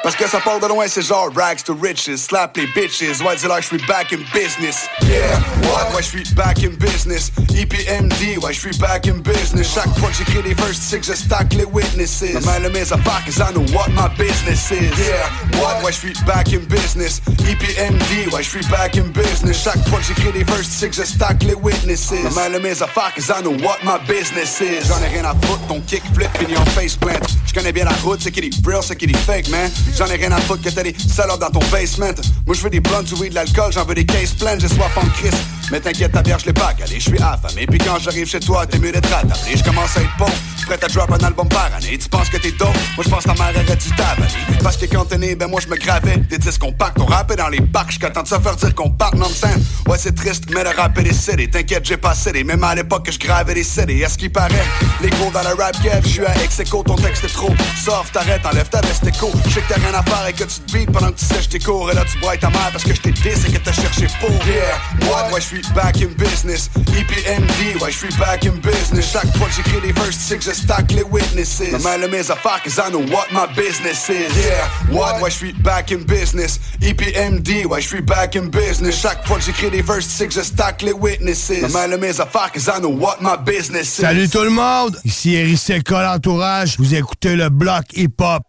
Parce que ça part de loin, c'est genre rags to riches. Slap les bitches, ouais, dis-leur, je suis back in business. Yeah, what? Ouais, je suis back in business. EPMD, ouais, je suis back in business. Chaque fois que j'écris des verses, sais que je stack les witnesses. Ma main, le mes affaires, cause I know what my business is. Yeah, what? Ouais, je suis back in business. EPMD, ouais, je suis back in business. Chaque fois que j'écris des verses, sais que je stack les witnesses. Ma main, le mes affaires, cause I know what my business is. J'en ai rien à foutre, ton kick flip, pignon face plant. Je connais bien la route, c'est qui est real, c'est qui est fake, J'en ai rien à foutre que t'as des salopes dans ton basement. Moi, je veux des blondes, du weed, de l'alcool, j'en veux des cases pleines, j'ai soif en crise. Mais t'inquiète, ta bière, je l'ai pas calé, je suis affamé. Puis quand j'arrive chez toi, t'es mieux d'être attablé. Je commence à être bon, prêt à drop un album par année. Tu penses que t'es dope, moi je pense ta mère aurait dû t'avaler. Parce que quand t'es né, ben moi je me gravais des disques compacts. On rappait dans les bacs, j'suis content de se faire dire qu'on part non scène. Ouais, c'est triste, mais le rap est décédé. T'inquiète, j'ai pas cédé, même à l'époque que je gravais des CD. À ce qui paraît, les gros dans le rap game, je suis à ex ton texte est trop soft, t'arrêtes, enlève ta veste. Je sais que t'as rien à faire et que tu te beats pendant que tu sèches tes cours. Et là, tu broies ta mère parce que je t'ai dit et que t'as cherché pour. Yeah, what? Ouais, je suis back in business. EPMD, ouais, je suis back in business. Chaque fois que j'écris des verses, tu sais que je stack les witnesses. Ma main, le mes affaires, cause I know what my business is. Yeah, what? Ouais, je suis back in business. EPMD, ouais, je suis back in business. Chaque fois que j'écris des verses, tu sais que je stack les witnesses. Ma main, le mes affaires, cause I know what my business is.
Salut tout le monde, ici Eric Seca, l'entourage. Vous écoutez le bloc hip-hop.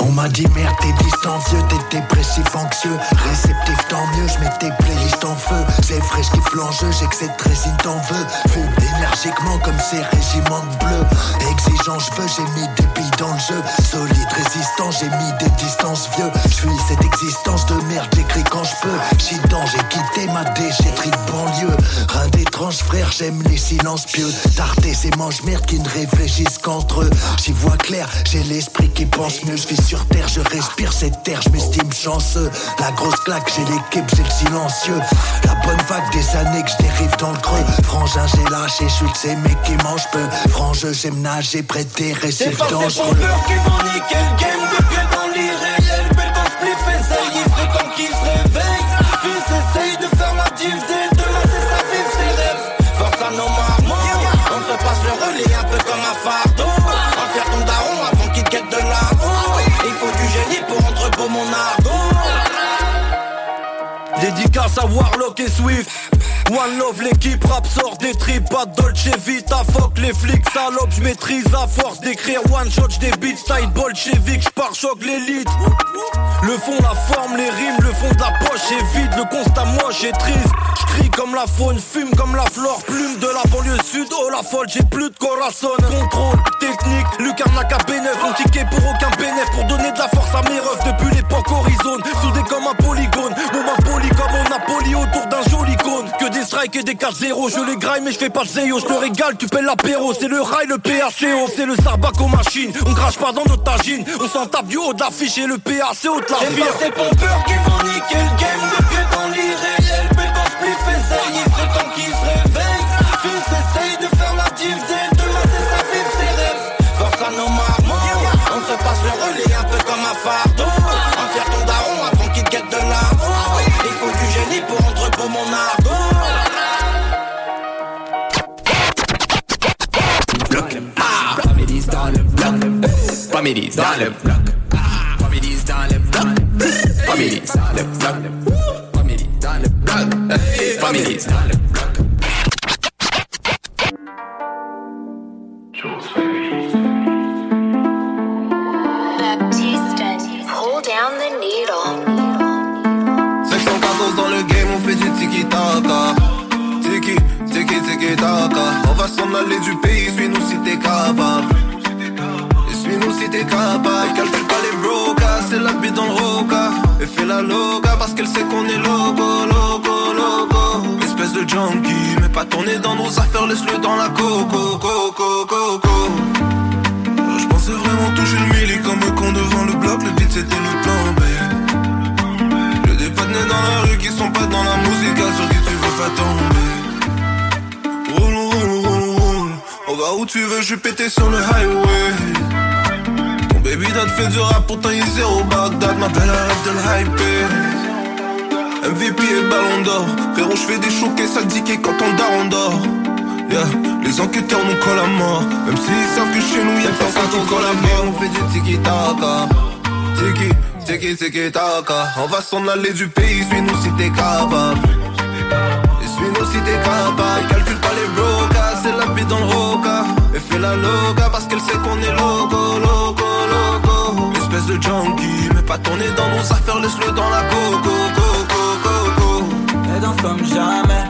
On m'a dit merde t'es distancieux, t'es dépressif anxieux. Réceptif tant mieux, je mets tes playlists en feu. C'est frais, kiffe l'enjeu, j'ai que cette résine t'en veux Fume énergiquement comme ces régiments de bleu. Exigeant je veux, j'ai mis des billes dans le jeu. Solide, résistant, j'ai mis des distances vieux. Je suis cette existence de merde, j'écris quand je peux. Dedans, j'ai quitté ma déchetterie de banlieue. Rien d'étrange frère, j'aime les silences pieux. Tarter ces manches merde qui ne réfléchissent qu'entre eux. J'y vois clair, j'ai l'esprit qui pense mieux Je vis sur terre, je respire cette terre, je m'estime chanceux. La grosse claque, j'ai l'équipe, j'ai le silencieux. La bonne vague des années que je dérive dans le creux. Frangin, j'ai lâché, je suis de ces mecs qui mangent peu. Frange, j'aime nager près des récifs
C'est pas ces
dangereux
qui vont niquer le game depuis dans l'irréel mon argot
Dédicace à Warlock et Swift
One love, l'équipe rap sort des tripes, de Dolce Vita, fuck les flics, salope, je maîtrise à force d'écrire one shot, des beats style bolchevique, j'pars choc l'élite. Le fond, la forme, les rimes, le fond de la poche est vide, le constat moche et triste. J'crie comme la faune, fume comme la flore, plume de la banlieue sud, oh la folle, j'ai plus de corazon. Contrôle, technique, Lucarne n'a qu'à B9, on ticket pour aucun bénéfice, pour donner de la force à mes refs depuis l'époque horizon. Soudé comme un polygone, mon ma comme on Napoli autour d'un joli cône. Que des strikes et des 4-0, je les graille mais je fais pas de zéo, je te régale, tu paies l'apéro, c'est le rail, le PHCO, c'est le sarbac aux machines, on crache pas dans notre tagine, on s'en tape du haut de l'affiche et le PHCO de la
Et pas ces pompeurs qui vont niquer le game. De pied dans l'irréel
Families dans le bloc. Families dans le bloc. Families dans le bloc. Families dans le bloc. Families dans le bloc.
Baptiste, pull down the needle.
514 dans le game, on fait du tiki-taka. Tiki, tiki, tiki-taka. On va s'en aller du pays, suis-nous si t'es capable. T'es pas les brocas, c'est la bite dans le roca. Et fais la loca parce qu'elle sait qu'on est loco, loco, loco. Espèce de junkie, mais pas tourner dans nos affaires, laisse-le dans la coco, coco, coco. Je pensais vraiment toucher le milli comme un con devant le bloc, le beat c'était le plan B. J'ai des partenaires dans la rue qui sont pas dans la musique, sur qui tu veux pas tomber. Roule, roule, roule, roule. On va où tu veux, je suis sur le highway. Baby dad fait du rap, pourtant il zéro Bagdad, m'appelle arrête de le hyper. MVP et ballon d'or. Frérot, je fais des choquets, ça dit quand ton daron dort. Yeah. Les enquêteurs nous collent à mort. Même s'ils savent que chez nous y'a personne qui colle à mort. On fait du tiki-taka. Tiki, tiki, tiki-taka. On va s'en aller du pays, suis-nous si t'es capable. Suis-nous si t'es capable. Calcule pas les brocas, c'est la bite dans le roca. Et fais la loca parce qu'elle sait qu'on est loco, loco. De junkie, mais pas tourner dans nos affaires, laisse-le dans la coco, coco, coco.
Elle danse comme jamais.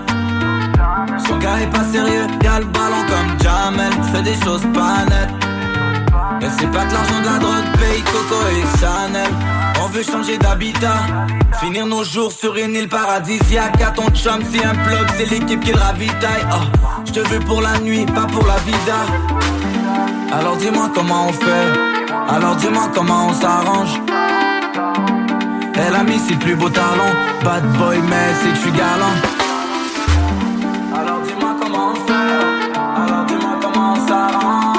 Son gars est pas sérieux, y'a le ballon comme Jamel. Fais des choses pas nettes. Et c'est pas que l'argent de la drogue paye Coco et Chanel. On veut changer d'habitat, finir nos jours sur une île paradisiaque. À ton chum, c'est un plug, c'est l'équipe qui le ravitaille. Oh, je te veux pour la nuit, pas pour la vida. Alors dis-moi comment on fait, alors dis-moi comment on s'arrange. Elle a mis ses plus beaux talons, bad boy, mais c'est que je suis galant. Alors dis-moi comment on fait, alors dis-moi comment on s'arrange.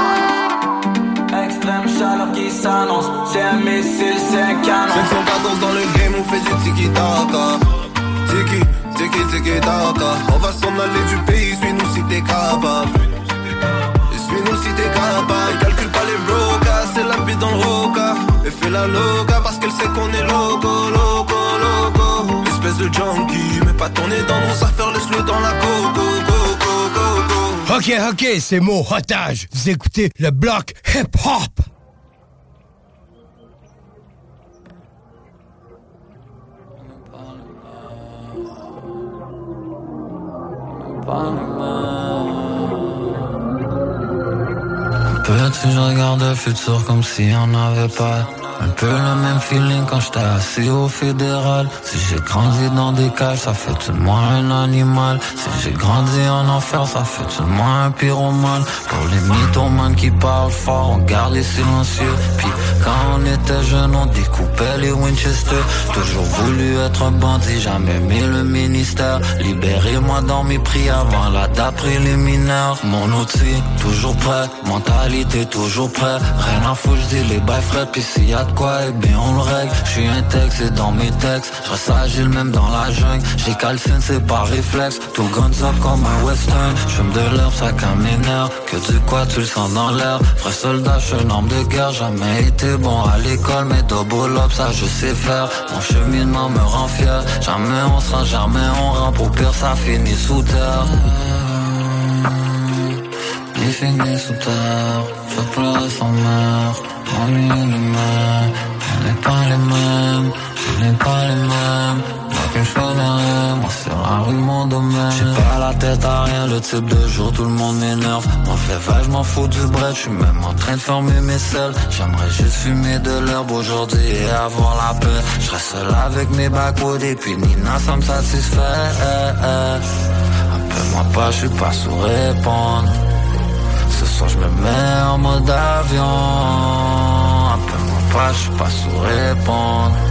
Extrême chaleur qui s'annonce, c'est un missile, c'est un canon.
514 dans le game, on fait du tiki-taka. Tiki, tiki, tiki-taka. On va s'en aller du pays, suis-nous si t'es capable. Suis-nous si t'es capable. Calcule pas les brocas, c'est la bite dans le roca. Et fais la loca parce qu'elle sait qu'on est loco, loco, loco. Espèce de junkie, mais pas tourner dans nos affaires, laisse-le dans la coco, coco, coco.
Ok, ok, c'est mon otage. Vous écoutez le bloc hip-hop.
Petit, je regarde le futur comme si on n'avait pas. Un peu le même feeling quand j'étais assis au fédéral. Si j'ai grandi dans des cages, ça fait de moi un animal. Si j'ai grandi en enfer, ça fait de moi un pyromane. Pour les mythomanes qui parlent fort, on garde les silencieux. Puis quand on était jeune, on découpait les Winchester. Toujours voulu être un bandit, jamais mis le ministère. Libérez-moi dans mes prix avant la date préliminaire. Mon outil, toujours prêt. Mentalité, toujours prêt. Rien à foutre, je dis les bails frais. Puis s'il y a quoi, et bien on le règle. Je suis un texte et dans mes textes, je reste agile même dans la jungle. J'ai calcine, c'est par réflexe. Tout guns up comme un western. J'fume de l'herbe, ça nerfs. Que du quoi, tu le sens dans l'air. Vrai soldat, je suis un homme de guerre. Jamais été bon à l'école, mais double up, ça je sais faire. Mon cheminement me rend fier. Jamais on se rend, jamais on rend. Pour pire, ça finit sous terre. Il finit sous terre, je pleurer sans ennui les mêmes, on n'est pas les mêmes, on n'est pas les mêmes, moi je connais, moi sur la rue mon domaine. J'ai pas la tête à rien, le type de jour tout le monde m'énerve. Moi fais vague, je m'en fous du bread, je suis même en train de fermer mes selles. J'aimerais juste fumer de l'herbe aujourd'hui et avoir la paix. Je reste seul avec mes backwoods et puis Nina ça me satisfait. Appelle-moi pas, je suis pas sous répondre. Ce soir je me mets en mode avion. Appelle-moi pas, je suis pas sous répondre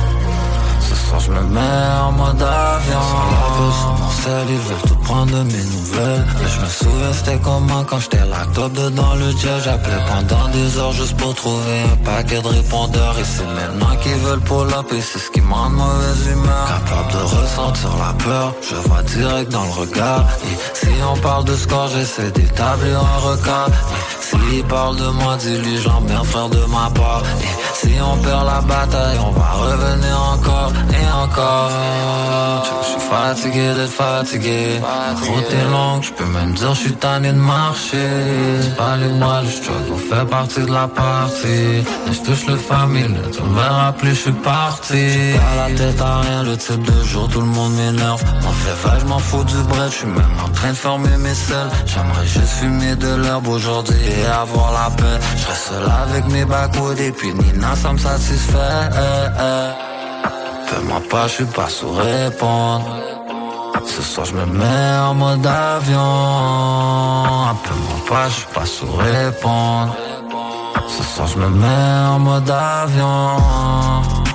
Soir je me mets en mode avion Sur mon sel, ils veulent tout prendre de mes nouvelles. Mais je me souviens c'était comment quand j'étais la top dedans le jet J'appelais pendant des heures juste pour trouver un paquet de répondeurs. Et c'est maintenant qu'ils veulent up et c'est ce qui m'en mauvaise humeur. Capable de ressentir la peur, je vois direct dans le regard. Et si on parle de score, j'essaie d'établir un record s'il parle de moi, dis-lui j'emmerde frère de ma part. Et si on perd la bataille, on va revenir encore et encore. Je suis fatigué d'être fatigué. Route est longue, je peux même dire je suis tanné de marcher. C'est pas les mois, le struggle fait partie de la partie. Mais je touche le famille, tu me verras plus, je suis parti. Pas la tête à rien, le type de jour, tout le monde m'énerve. M'en fait je m'en fous du bread, je suis même en train de fermer mes selles. J'aimerais juste fumer de l'herbe aujourd'hui et avoir la paix Je reste seul avec mes backwoods et puis Nina ça me satisfait. Fais-moi pas, je suis pas sous répondre. Ce soir je me mets en mode avion. Appelle-moi pas, je suis pas sous répondre. Ce soir je me mets en mode avion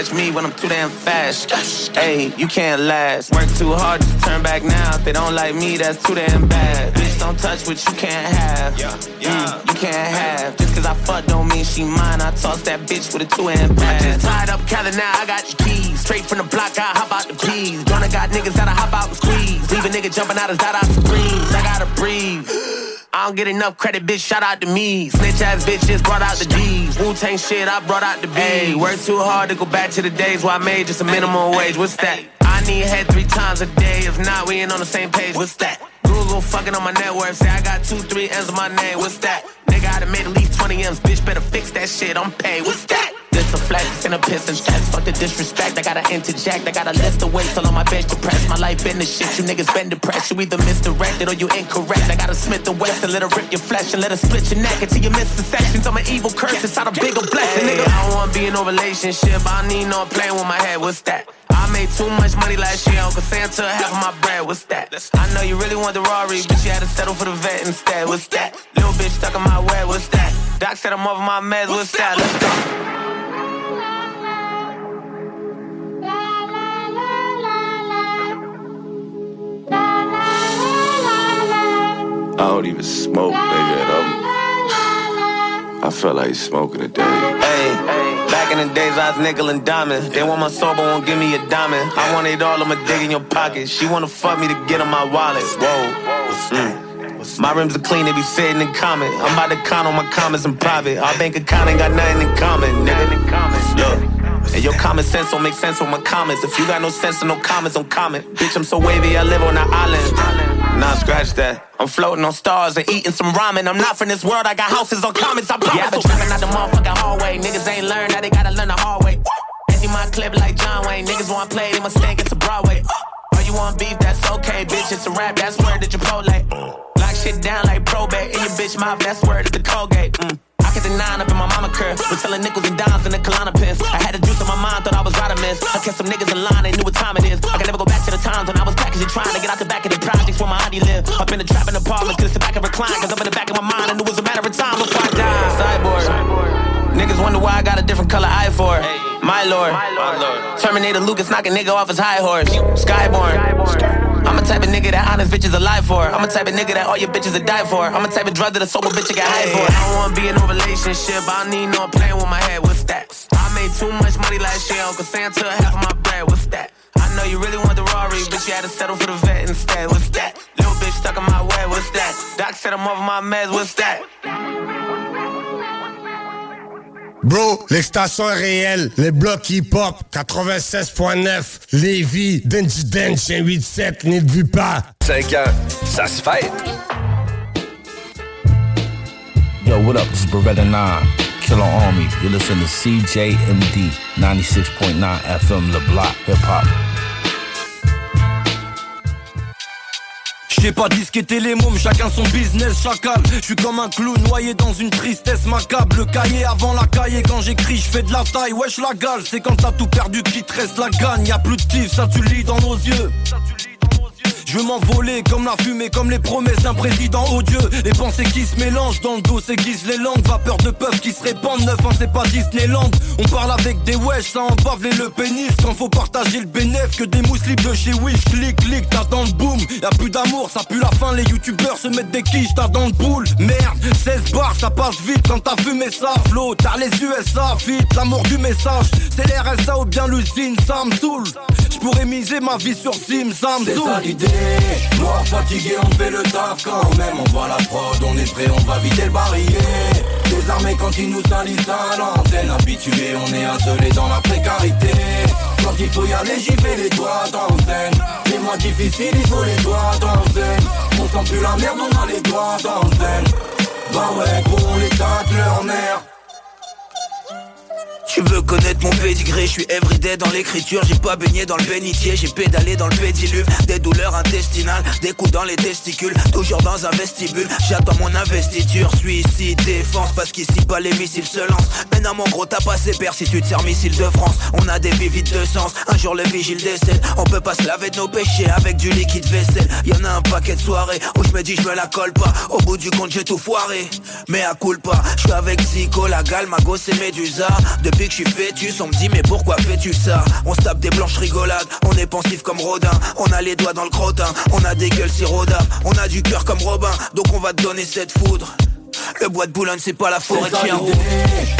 catch me when I'm too damn fast. Hey, you can't last. Work too hard to turn back now. If they don't like me, that's too damn bad. Bitch, don't touch what you can't have. Mm, you can't have. Just cause I fuck don't mean she mine. I toss that bitch with a two hand pass. I just tied up Cali now, I got your keys. Straight from the block, I hop out the peas. Gonna got niggas that'll hop out and squeeze. Leave a nigga jumping out his dot out screams. I gotta breathe. [GASPS] [GASPS] [GASPS] I don't get enough credit, bitch. Shout out to me. Snitch ass bitches brought out the D's. Wu Tang shit, I brought out the B. Work too hard to go back to the days where I made just a minimum wage. What's that? I need head three times a day. If not, we ain't on the same page. What's that? Google fucking on my network. Say I got two, three M's on my name. What's that? Nigga, I done made at least 20 M's. Bitch, better fix that shit. I'm paid. What's that? This a flex and a piss and test. Fuck the disrespect. I gotta interject. I gotta lift the weights till on my bench depressed. My life been the shit. You niggas been depressed. You either misdirected or you incorrect. I gotta Smith and let her rip your flesh and let her split your neck until you miss the sections. I'm an evil curse inside a bigger blessing. Nigga, I don't wanna be in no relationship. I need no playing with my head. What's that? I made too much money last year. Uncle Santa half of my bread. What's that? I know you really want the Rari, but you had to settle for the vet instead. What's that? Little bitch stuck in my web. What's that? Doc said I'm over my meds. What's that? Let's go.
I don't even smoke, nigga. And I'm, I felt like smoking today.
Hey, back in the days I was nickel and diamond. They want my soul, but won't give me a diamond. I want it all, I'ma dig in your pocket. She wanna fuck me to get on my wallet. Whoa. Mm. My rims are clean, they be sitting in common. I'm about to count on my comments in private. Our bank account ain't got nothing in common, nigga. Look. And your common sense don't make sense with my comments. If you got no sense and no comments, don't comment. Bitch, I'm so wavy, I live on an island. Nah, scratch that. I'm floating on stars and eating some ramen. I'm not from this world, I got houses on comments. I promise. Yeah, I've been trapping out the motherfucking hallway. Niggas ain't learned, now they gotta learn the hard way. Empty my clip like John Wayne. Niggas want play, they must stand against a Broadway. Uh, or you want beef, that's okay, bitch. It's a rap, that's to Chipotle. Lock shit down like probate. In your bitch mouth, that's word to the Colgate. Mm. I kept the nine up in my mama curve. Was selling nickels and dimes in the Kalana pins. I had a juice on my mind, thought I was miss. I kept some niggas in line, they knew what time it is. I can never go back to the times when I was packaging, trying to get out the back of the projects where my auntie lived. Up in the trap in the apartments, couldn't sit back and recline. Cause I'm in the back of my mind, I knew it was a matter of time before I died. Cyborg. Niggas wonder why I got a different color eye for it. My lord. Terminator Lucas knocking nigga off his high horse. Skyborn. I'm a type of nigga that honest bitches alive for. I'm a type of nigga that all your bitches are die for. I'm a type of drug that a sober bitch get high for. I don't wanna be in no relationship. I don't need no playing with my head. What's that? I made too much money last year. Uncle Santa half of my bread. What's that? I know you really want the Rari, but you had to settle for the vet instead. What's that? Little bitch stuck in my way. What's that? Doc said I'm over my meds. What's that?
Bro, l'extension est réelle. Les blocs hip-hop, 96.9, Lévis, Denji Dench, 187, n'y vu pas.
5 ans, ça se fait.
Yo, what up? This is Beretta 9, Killer Army. You listen to CJMD 96.9 FM, Le Block, Hip Hop.
J'ai pas disquetté les mômes, chacun son business, chacal. Je suis comme un clou noyé dans une tristesse macabre. Le cahier avant la cahier, quand j'écris, je fais de la taille. Wesh la gale, c'est quand t'as tout perdu qu'il te la gagne. Y a plus de kiff, ça tu lis dans nos yeux. Je veux m'envoler comme la fumée, comme les promesses d'un président odieux. Les pensées qui se mélangent dans le dos s'aiguisent les langues. Vapeur de peuple qui se répandent, neuf ans c'est pas Disneyland. On parle avec des wesh, ça embave les le pénis. Quand faut partager le bénéfice, que des mousses libres de chez Wish. Clic, clic, t'as dans le boom. Y'a plus d'amour, ça pue la fin. Les youtubeurs se mettent des quiches, t'as dans le boule. Merde, 16 bars, ça passe vite quand t'as fumé ça. Flow, t'as les USA, vite, l'amour du message. C'est l'RSA ou bien l'usine, ça me saoule. J'pourrais miser ma vie sur Sim, ça me saoule.
Mort fatigué, on fait le taf quand même. On voit la prod, on est prêt, on va vider le barillet. Désarmés quand ils nous salissent à l'antenne. Habitués, on est isolés dans la précarité. Quand il faut y aller, j'y vais les doigts dans zen. Les mois difficiles, il faut les doigts dans zen. On sent plus la merde, on a les doigts dans zen. Bah ouais, gros, les tâtes, leur mère.
Tu veux connaître mon pédigré, je suis everyday dans l'écriture, j'ai pas baigné dans le bénitier, j'ai pédalé dans le pédiluve, des douleurs intestinales, des coups dans les testicules, toujours dans un vestibule, j'attends mon investiture, suicide, défense, parce qu'ici pas les missiles se lancent. Maintenant mon gros t'as passé père si tu te sers missile de France, on a des vies vides de sens, un jour le vigile décède, on peut pas se laver de nos péchés avec du liquide vaisselle, y'en a un paquet de soirées où je me dis je me la colle pas, au bout du compte j'ai tout foiré, mais à coule pas, je suis avec Zico, la gale, ma gosse et Médusa, depuis que je suis fœtus, on me dit mais pourquoi fais-tu ça On se tape des blanches rigolades, on est pensif comme Rodin, on a les doigts dans le crottin, on a des gueules sirotard, on a du cœur comme Robin, donc on va te donner cette foudre. Le bois de Boulogne c'est pas la forêt de chien roux.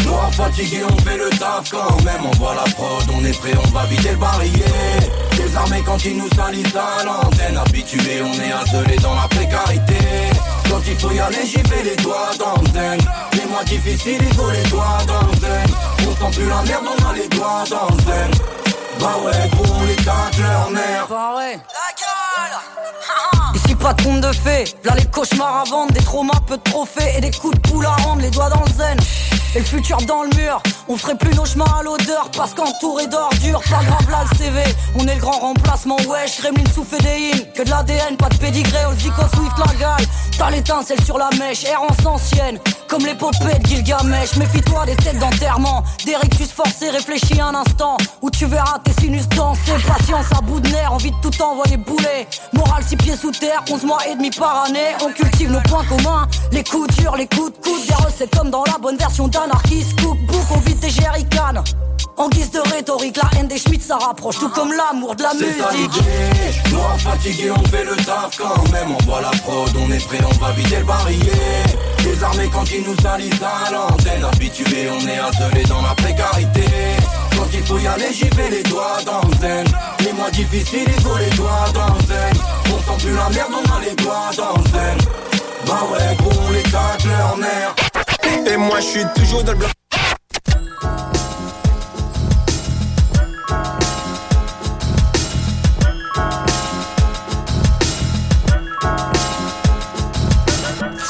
Mort fatigué, on fait le taf quand même. On voit la prod, on est prêt, on va vider le barillet. Désarmés quand ils nous salissent à l'antenne. Habitués, on est isolés dans la précarité. Quand il faut y aller, j'y vais les doigts dans le zen. Les mois difficiles, il faut les doigts dans le zen. On sent plus la merde, on a les doigts dans le zen. Bah ouais, gros, les tâtes, leur mère.
Bah ouais. [LAUGHS] Ici pas de conte de fées, là les cauchemars à vendre, des traumas, peu de trophées et des coups de poule à rendre, les doigts dans le zen. Et le futur dans le mur, on ferait plus nos chemins à l'odeur parce qu'entouré d'ordures, pas grave là le CV. On est le grand remplacement, wesh, Gremlin sous fédéine, que de l'ADN, pas de pédigré, on Swift la gale. T'as l'étincelle sur la mèche, errance ancienne, comme l'épopée de Gilgamesh. Méfie-toi des têtes d'enterrement, des rectus forcés, réfléchis un instant, où tu verras tes sinus danser. Patience à bout de nerfs, envie de tout envoyer bouler. Morale six pieds sous terre, 11 mois et demi par année. On cultive nos points communs, les coups durs, les coups de coude. Des recettes comme dans la bonne version d'anarchiste. Cookbook, on vide des jerrycans. En guise de rhétorique, la haine des Schmitt ça rapproche, tout comme l'amour de la musique.
Mort fatigué, on fait le taf quand même. On voit la prod, on est prêt, on va vider le barillet. Désarmés quand ils nous salissent à l'antenne. Habitués, on est isolés dans la précarité. Quand il faut y aller, j'y vais les doigts dans le zen. Les mois difficiles, il faut les doigts dans le zen. On sent plus la merde, on a les doigts dans le zen. Bah ouais, gros, les tâtes, leur mère.
Et moi je suis toujours dans le bloc.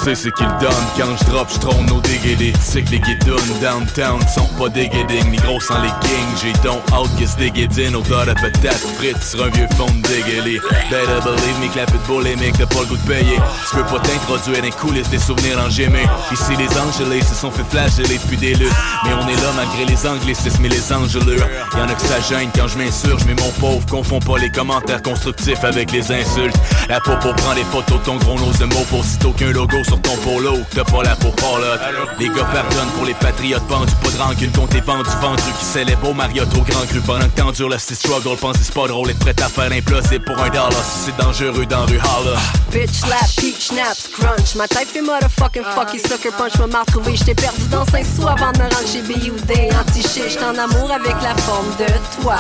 Sais c'est qu'il donne Quand je drop, je trône déguédés Tu sais que les guidons downtown sont pas déguéding Ni gros sans les kings. J'ai don't out que c'est déguédine Odeur de patate frites sur un vieux fond de dégueulé Better believe me que la pitbull les mecs t'as pas le goût de payer Tu peux pas t'introduire dans coulisses des souvenirs en gémé. Ici les angelés se sont fait flageller depuis des luttes. Mais on est là malgré les anglicismes et les angelures. Y'en a que ça gêne quand je m'insurge Mais mon pauvre confond pas les commentaires constructifs avec les insultes. La peau pour prendre les photos ton gros nose de mots Pour qu'un logo sur ton polo. T'as pas la peau parlotte. Les gars pardonnent pour les patriotes pendus Pas de rancune contre les vendus vendus Qui célèbrent au Marriott au grand cru. Pendant que t'endures le style struggle Pense c'est pas drôle Être prêt à faire l'implosible pour un dollar. Si c'est dangereux dans rue holla.
Bitch slap, peach snaps, crunch. Ma taille fait motherfucking fucky sucker punch M'a retrouvé, j't'ai perdu dans cinq sous Avant de me rendre chez B.U.D. Anti-shit, j't'en amour avec la forme de toi.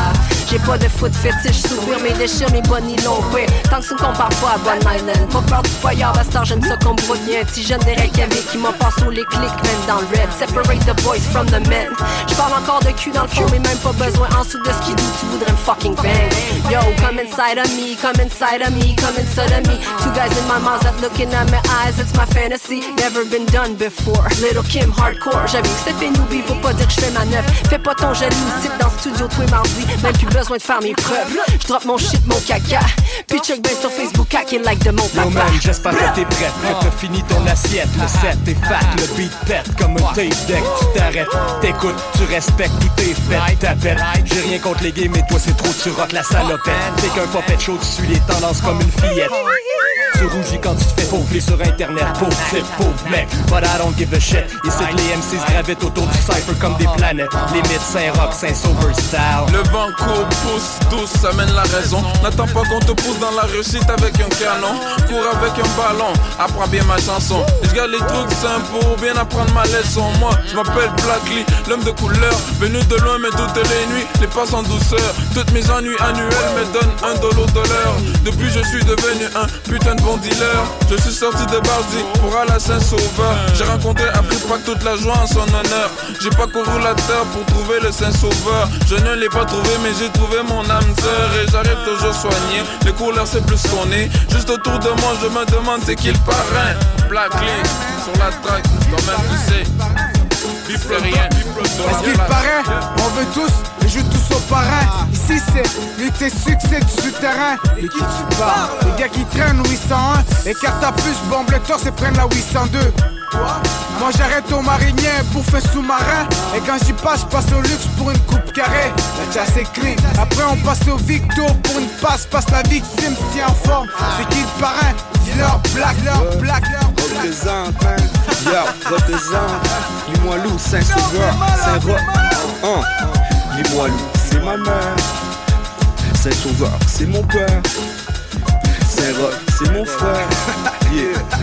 J'ai pas de foot fétiche Sourire mes déchires, mes bonnes longs Tant que ça ne compare pas à Bonne Island Pas peur du foyer, bastard, j'aime ça comme broute Y'a un petit jeune des Reykjavik qui m'a passé sous les clics Même dans le red, separate the boys from the men. J'parle encore de cul dans le fond Mais même pas besoin. En dessous de ski Tu voudrais me fucking bang Yo, come inside of me, come inside of me, come inside of me. Two guys in my mouth that looking at my eyes It's my fantasy, never been done before. Little Kim hardcore, j'avoue que c'est fait newbie Pour pas dire que j'fais ma neuf. Fais pas ton jaloux, sit dans le studio tous les mardis. Même plus besoin de faire mes preuves. J'drop mon shit, mon caca. Puis check ben sur Facebook, hack like de mon papa.
Yo man, j'espère que t'es prête, que t'as fini ton assiette. Le set est fat, le beat pète comme un tape deck. Tu t'arrêtes, t'écoutes, tu respectes, tout est fait T'appelles, j'ai rien contre les gays mais toi c'est trop, tu rock la salopette. T'es qu'un popet chaud, tu suis les tendances comme une fillette tu rougis quand tu te fais pauvrer sur internet Pauvre type, pauvre mec, but I don't give a shit. Ici les MCs gravitent autour du cypher comme des planètes. Les mythes Saint-Rock, Saint-Sauveur style.
Le vent court, pousse, douce, amène la raison. N'attends pas qu'on te pousse dans la réussite avec un canon. Cours avec un ballon, apprends bien ma chanson. Je garde les trucs simples pour bien apprendre ma leçon. Moi, je m'appelle Black Lee, l'homme de couleur. Venu de loin mais toutes les nuits, les passe en douceur. Toutes mes ennuis annuels me donnent un dollar de l'heure. Depuis je suis devenu un putain de bon dealer. Je suis sorti de Bardi pour aller à Saint-Sauveur. J'ai rencontré pas toute la joie en son honneur. J'ai pas couru la terre pour trouver le Saint-Sauveur. Je ne l'ai pas trouvé mais j'ai trouvé mon âme sœur. Et j'arrive toujours soigné. Les couleurs c'est plus qu'on est. Juste autour de moi je me demande c'est qui le parrain? Black Lee sur la track quand même tu sais Bip rien.
Est-ce qu'il paraît On veut tous et joue tous au parrain. Ici c'est lutter succès du souterrain. Et qui tu parles? Les gars qui traînent 801 Et catapultes bombe le torse et prennent la 802 moi j'arrête au marinier pour faire sous-marin. Et quand j'y passe, je passe au luxe pour une coupe carrée. La chasse est clean. Après on passe au victo pour une passe Passe la victime si en forme. C'est qui le parrain? Dis-leur black, leur black, leur
Représente, hein Représente Limoilou, Saint-Sauveur, Saint-Roch hein. Limoilou, c'est ma mère Saint-Sauveur, c'est mon père. Saint-Roch, c'est mon frère. Yeah.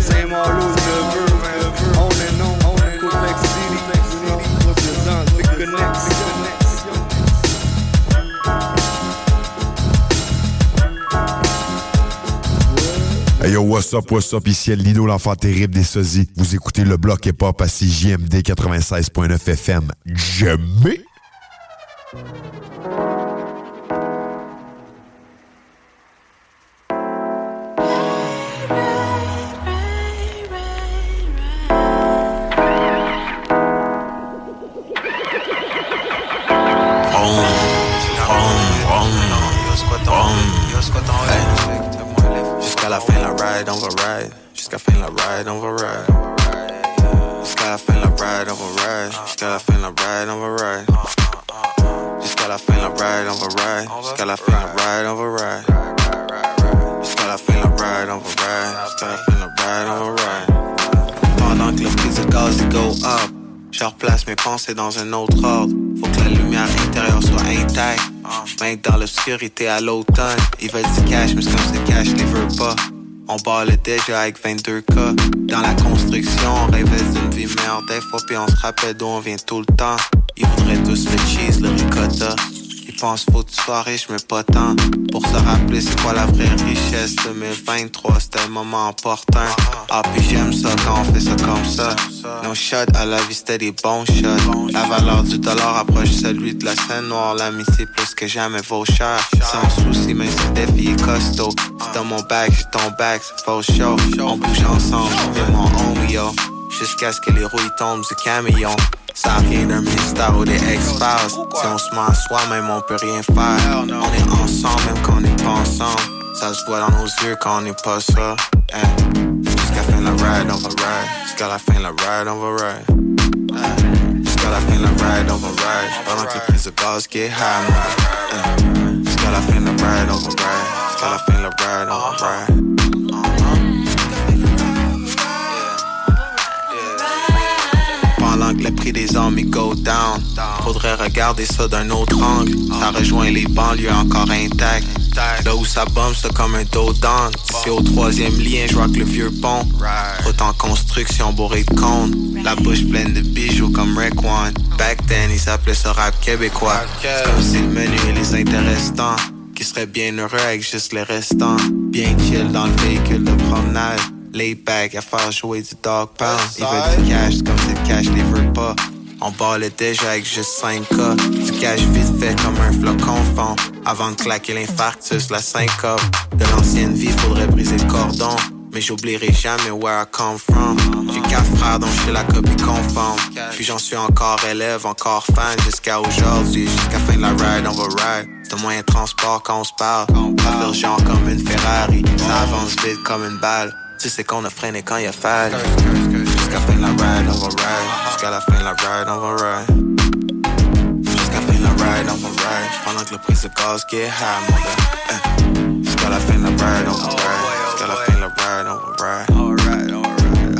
C'est mon
Hey yo, what's up, what's up, ici Lino, l'enfant terrible des sosies. Vous écoutez le bloc hip-hop à CJMD 96.9 FM. Jamais!
Ride, on va ride. Jusqu'à la ride, on va ride. Jusqu'à la fin la ride, on va ride. Jusqu'à la fin la ride, on va ride. Jusqu'à la fin la ride, on va ride. Jusqu'à la fin la ride, on va ride. Jusqu'à la fin la ride, on va ride. Jusqu'à la fin la ride, on va ride. Pendant que le prix de il go up, je replace mes pensées dans un autre ordre. Faut que la lumière intérieure soit intacte. Même dans l'obscurité à l'automne, ils veulent du cash, mais comme ce cash les veut pas. On le déjà avec 22K. Dans la construction, on rêvait d'une vie meilleure des fois, puis on se rappelle d'où on vient tout le temps. Ils voudraient tous le cheese, le ricotta. Et pense faut tu sois riche, mais pas tant. Pour se rappeler c'est quoi la vraie richesse. 2023, c'était un moment opportun. Ah, puis j'aime ça quand on fait ça comme ça. No shot à la vie, c'était des bons shots. La valeur du dollar approche celui de la scène noire. L'amitié plus que jamais vaut cher. Sans souci, mais c'est des filles costaud. C'est dans mon bac, j'ai ton bac, c'est faux show. On bouge ensemble, c'est mon homie, yo. Jusqu'à ce que les rouilles tombent du camion. Ça rien d'un mystère ou des ex-files. Si on se met à soi-même, on peut rien faire. On est ensemble, même quand on n'est pas ensemble. Ça se voit dans nos yeux quand on n'est pas ça. Hein. Jusqu'à la fin la ride, on va ride. Jusqu'à fin la ride, on va ride. Hein. Jusqu'à fin la ride, on va ride. Pendant que les prises de gaz get high, hein. Jusqu'à fin la ride, on va ride. Jusqu'à fin la ride, on va ride. Des il go down. Faudrait regarder ça d'un autre angle. Ça rejoint les banlieues encore intactes. Là où ça bombe c'est comme un dos d'âne C'est au troisième lien je que le vieux pont. En construction bourré de cônes La bouche pleine de bijoux comme One. Back then ils s'appelaient ça rap québécois. Comme si le menu et les intéressants Qui seraient bien heureux avec juste les restants. Bien chill dans le véhicule de promenade Back faire jouer du dog pound Il veut du cash comme si le cash les veut pas. On parlait déjà avec juste 5K Du cash vite fait comme un flocon fond Avant de claquer l'infarctus, la syncope. De l'ancienne vie, faudrait briser le cordon. Mais j'oublierai jamais where I come from. J'ai quatre frères dont je suis la copie conforme. Puis j'en suis encore élève, encore fan Jusqu'à aujourd'hui, jusqu'à fin de la ride, on va ride. C'est un moyen de transport quand on se parle. Fait genre comme une Ferrari. Ça avance vite comme une balle tu sais qu'on a freiné quand il a fallu Jusqu'à fin de la ride, on va ride Jusqu'à la fin de la ride, on va ride Jusqu'à fin de la ride, on va ride Pendant que le prix de gaz get high, mon gars Jusqu'à la fin de la ride, on va ride Jusqu'à la fin de la ride, on va ride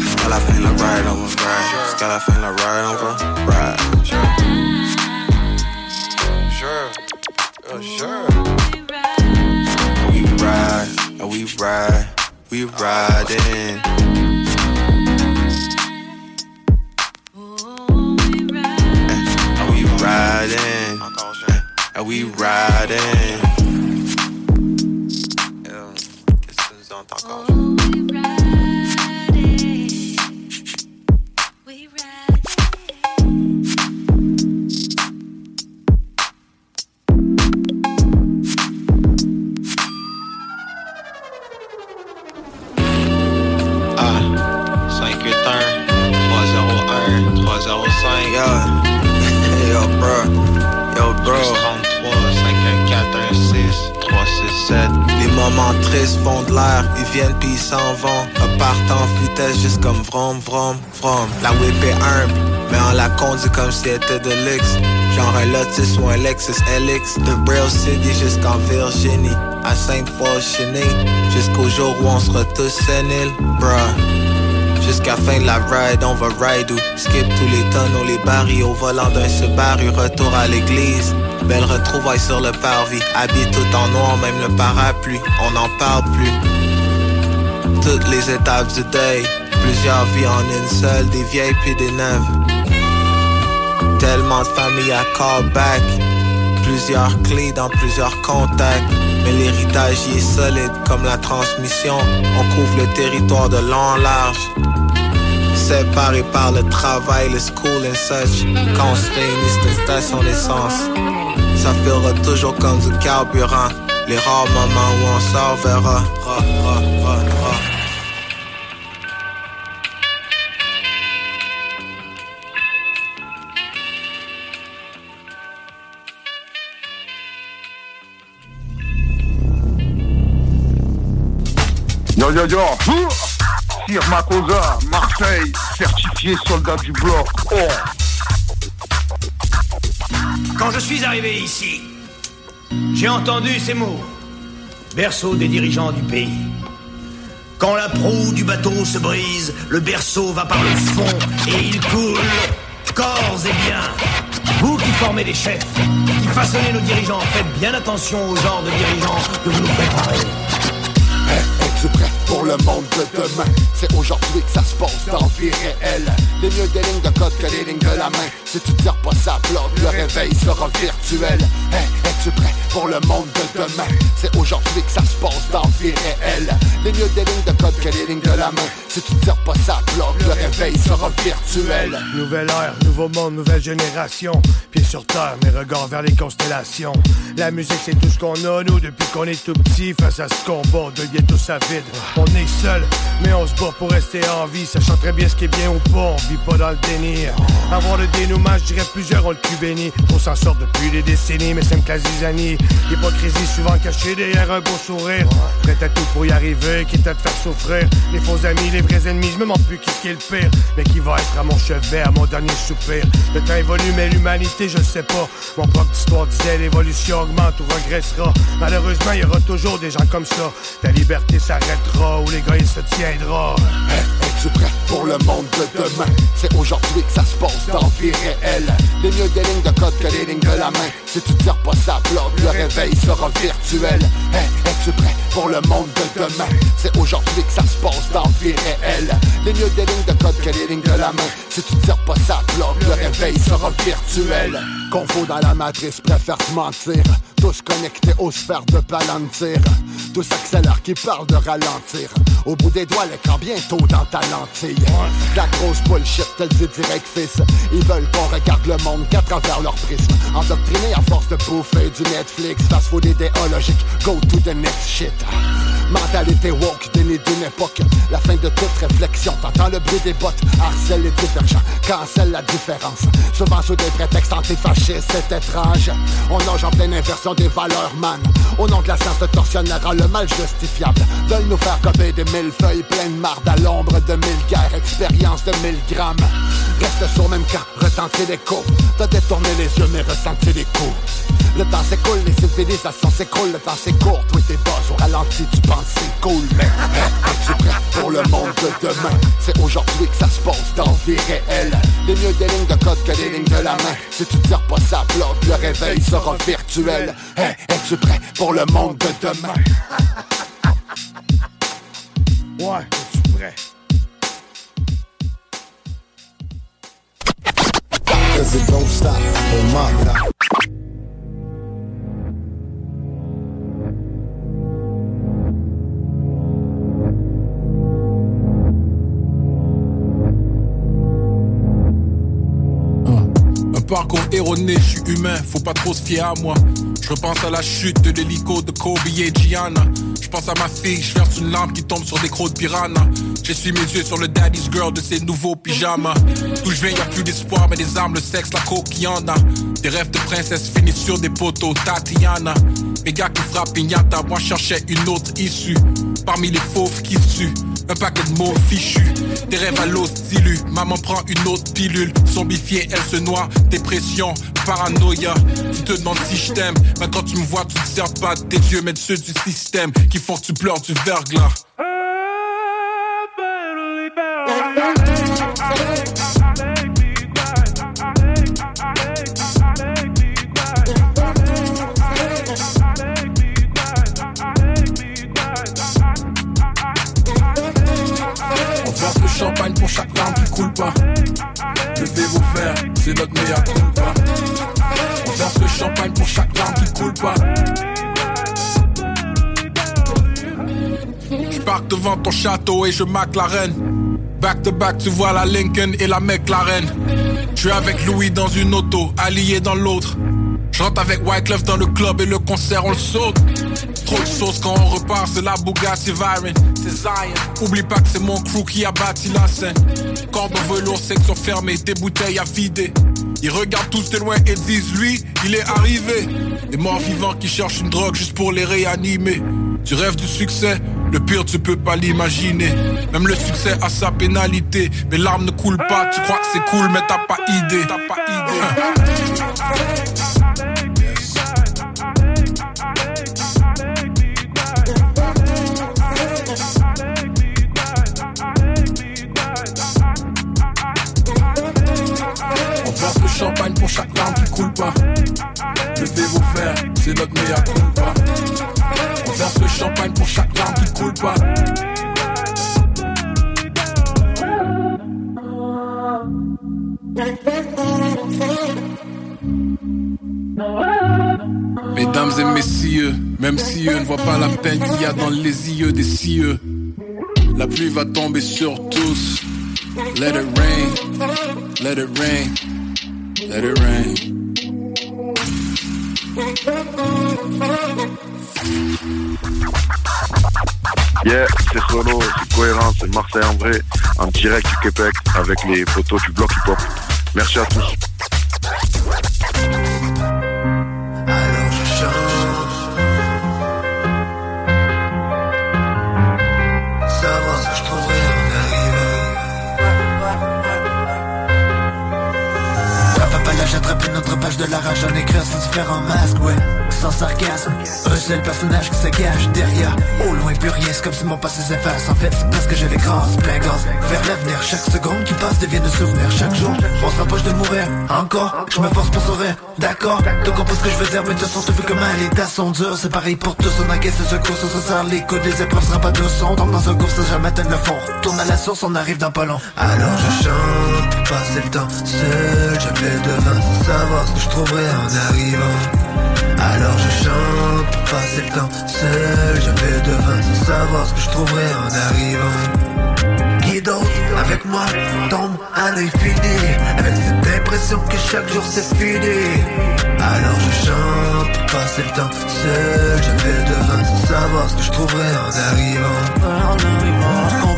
Jusqu'à la fin de la ride, on va ride Jusqu'à la fin de la ride, on va ride Sure, oh sure We ride, we ride we riding. And we riding. And we riding. 305 Yo, yo bro, yo bro. 33 514 16 367 Les moments tristes font de l'air, ils viennent puis ils s'en vont. Repartent en vitesse juste comme vrom vrom vrom La whip est humble, mais on la conduit comme si elle était de luxe. Genre un Lotus ou un Lexus LX De Braille City jusqu'en Virginie. À Sainte-Foy Cheney Jusqu'au jour où on sera tous séniles Bruh Jusqu'à fin de la ride, on va ride ou skip tous les tonneaux, les barils au volant d'un Subaru, retour à l'église. Belle retrouvaille sur le parvis, habillé tout en noir, même le parapluie, on n'en parle plus. Toutes les étapes du deuil, plusieurs vies en une seule, des vieilles puis des neuves. Tellement de familles à callback, plusieurs clés dans plusieurs contacts. Mais l'héritage y est solide comme la transmission. On couvre le territoire de long en large. Séparés par le travail, le school and such. Quand on se réunit, c'est une station d'essence. Ça fera toujours comme du carburant. Les rares moments où on sort verra. Ra, ra, ra, ra.
Yo yo yo Sir Marseille, certifié soldat du bloc.
Quand je suis arrivé ici, j'ai entendu ces mots. Berceau des dirigeants du pays. Quand la proue du bateau se brise, le berceau va par le fond et il coule. Corps et bien. Vous qui formez les chefs, qui façonnez nos dirigeants, faites bien attention au genre de dirigeants que vous nous préparez.
Êtes-vous prêts pour le
monde de demain. C'est aujourd'hui que ça se passe dans vie réelle. Les mieux des lignes de code que les lignes de la main. Si tu tires pas ça bloc, le réveil sera virtuel. Hey, es-tu prêt pour le monde de demain? C'est aujourd'hui que ça se passe dans vie réelle. Les mieux des lignes de code que les lignes de la main. Si tu tires pas ça bloc, le réveil sera virtuel.
Nouvelle ère, nouveau monde, nouvelle génération. Pieds sur terre, mes regards vers les constellations. La musique, c'est tout ce qu'on a, nous, depuis qu'on est tout petit. Face à ce combat de ghetto à On est seul, mais on se bat pour rester en vie. Sachant très bien ce qui est bien ou pas, on vit pas dans le déni. Avoir le dénouement, je dirais plusieurs ont le cul béni. On s'en sort depuis des décennies, mais c'est une quasi-zanie. L'hypocrisie souvent cachée derrière un beau sourire. Prêt à tout pour y arriver, quitte à te faire souffrir. Les faux amis, les vrais ennemis, je me demande plus qui est le pire. Mais qui va être à mon chevet, à mon dernier soupir. Le temps évolue, mais l'humanité, je sais pas. Mon propre histoire disait l'évolution augmente ou regressera. Malheureusement, il y aura toujours des gens comme ça. Ta liberté s'arrêtera gars, il se tiendra.
Es-tu prêt pour le monde de demain? C'est aujourd'hui que ça se passe dans vie réelle. Les mieux des lignes de code que les lignes de la main. Si tu tires pas ça bloc, le réveil sera virtuel. Es-tu prêt pour le monde de demain? C'est aujourd'hui que ça se passe dans vie réelle. Les mieux des lignes de code que les lignes de la main. Si tu tires pas ça bloc, le réveil sera virtuel. Confo dans la matrice, préfère te mentir. Tous connectés aux sphères de Palantir. Tous accélèrent qui parlent de ralentir. Au bout des doigts, l'écran bientôt dans ta lentille. La grosse bullshit, tel dit direct fils. Ils veulent qu'on regarde le monde qu'à travers leur prisme. Endoctriné à force de bouffer du Netflix. Fast food idéologique, go to the next shit. Mentalité woke, déni d'une époque. La fin de toute réflexion, t'entends le bruit des bottes. Harcèle les divergents, cancelle la différence. Souvent sous des prétextes antifascistes, c'est étrange. On nage en pleine inversion des valeurs, man. Au nom de la science, le tortionnera le mal justifiable. Veulent nous faire copier des mille feuilles pleines marde à l'ombre de mille guerres, expérience de mille grammes. Reste sur même camp, retentir l'écho. T'as détourné les yeux, mais ressenti les coups. Le temps s'écoule, les civilisations s'écroulent, le temps court, toi t'es boss au ralenti, tu c'est cool, mais es-tu prêt pour le monde de demain? C'est aujourd'hui que ça se passe dans vie réelle. Les mieux des lignes de code que les lignes de la main. Si tu tires pas ça bloc, le réveil sera virtuel. Hey, es-tu prêt pour le monde de demain?
Ouais, es-tu prêt?
Cause it don't stop
parcours erroné, je suis humain, faut pas trop se fier à moi. Je repense à la chute de l'hélico de Kobe et Gianna. Je pense à ma fille, je verse une lampe qui tombe sur des crocs de piranha. J'essuie mes yeux sur le daddy's girl de ses nouveaux pyjamas. D'où je viens, y a plus d'espoir, mais des armes, le sexe, la coke, y en a. Des rêves de princesse finissent sur des poteaux, Tatiana. Mes gars qui frappent pignata, moi cherchais une autre issue. Parmi les fauves qui suent, un paquet de mots fichus. Des rêves à l'os dilus, maman prend une autre pilule. Zombifiée, elle se noie, dépression, paranoïa. Tu te demandes si je t'aime, mais quand tu me vois, tu te sers pas tes yeux, mais ceux du système qui font que tu pleures du verglas. Champagne pour chaque larme qui coule pas. Levez vos verres, c'est notre meilleur culpa. On verse le champagne pour chaque larme qui coule pas. Je parque devant ton château et je mac la reine. Back to back, tu vois la Lincoln et la McLaren. Je suis avec Louis dans une auto, allié dans l'autre. Je rentre avec Wyclef dans le club et le concert on le saute. Trop de sauce quand on repart, c'est la Bugatti Veyron. C'est Zion. Oublie pas que c'est mon crew qui a bâti la scène. Cordon velours, section fermée, des bouteilles à vider. Ils regardent tous de loin et disent lui, il est arrivé. Des morts vivants qui cherchent une drogue juste pour les réanimer. Tu rêves du succès, le pire tu peux pas l'imaginer. Même le succès a sa pénalité. Mes larmes ne coulent pas, tu crois que c'est cool, mais t'as pas idée. T'as pas idée. champagne pour chaque larme qui coule pas. Levez vos c'est notre meilleur pas. On verse le champagne pour chaque larme qui coule pas.
Mesdames et messieurs, même si eux ne voient pas la peine qu'il y a dans les yeux des cieux, la pluie va tomber sur tous. Let it rain, let it rain.
Yeah, c'est solo, c'est cohérent, c'est Marseille en vrai, en direct du Québec avec les photos du bloc hip-hop. Merci à tous.
De la rage en écrire sans se faire en masque ouais Sans sarcasme. Un seul personnage qui se cache derrière. Au loin plus rien c'est comme si mon passé s'efface En fait c'est parce que j'ai les grâces plein gaz. Vers l'avenir chaque seconde qui passe devient de souvenir. Chaque jour on se rapproche de mourir. Encore je me force pour sourire. D'accord Tu comprends ce que je veux dire mais de toute façon vu comment les tas sont durs C'est pareil pour tous on encaisse le secours Ça se sert les coups. Des épreuves sera pas de son dans un gouffre sans jamais atteindre le fond Tourne à la source on arrive dans pas long. Alors je chante pour passer le temps seul vais devant sans savoir ce que je trouverai en arrivant alors je chante pour passer le temps seul Je vais devant sans savoir ce que je trouverai en arrivant. Qui d'autre avec moi tombe à l'infini Avec cette impression que chaque jour c'est fini. Alors je chante pour passer le temps seul Je vais devant sans savoir ce que je trouverai en arrivant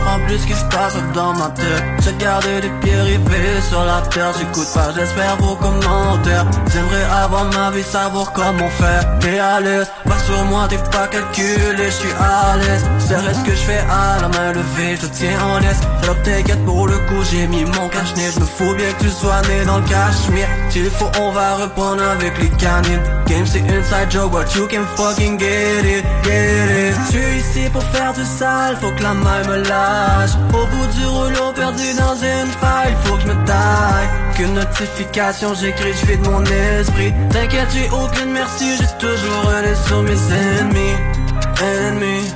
Comprends plus qui se passe dans ma tête. J'ai gardé les pieds rivés sur la terre. J'écoute pas, j'espère vos commentaires. J'aimerais avoir ma vie, savoir comment faire. T'es à l'aise, pas sur moi, t'es pas calculé Je suis à l'aise, c'est ce que je fais à la main levée Je tiens en laisse, alors t'inquiète pour le coup J'ai mis mon cache-nez, je me fous bien que tu sois né dans le cachemire. S'il faut, on va reprendre avec les canines. Game c'est inside joke, but you can fucking get it, get it. Je suis ici pour faire du sale, faut que la main me Au bout du rouleau perdu dans une faille, faut que je me taille. Qu'une notification, j'écris, je vide mon esprit. T'inquiète, j'ai aucune merci, j'ai toujours un sur mes ennemis. Ennemis,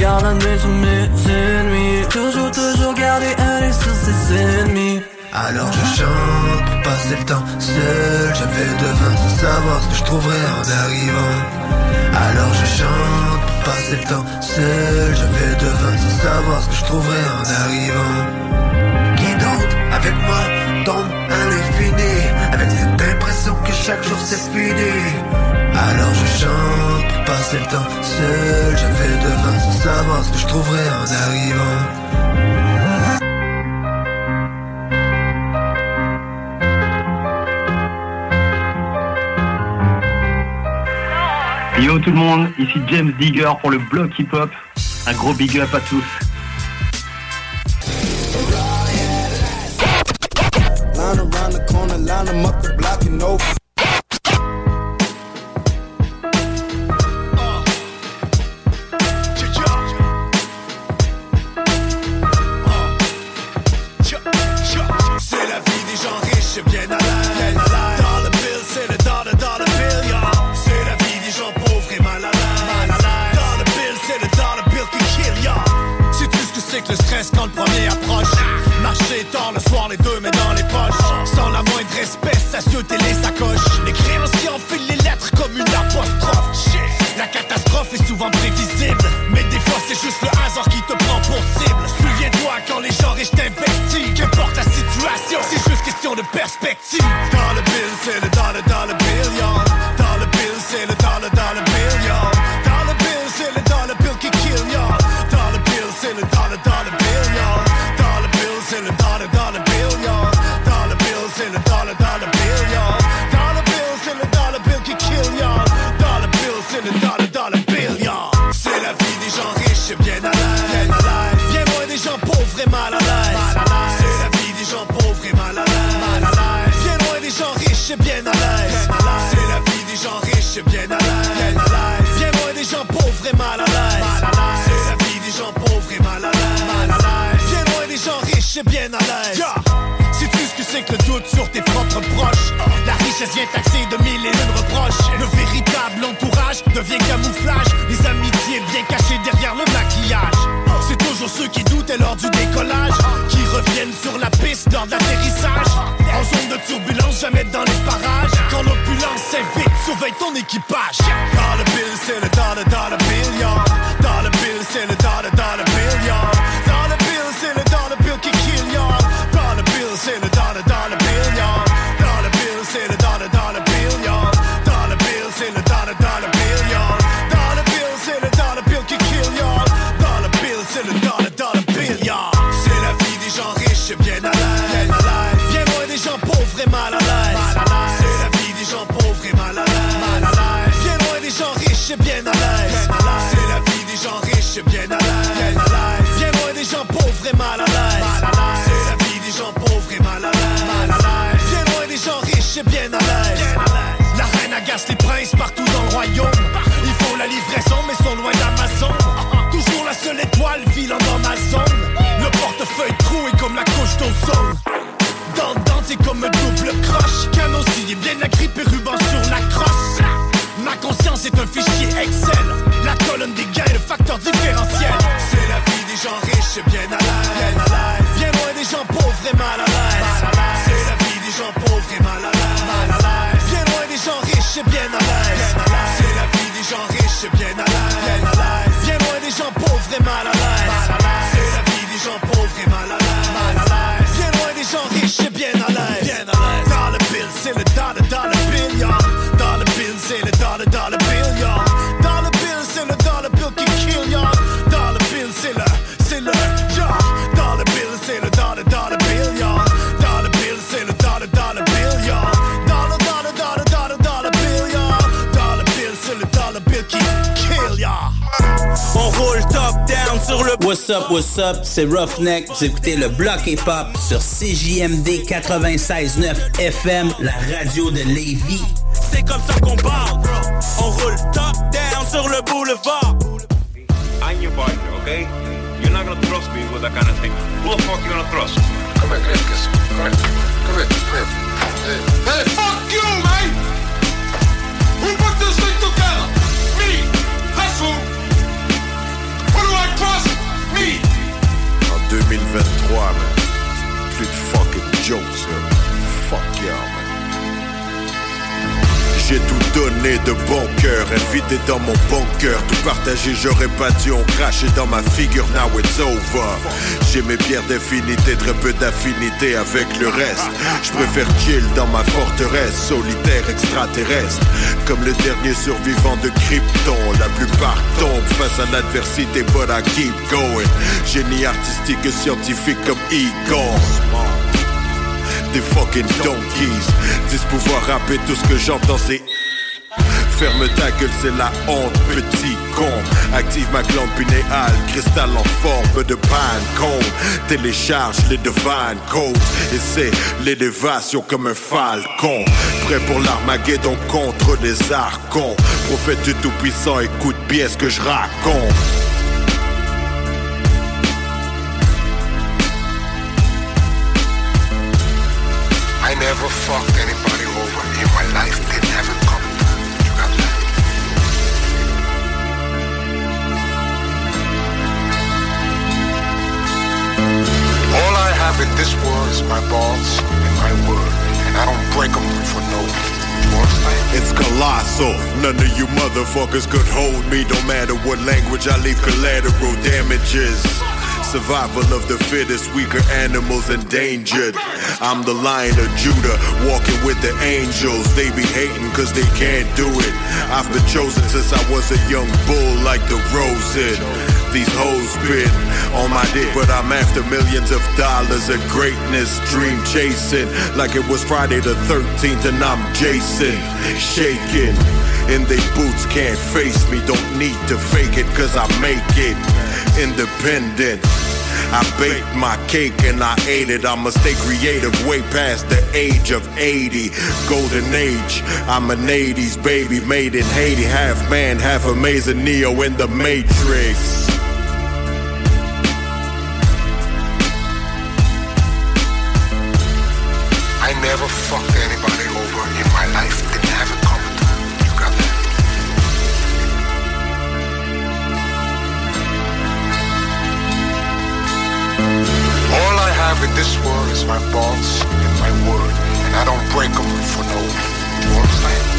garde un sur mes ennemis. Toujours, toujours garder un œil sur ses ennemis.
Alors je chante pour passer le temps seul. Je vais devant sans savoir ce que je trouverai en arrivant. Alors je chante passer le temps seul Je vais devant sans savoir ce que je trouverai en arrivant. Qui d'autre avec moi tombe à l'infini Avec cette impression que chaque jour c'est fini. Alors je chante pour passer le temps seul Je vais devant sans savoir ce que je trouverai en arrivant
Yo tout le monde, ici James Digger pour le bloc hip-hop. Un gros big up à tous.
What's up, what's up, c'est Roughneck. Vous écoutez le bloc hip-hop sur CJMD 96.9 FM, la radio de Lévis.
C'est comme ça qu'on parle, bro. On roule top down sur le boulevard.
I'm your partner, okay? You're not gonna trust me with that kind of thing. Who the fuck you gonna trust? Come here, Chris. Come here. Come here, come here. Hey, hey, fuck
2023, man. Plus de fucking jokes, là. J'ai tout donné de bon cœur, invité dans mon bon cœur, tout partagé, j'aurais pas dû en cracher dans ma figure, now it's over. J'ai mes pierres d'affinité, très peu d'affinité avec le reste. Je préfère chill dans ma forteresse, solitaire extraterrestre. Comme le dernier survivant de Krypton, la plupart tombent face à l'adversité, but I keep going. Génie artistique et scientifique comme Egon des fucking donkeys. Disent pouvoir rapper tout ce que j'entends, c'est. Ferme ta gueule, c'est la honte, petit con. Active ma glande pinéale, cristal en forme de pancone. Télécharge les divine codes et c'est l'élévation comme un falcon. Prêt pour l'Armageddon contre les archons. Prophète du Tout-Puissant, écoute bien ce que je raconte.
Never fucked anybody over in my life. Have it coming. You got that? All I have in this world is my balls and my word. And I don't break them for no
It's colossal. None of you motherfuckers could hold me. No matter what language I leave collateral damages. Survival of the fittest, weaker animals endangered. I'm the lion of Judah, walking with the angels. They be hating cause they can't do it. I've been chosen since I was a young bull like the Rosen. These hoes been on my dick, but I'm after millions of dollars of greatness, dream chasing. Like it was Friday the 13th and I'm Jason, shaking. In they boots can't face me, don't need to fake it cause I make it. Independent. I baked my cake and I ate it. I'ma stay creative way past the age of 80. Golden age, I'm an 80s baby made in Haiti. Half man, half amazing Neo in the Matrix.
I never fucked anybody over All I have in this world is my balls and my word. And I don't break them for no. You understand?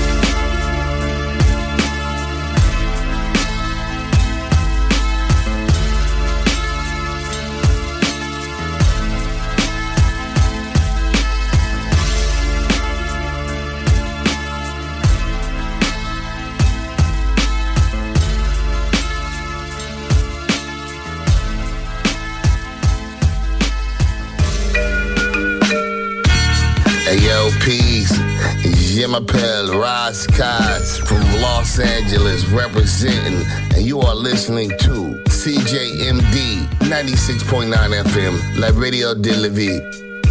Je m'appelle Roz Kaz from Los Angeles representing, and you are listening to CJMD 96.9 FM, La Radio de la Vie,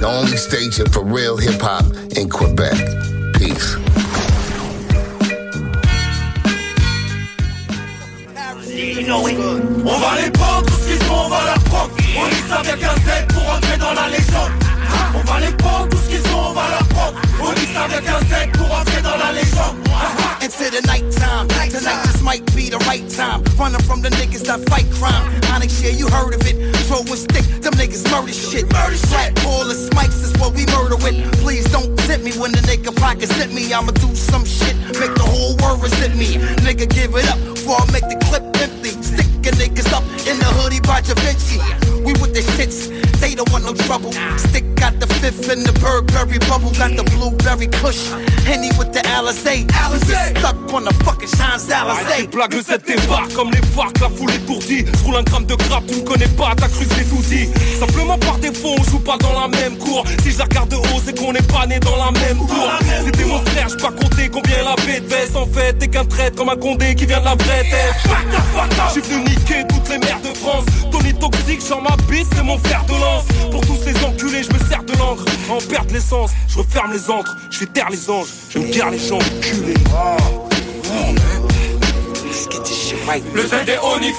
the only station for real hip hop in Quebec. Peace.
On va les prendre, tout ce qu'ils sont, on va prendre On Z pour entrer dans la légende On va les prendre, On dit ça Z pour entrer dans la légende
Into the nighttime, tonight this might be the right time. Running from the niggas that fight crime. Onyx, yeah, you heard of it. Throw a stick, them niggas murder shit. Murder Flat ball of smikes is what we murder with. Please don't zip me when the nigga pockets hit me. I'ma do some shit, make the whole world resent me. Nigga, give it up before I make the clip empty. Sticking niggas up in the hoodie by Da Vinci. We with the shits, they don't want no trouble. Stick got the fifth in the Burberry bubble, got the blueberry kush. Henny with the Alizé. Alizé. Stuck on the fucking Champs Alizé.
Blague le 7 débarque comme les farcs, la foule étourdie. Je roule un gramme de grappe, tu me connais pas, t'as cru que j'ai tout dit. Simplement par défaut, on joue pas dans la même cour. Si je la regarde de haut, c'est qu'on n'est pas né dans la même tour. C'était mon frère, j'ai pas compté combien avait de veste. En fait, t'es qu'un traître comme un condé qui vient de la vraie tête. J'suis venu niquer toutes les mères de France. Tony Toxique, genre ma c'est mon fer de lance. Pour tous ces enculés, je me sers de l'encre. En perte l'essence, je referme les encres. Je fais taire les anges, je me garde les gens culés. Le Z est Onyx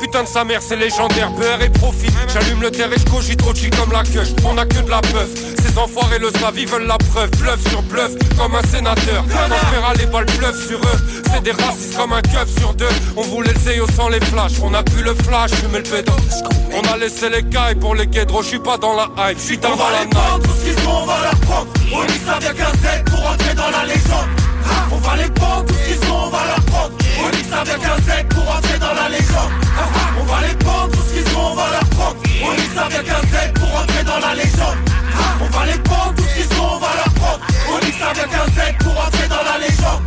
Putain de sa mère c'est légendaire, beurre et profit J'allume le terre et je cogite trop cheap comme la queue On a que de la peuf, ces enfoirés le savent, ils veulent la preuve. Bluff sur bluff, comme un sénateur. On verra les balles bluff sur eux. C'est des racistes comme un keuf sur deux. On voulait le zéo sans les flashs. On a pu le flash, fumer le pédo. On a laissé les cailles pour les guédros. Je suis pas dans la hype, je suis dans
On va
la
les prendre, tout ce qu'ils sont, on va leur prendre. On dit ça vient qu'un Z pour entrer dans la légende. On va les prendre, tout ce qu'ils sont, on va leur prendre. On ça vient qu'un Z pour entrer dans la légende. On va les prendre, tout ce qu'ils sont, on va leur prendre. On ça vient qu'un Z pour entrer dans la légende On va les prendre, tout ce qu'ils sont, on va leur prendre. On ça vient qu'un Z pour entrer dans la légende.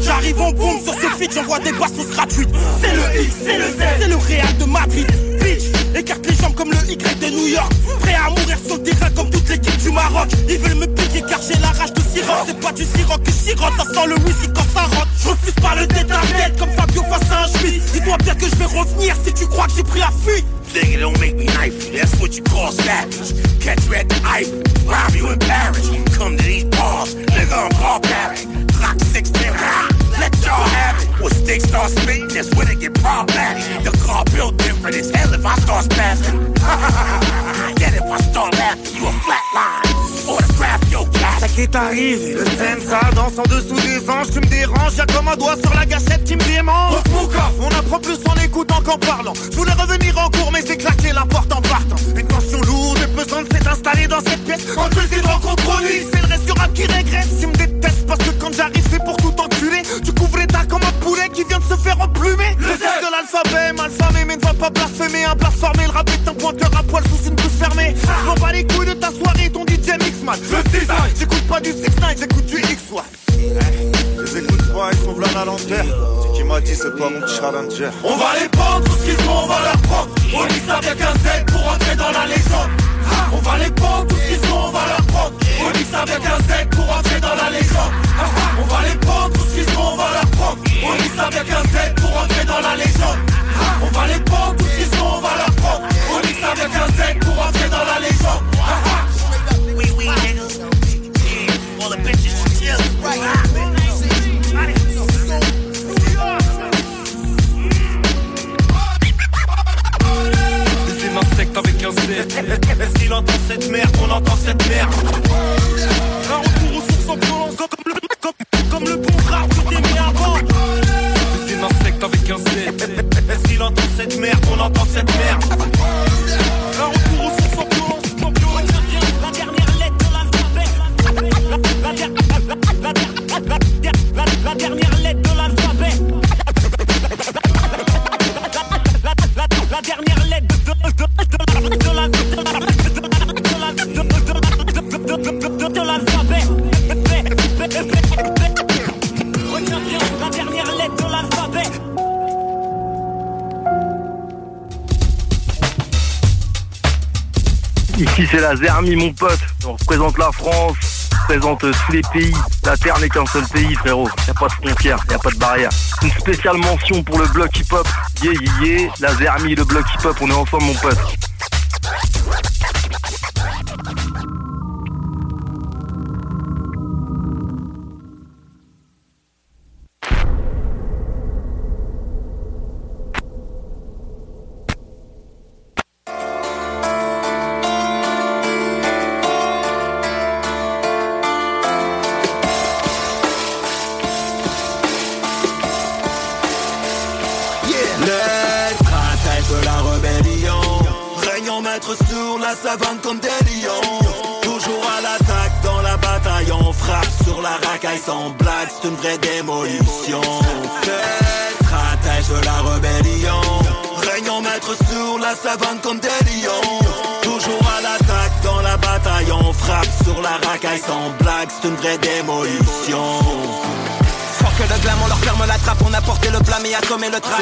J'arrive en boom sur ce feat, j'envoie des bastos gratuites. C'est le X, c'est le Z, c'est le Real de Madrid. Bitch, écarte les jambes comme le Y de New York. Prêt à mourir sur le terrain comme toute l'équipe du Maroc. Ils veulent me piquer car j'ai la rage de Siroc C'est pas du Siroc que Siroc, ça sent le whisky quand ça rentre Je refuse pas le tête à tête comme Fabio face à un Schmitt Dis-toi bien que je vais revenir si tu crois que j'ai pris la fuite
Nigga, don't make me knife you. That's what you call savage. Catch you at the Eiffel, rob you in Paris. Come to these bars, nigga, I'm barbaric. Clock 16, ah, let y'all have it. When sticks start spitting, that's when it get problematic. The car built different as hell if I start spazzing. [LAUGHS] Yet if I start laughing, you a flat line.
Ça qui est arrivé, le ça danse en dessous des anges. Tu me déranges, y'a comme un doigt sur la gâchette qui me démange. On apprend plus en écoutant qu'en parlant. Je voulais revenir en cours mais j'ai claqué la porte en partant. Une tension lourde et pesante s'est installée dans cette pièce. Quand je les compromis, c'est le reste du rap qui régresse. Tu me détestes parce que quand j'arrive c'est pour tout les qui vient de se faire emplumer. Le Z de l'alphabet, malfamé mais ne va pas blasphémer Un blasphémé, le rap est un pointeur à poil sous une bouche fermée. M'en bats les couilles de ta soirée, ton DJ Mixman. Le design, j'écoute pas du 6 9 j'écoute du X-One
Les écoute pas, ils sont blancs à l'envers. Ce qui m'a dit, c'est pas mon challenger.
On va les prendre, tout ce qu'ils sont, on va leur On vient qu'un Z pour entrer dans la légende On va les prendre, tout ce qu'ils sont, on va leur prendre. On dit vient qu'un Z pour entrer dans la légende On va les prendre, tout ce qu'ils sont, on va leur prendre. On vient qu'un Z pour entrer dans la légende On va les prendre, tout ce qu'ils sont, on va leur prendre. On vient qu'un Z pour entrer dans la légende
avec un Est-ce qu'il entend cette merde On entend cette merde Un retour aux sources en violence Comme le, comme, comme le bon rap que t'aimais avant Des insectes avec un Z Est-ce qu'il entend cette merde On entend cette merde
La dernière lettre de l'alphabet. La dernière lettre de l'alphabet. Retiens la dernière lettre de l'alphabet.
Ici c'est la Zermi mon pote, on représente la France représente tous les pays. La Terre n'est qu'un seul pays frérot, y a pas de frontières, y a pas de barrière. Une spéciale mention pour le bloc hip-hop, yeah yeah yeah, la Zermi, le bloc hip-hop, on est ensemble mon pote.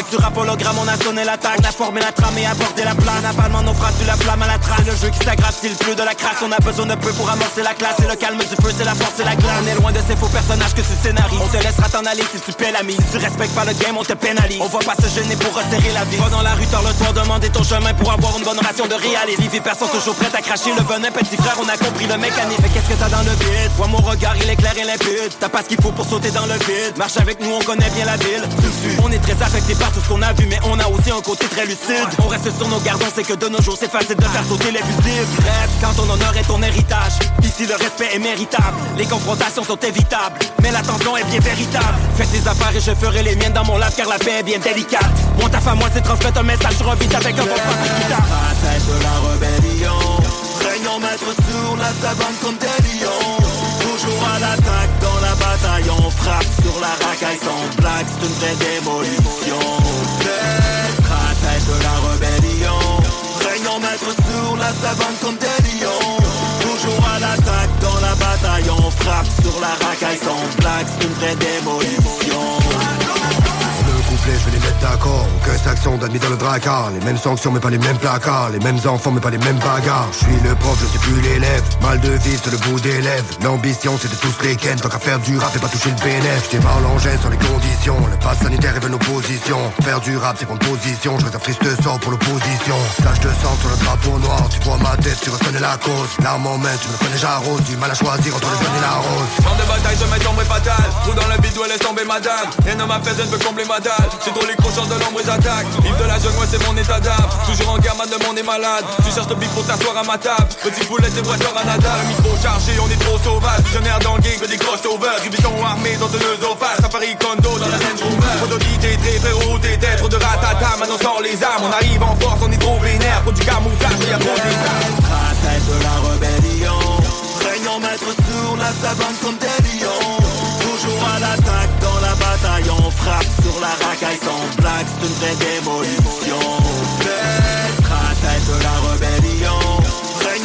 Track. Sur rap hologramme, on a sonné l'attaque, on a formé la trame et abordé la plane. Avalement nos phrases, la flamme à la trace. Le jeu qui s'aggrave, s'il pleut de la crasse, on a besoin de peu pour amorcer la classe. Et le calme du feu, c'est la force et la glace. On est loin de ces faux personnages que tu scénaries. On te laissera t'en aller si tu paies la mise. Si tu respectes pas le game, on te pénalise. On va pas se gêner pour resserrer la vie. Va dans la rue tard le soir, demander ton chemin pour avoir une bonne ration de réalisme. Vive personne toujours prête à cracher le venin, petit frère, on a compris le mécanisme. Mais qu'est-ce que t'as dans le vide? Vois mon regard, il est clair et limpide. T'as pas ce qu'il faut pour sauter dans le vide. Marche avec nous, on connaît bien la ville. On est très affecté par tout ce qu'on a vu, mais on a aussi un côté très lucide. On reste sur nos gardes, on sait que de nos jours c'est facile de faire sauter les fusibles. Bref, quand ton honneur est ton héritage, ici le respect est méritable. Les confrontations sont évitables, mais l'attention est bien véritable. Faites tes affaires et je ferai les miennes dans mon lave car la paix est bien délicate. Mon taf à moi c'est transmettre un message beat avec un bon sens
de la rébellion maître sur la comme des Toujours à l'attaque. Dans la bataille On frappe sur la racaille sans blague. C'est une vraie démolition Les stratèges de la rébellion. En maître sur la savane comme des lions. Toujours à l'attaque dans la bataille On frappe sur la racaille sans blague. C'est une vraie démolition
Je vais les mettre d'accord. Aucun saxon d'admis dans le dracard. Les mêmes sanctions, mais pas les mêmes placards. Les mêmes enfants, mais pas les mêmes bagarres. Je suis le prof, je suis plus l'élève. Mal de vie sur le bout des lèvres. L'ambition, c'est de tous les ken. Tant qu'à faire du rap et pas toucher le bénéf. Je démarre l'engin sur les conditions. Le pass sanitaire est une opposition. Faire du rap, c'est prendre position. Je réserve triste sort pour l'opposition. Tache de sang sur le drapeau noir. Tu vois ma tête, tu reconnais la cause. L'arme en main, tu me connais, j'arrose. Du mal à choisir entre le jaune et la rose.
Champ de bataille, je mets tomber fatal Trou dans le bide où elle laisse tomber madame Et ne m'a elle veut combler ma dalle C'est trop les crochants de l'ombre et j'attaque. Yves de la jungle, ouais, c'est mon état d'âme. Toujours en gamin, le monde est malade. Tu cherches le big pour t'asseoir à ma table. Petit poulet, des voitures à nada Le micro chargé, on est trop sauvage. Visionnaire dans le game, des crossovers Rubicon armé dans de l'œsophage Safari Kondo dans la Range Rover Produit t'es très frérot, t'es Trop de ratata, maintenant sans les armes. On arrive en force, on est trop vénère. Pour du camouflage, y'a trop des
tête de la rébellion. En maître sur la savane comme des Toujours à l'attaque. Dans la bataille On frappe sur la racaille sans blague. C'est une vraie démolition Les stratèges de la rébellion.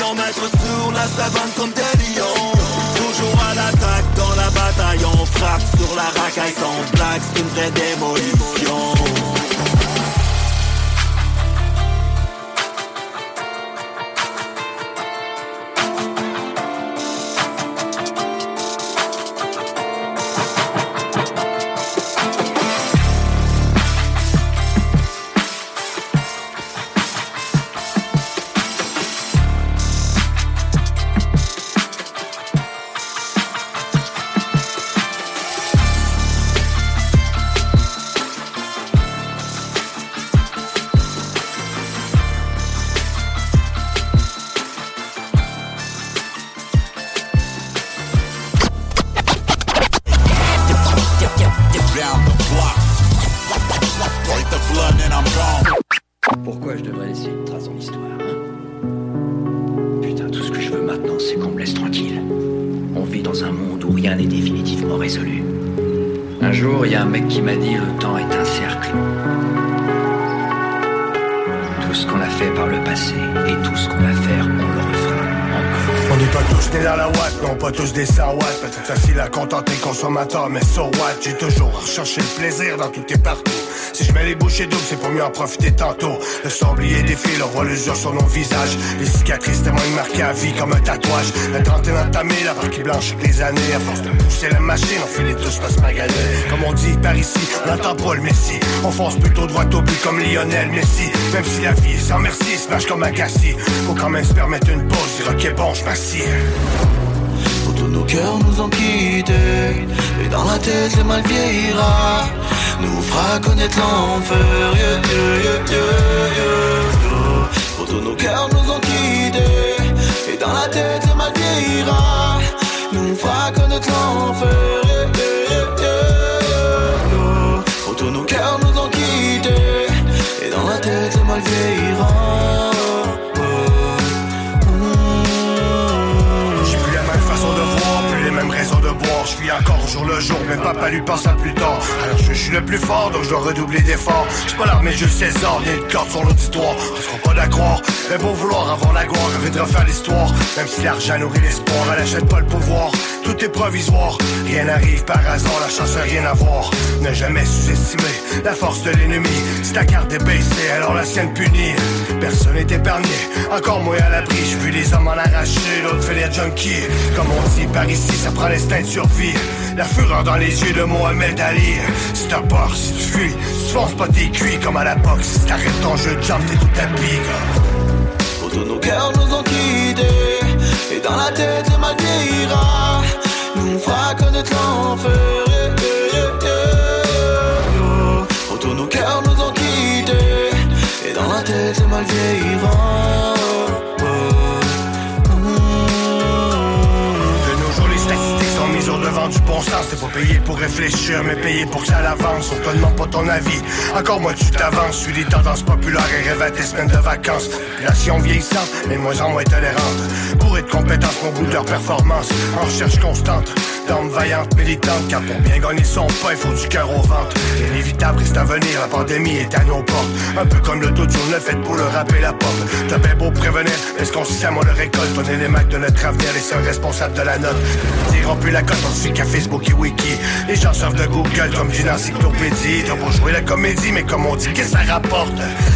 En maître sur la savane comme des lions. Toujours à l'attaque. Dans la bataille On frappe sur la racaille sans blague. C'est une vraie démolition
à mais so what? J'ai toujours recherché le plaisir dans toutes tes parties
Si je mets les bouchées doubles, c'est pour mieux en profiter tantôt. Le sablier défile, on voit l'usure sur nos visages. Les cicatrices témoignent marquées à vie comme un tatouage. La trentaine entamée, la qui blanche avec les années. À force de pousser la machine, on finit tous par se maganer. Comme on dit par ici, on n'entend pas le Messi. On fonce plutôt droit au but comme Lionel Messi. Même si la vie est sans merci, smash comme Agassi. Faut quand même se permettre une pause, dire ok bon, je
tous nos cœurs nous ont quittés Et dans la tête le mal vieillira. Nous fera connaître l'enfer. Yeah, yeah, yeah, Pour nos cœurs nous ont quittés. Et dans la tête le mal vieillira. Nous fera connaître l'enfer. Pour tous nos cœurs nous ont quittés. Et dans la tête le mal vieillira
je vis encore jour le jour, mais papa lui pense à plus tard. Alors je, suis le plus fort, donc je dois redoubler d'efforts. J'suis pas l'armée, je César, ni une corde sur l'auditoire. On sera pas d'accord, mais pour vouloir avoir la gloire, rêver de refaire l'histoire. Même si l'argent nourrit l'espoir, elle achète pas le pouvoir. Tout est provisoire, rien n'arrive par hasard, la chance a rien à voir. Ne jamais sous-estimer la force de l'ennemi. Si ta carte est baissée, alors la sienne punie. Personne n'est épargné, encore moins à l'abri. J'ai vu les hommes en arracher, l'autre fait les junkies. Comme on dit par ici, ça prend l'instinct de survie. La fureur dans les yeux de Mohamed Ali. Si t'as peur, si tu fuis, tu fonces pas tes cuits comme à la boxe. Si t'arrêtes ton jeu de jump, t'es tout pique.
Autour nos nous ont quittés. Et dans la tête, le mal vieillira. Nous fera connaître l'enfer. Autour nos cœurs nous ont quittés. Et dans la tête, le mal vieillira.
Du bon sens, c'est pas payé pour réfléchir, mais payé pour que ça l'avance. On te demande pas ton avis. Encore moi, tu t'avances. Suis des tendances populaires et rêve à tes semaines de vacances. Population vieillissante, mais de moins en moins tolérante. Pour être compétence, mon bout de leur performance. En recherche constante, d'hommes vaillantes, militantes. Car pour bien gagner son pain, il faut du cœur au ventre. Inévitable reste à venir, la pandémie est à nos portes. Un peu comme le taux le fait pour le rapper la porte. T'as bien beau prévenir, est-ce qu'on sait moi le récolte? On est les mecs de notre avenir, les seuls responsables de la note. Diront plus la cote, on qu'à Facebook et Wiki. Les gens servent de Google comme d'une encyclopédie. T'as beau jouer la comédie, mais comme on dit, qu'est-ce que ça rapporte?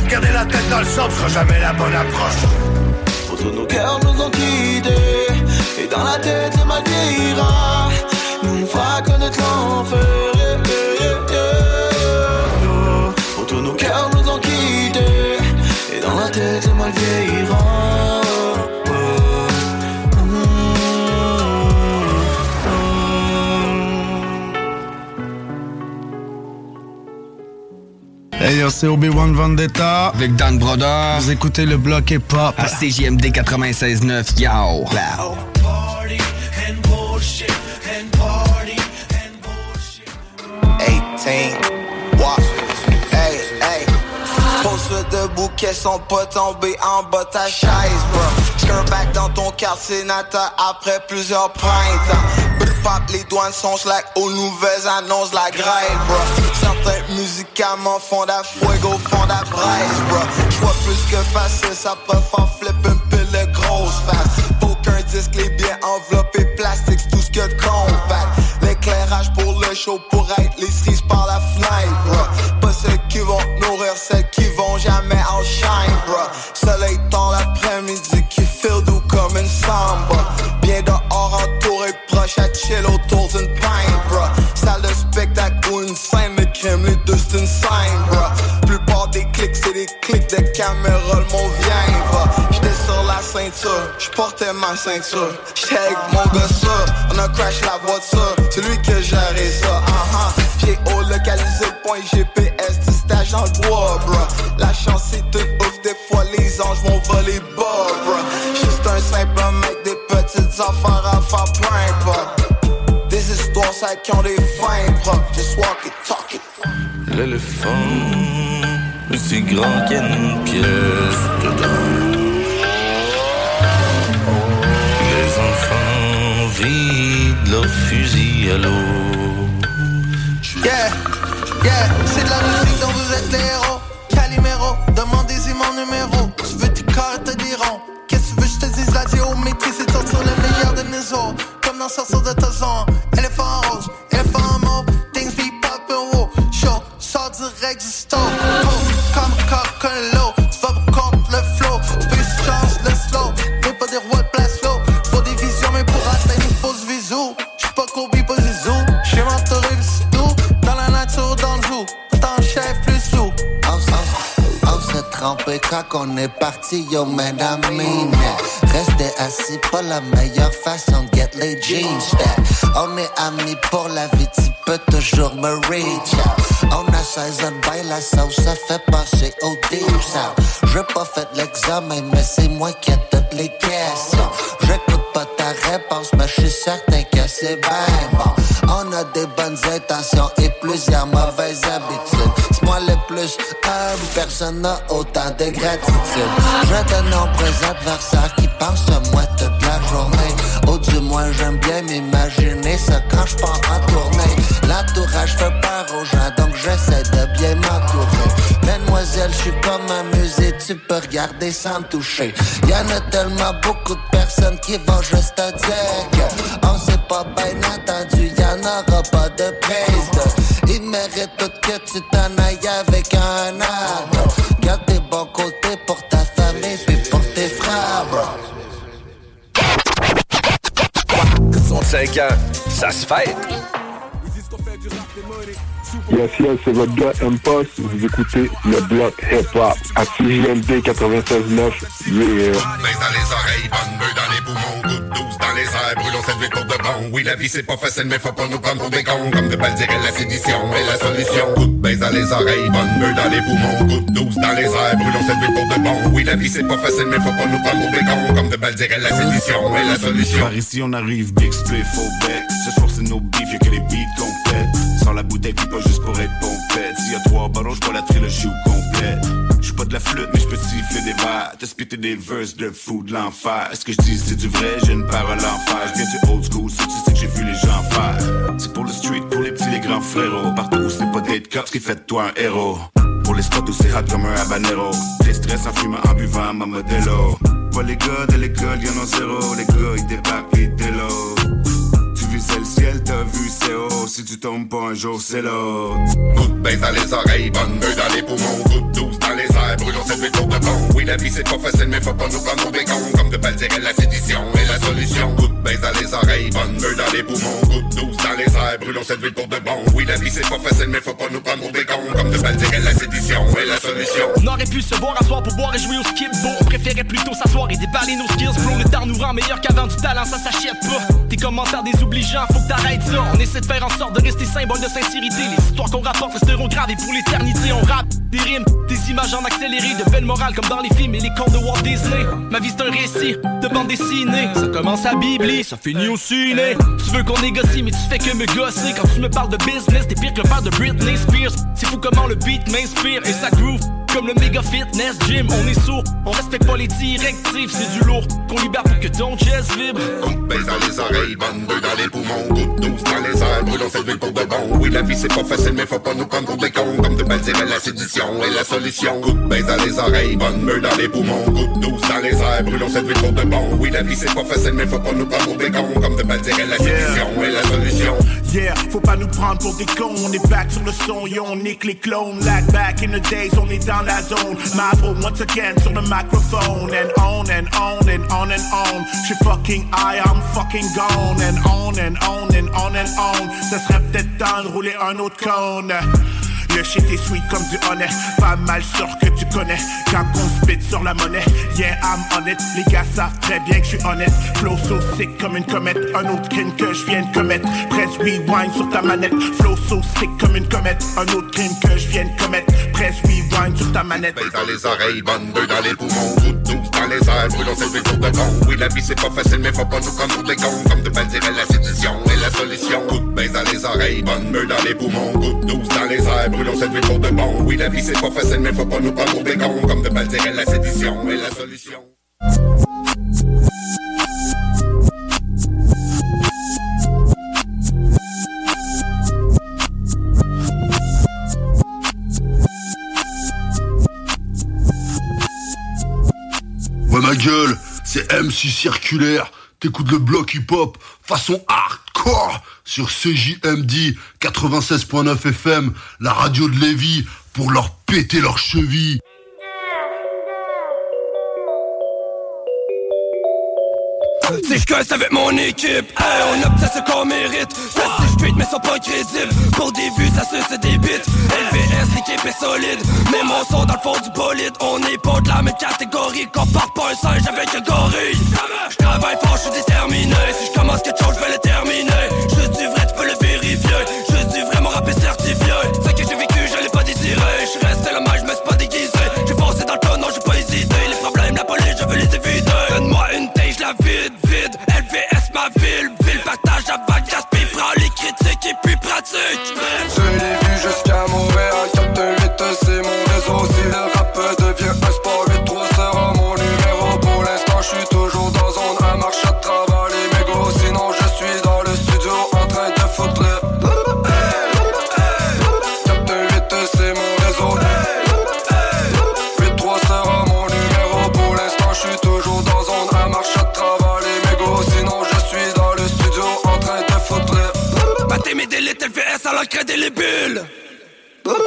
Garder la tête dans le sable sera jamais la bonne approche.
Autour nos cœurs nous ont quittés. Et dans la tête, le mal vieillira. Nous fera connaître l'enfer. Autour nos cœurs nous ont quittés. Et dans la tête, le mal vieillira.
Hey yo, c'est Obi-Wan Vendetta.
Avec Dan Broder.
Vous écoutez le bloc hip-hop.
À CJMD 96.9, yo.
Wow. Pose debout, qu'elles sont pas tombées en bas ta chaise, bro. back dans ton quartier natal après plusieurs printemps les douanes sont slack aux nouvelles annonces la grève, bro. Certains médicaments font la fuego, font la braise, bro. J'vois plus que facile, ça peut faire flipper un peu le grosse face. Aucun disque, les biens enveloppés plastique, tout ce que de compact. L'éclairage pour le show pour être les cerises par la fenêtre, bro. Pas ceux qui vont nourrir, celles qui vont jamais en shine. Soleil dans l'après-midi qui feel doux comme une samba. Bien dehors entouré proche à chill autour d'une pine, mot vient, bro. J'étais sur la ceinture, j'portais ma ceinture. J'étais avec mon gars on a crash la voiture, c'est lui que gérait ça, uh. J'ai haut localisé point GPS du stage dans le bois, bro. La chance est toute ouf, des fois les anges vont voler bas, bro. Juste un simple mec, des petites affaires à faire point, Des histoires, ça qui ont des fins propres. Just walk it, talk it.
L'éléphant est si grand qu'il y a une pièce dedans. Les enfants vident leurs fusils à l'eau.
Yeah, yeah, c'est de la musique dont vous êtes les héros. Calimero, demandez-y mon numéro. Tu veux tes cartes te diront. Qu'est-ce que veux, je te dise la géométrie, c'est sur le meilleur de nos autres. Comme dans Sorceau de Tazon, éléphant en rose, éléphant en mauve, things be poppin' wow. Show, sort direct du cup, couldn't
crack, on est parti, yo, mean it. Rester assis, pas la meilleure façon de get les jeans. On est amis pour la vie, tu peux toujours me reach. On a 16 ans bail, la sauce, ça fait passer au deep south. J'ai pas fait l'examen, mais c'est moi qui ai toutes les questions. J'écoute pas ta réponse, mais je suis certain que c'est bien bon. On a des bonnes intentions et plusieurs mauvaises habitudes. Moi le plus humble, personne n'a autant de gratitude. Je de nombreux adversaires qui pensent à moi toute la journée. Ou du moins, j'aime bien m'imaginer ça quand je pars en tournée. L'entourage fait peur aux gens, donc j'essaie de bien m'entourer. Mademoiselle, je suis comme un musée, tu peux regarder sans me toucher. Y en a tellement beaucoup de personnes qui vont juste te dire on s'est pas bien entendu, y en aura pas de prise de. Ils méritent tout que tu t'en ailles avec un âne. Garde tes bons côtés pour ta famille, puis pour tes frères, bro.
65 ans, ça se fête.
Yes, yes, c'est votre gars M-Post. Vous écoutez le bloc hip-hop à CJMD 96.9. Yeah.
Dans les oreilles, bonne dans les poumons, goutte douce dans les airs, brûlons cette vie pour de bon. Oui, la vie c'est pas facile, mais faut pas nous prendre pour des. Comme de balles dirait la sédition est la solution. Coup de baisse dans les oreilles, bonne meule dans les poumons, goutte douce dans les airs, brûlons cette vie pour de bon. Oui, la vie c'est pas facile, mais faut pas nous prendre pour des. Comme de balles dirait la sédition est la solution.
Par ici on arrive, big split, faux bec. Ce soir c'est nos beefs, y'a que les beats qu'on pète. Sans la bouteille, pas juste pour être pompette. S'il y a trois ballons, j'bois la trilogie au complet. Pas de la flûte, mais j'peux siffler des verres. T'as spité des verses de fou de l'enfer. Est-ce que je dis c'est du vrai? J'ai une parole en fer. J'viens du old school, ça tu que j'ai vu les gens faire. C'est pour le street, pour les petits, les grands frérots. Partout c'est pas d'être cop, ce qui fait toi un héros. Pour les spots où c'est hot comme un habanero. Des stress en fumant, en buvant ma modelo. Vois les gars de l'école, y'en ont zéro. Les gars, ils débarquent, ils délo. Tu visais le ciel, t'as vu Si tu tombes pas un jour, c'est l'autre.
Coup de baisse dans les oreilles, bonne meule dans les poumons, goutte douce dans les airs, brûlons cette vie pour de bon. Oui, la vie c'est pas facile, mais faut pas nous prendre pour des cons. Comme de balles dirait la sédition est la solution. Coup de baisse dans les oreilles, bonne meule dans les poumons, goutte douce dans les airs, brûlons cette vie pour de bon. Oui, la vie c'est pas facile, mais faut pas nous prendre pour des cons. Comme de balles dirait la sédition est la solution.
On aurait pu se voir à soir pour boire et jouer au skip bo On préférait plutôt s'asseoir et déballer nos skills bro Le temps nous rend meilleur qu'avant du talent ça s'achète pas Tes commentaires désobligeants faut que t'arrêtes ça On essaie de faire en sorte de rester symbole de sincérité. Les histoires qu'on rapporte resteront gravées pour l'éternité On rappe des rimes, des images en accéléré De belles morales comme dans les films et les contes de Walt Disney. Ma vie c'est un récit de bande dessinée. Ça commence à bibli, ça finit au ciné. Tu veux qu'on négocie mais tu fais que me gosser. Quand tu me parles de business t'es pire que le père de Britney Spears. C'est fou comment le beat m'inspire et ça groove comme le méga fitness gym, on est sourd, on respecte pas les directives, c'est du lourd qu'on libère pour que ton chest vibre.
De baisse dans les oreilles, bonne meule dans les poumons, goutte douce dans les airs, brûlons cette ville pour de bon. Oui, la vie c'est pas facile, mais faut pas nous prendre pour des cons. Comme de dirait la sédition est la solution. Baisse dans les oreilles, bonne meule dans les poumons, goutte douce dans les airs, brûlons cette ville pour de bon. Oui, la vie c'est pas facile, mais faut pas nous prendre pour des cons. Comme de dirait la sédition est la solution.
Yeah, faut pas nous prendre pour des cons, on est back sur le son, yo, on nique les clones. Like back in the days, on est dans la zone. My bro, once again sur le microphone, and on and on and on and on. J'suis fucking high, I'm fucking gone, and on and on and on and on. Ça serait peut-être temps de rouler un autre cône. Le shit est sweet comme du honnête Pas mal sûr que tu connais. Quand on spit sur la monnaie. Yeah I'm on it. Les gars savent très bien que je suis honnête. Flow so sick comme une comète. Un autre crime que je viens de commettre. Press rewind sur ta manette. Flow so sick comme une comète. Un autre crime que je viens de commettre. Press rewind sur ta manette.
Dans les oreilles, meule dans les poumons, dans les airs, brûlons cette de bon. Oui, la vie c'est pas facile, mais faut pas nous prendre pour des cons. Comme de balles dirait la sédition est la solution. Coup de baisse dans les oreilles, bonne meule dans les poumons, goutte douce dans les airs, brûlons cette pour de bon. Oui, la vie c'est pas facile, mais faut pas nous prendre pour des cons. Comme de balles dirait la sédition est la solution.
Ma gueule, c'est MC Circulaire, t'écoutes le bloc hip-hop façon hardcore sur CJMD 96.9 FM, la radio de Lévis, pour leur péter leurs chevilles.
Si je casse avec mon équipe, on obtient ce qu'on mérite Ça c'est street mais sont pas crédibles Pour des vues ça se se débite LVS l'équipe est solide. Mais mon son dans le fond du bolide. On est pas de la même catégorie. Compare pas un singe avec un gorille. Je travaille fort, je suis déterminé. Si je commence quelque chose, je vais le terminer. Juste du vrai, tu peux le vérifier. Juste du vrai, mon rap est certifié vide, vide LVS, ma ville, ville Partage avant gaspille, prends les critiques et puis pratique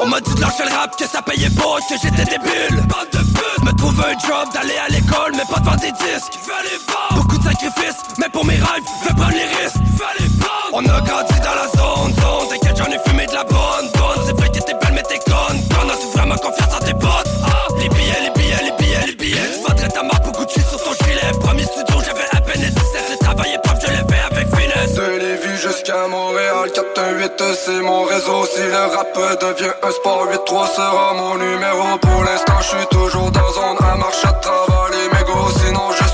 On m'a dit de lâcher le rap, que ça payait pas, que j'étais débile. Bande de pute, me trouve un job, d'aller à l'école, mais pas de vendre des disques. Vendre. Beaucoup de sacrifices, mais pour mes rêves, je vais prendre les risques. Vendre. On a grandi dans la zone, zone. T'inquiète, j'en ai fumé de la bonne, bonne. C'est vrai que t'es belle, mais t'es conne Conne, as-tu vraiment confiance en tes potes? Ah, les billets, les billets, les billets, les billets. Tu vendrais ta marque beaucoup de sur ton gilet. Premier studio, j'avais à peine 17 J'ai travaillé pas,
Montréal 418 c'est mon réseau. Si le rap devient un sport 8-3 sera mon numéro. Pour l'instant je suis toujours dans zone à marche à travers les mégots. Sinon je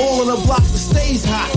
all on the block that stays hot.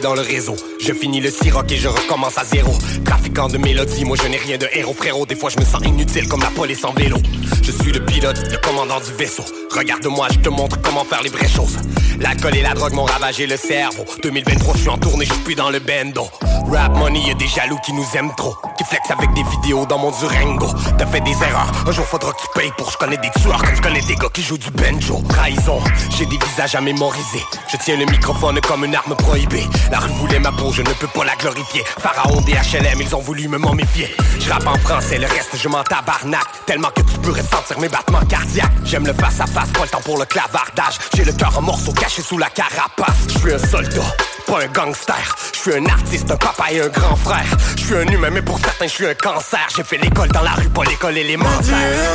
Dans le réseau. Je finis le siroc et je recommence à zéro. Trafiquant de mélodies, moi je n'ai rien de héros, frérot. Des fois je me sens inutile comme la police en vélo. Je suis le pilote, le commandant du vaisseau. Regarde-moi, je te montre comment faire les vraies choses. L'alcool et la drogue m'ont ravagé le cerveau. 2023, je suis en tournée, je suis dans le bendo. Rap money, y'a des jaloux qui nous aiment trop. Qui flex avec des vidéos dans mon Durango. T'as fait des erreurs, un jour faudra que tu payes pour. Je connais des tueurs comme je connais des gars qui jouent du banjo. Trahison, j'ai des visages à mémoriser. Je tiens le microphone comme une arme prohibée. La rue voulait ma peau, je ne peux pas la glorifier. Pharaon des HLM, ils ont voulu me momifier. Je rappe en français, le reste je m'en tabarnak. Tellement que tu peux ressentir mes battements cardiaques. J'aime le face à face, pas le temps pour le clavardage. J'ai le cœur en morceaux caché sous la carapace. Je suis un soldat, pas un gangster. Je suis un artiste, un papa et un grand frère. Je suis un humain, mais pour certains, je suis un cancer. J'ai fait l'école dans la rue, pas l'école élémentaire.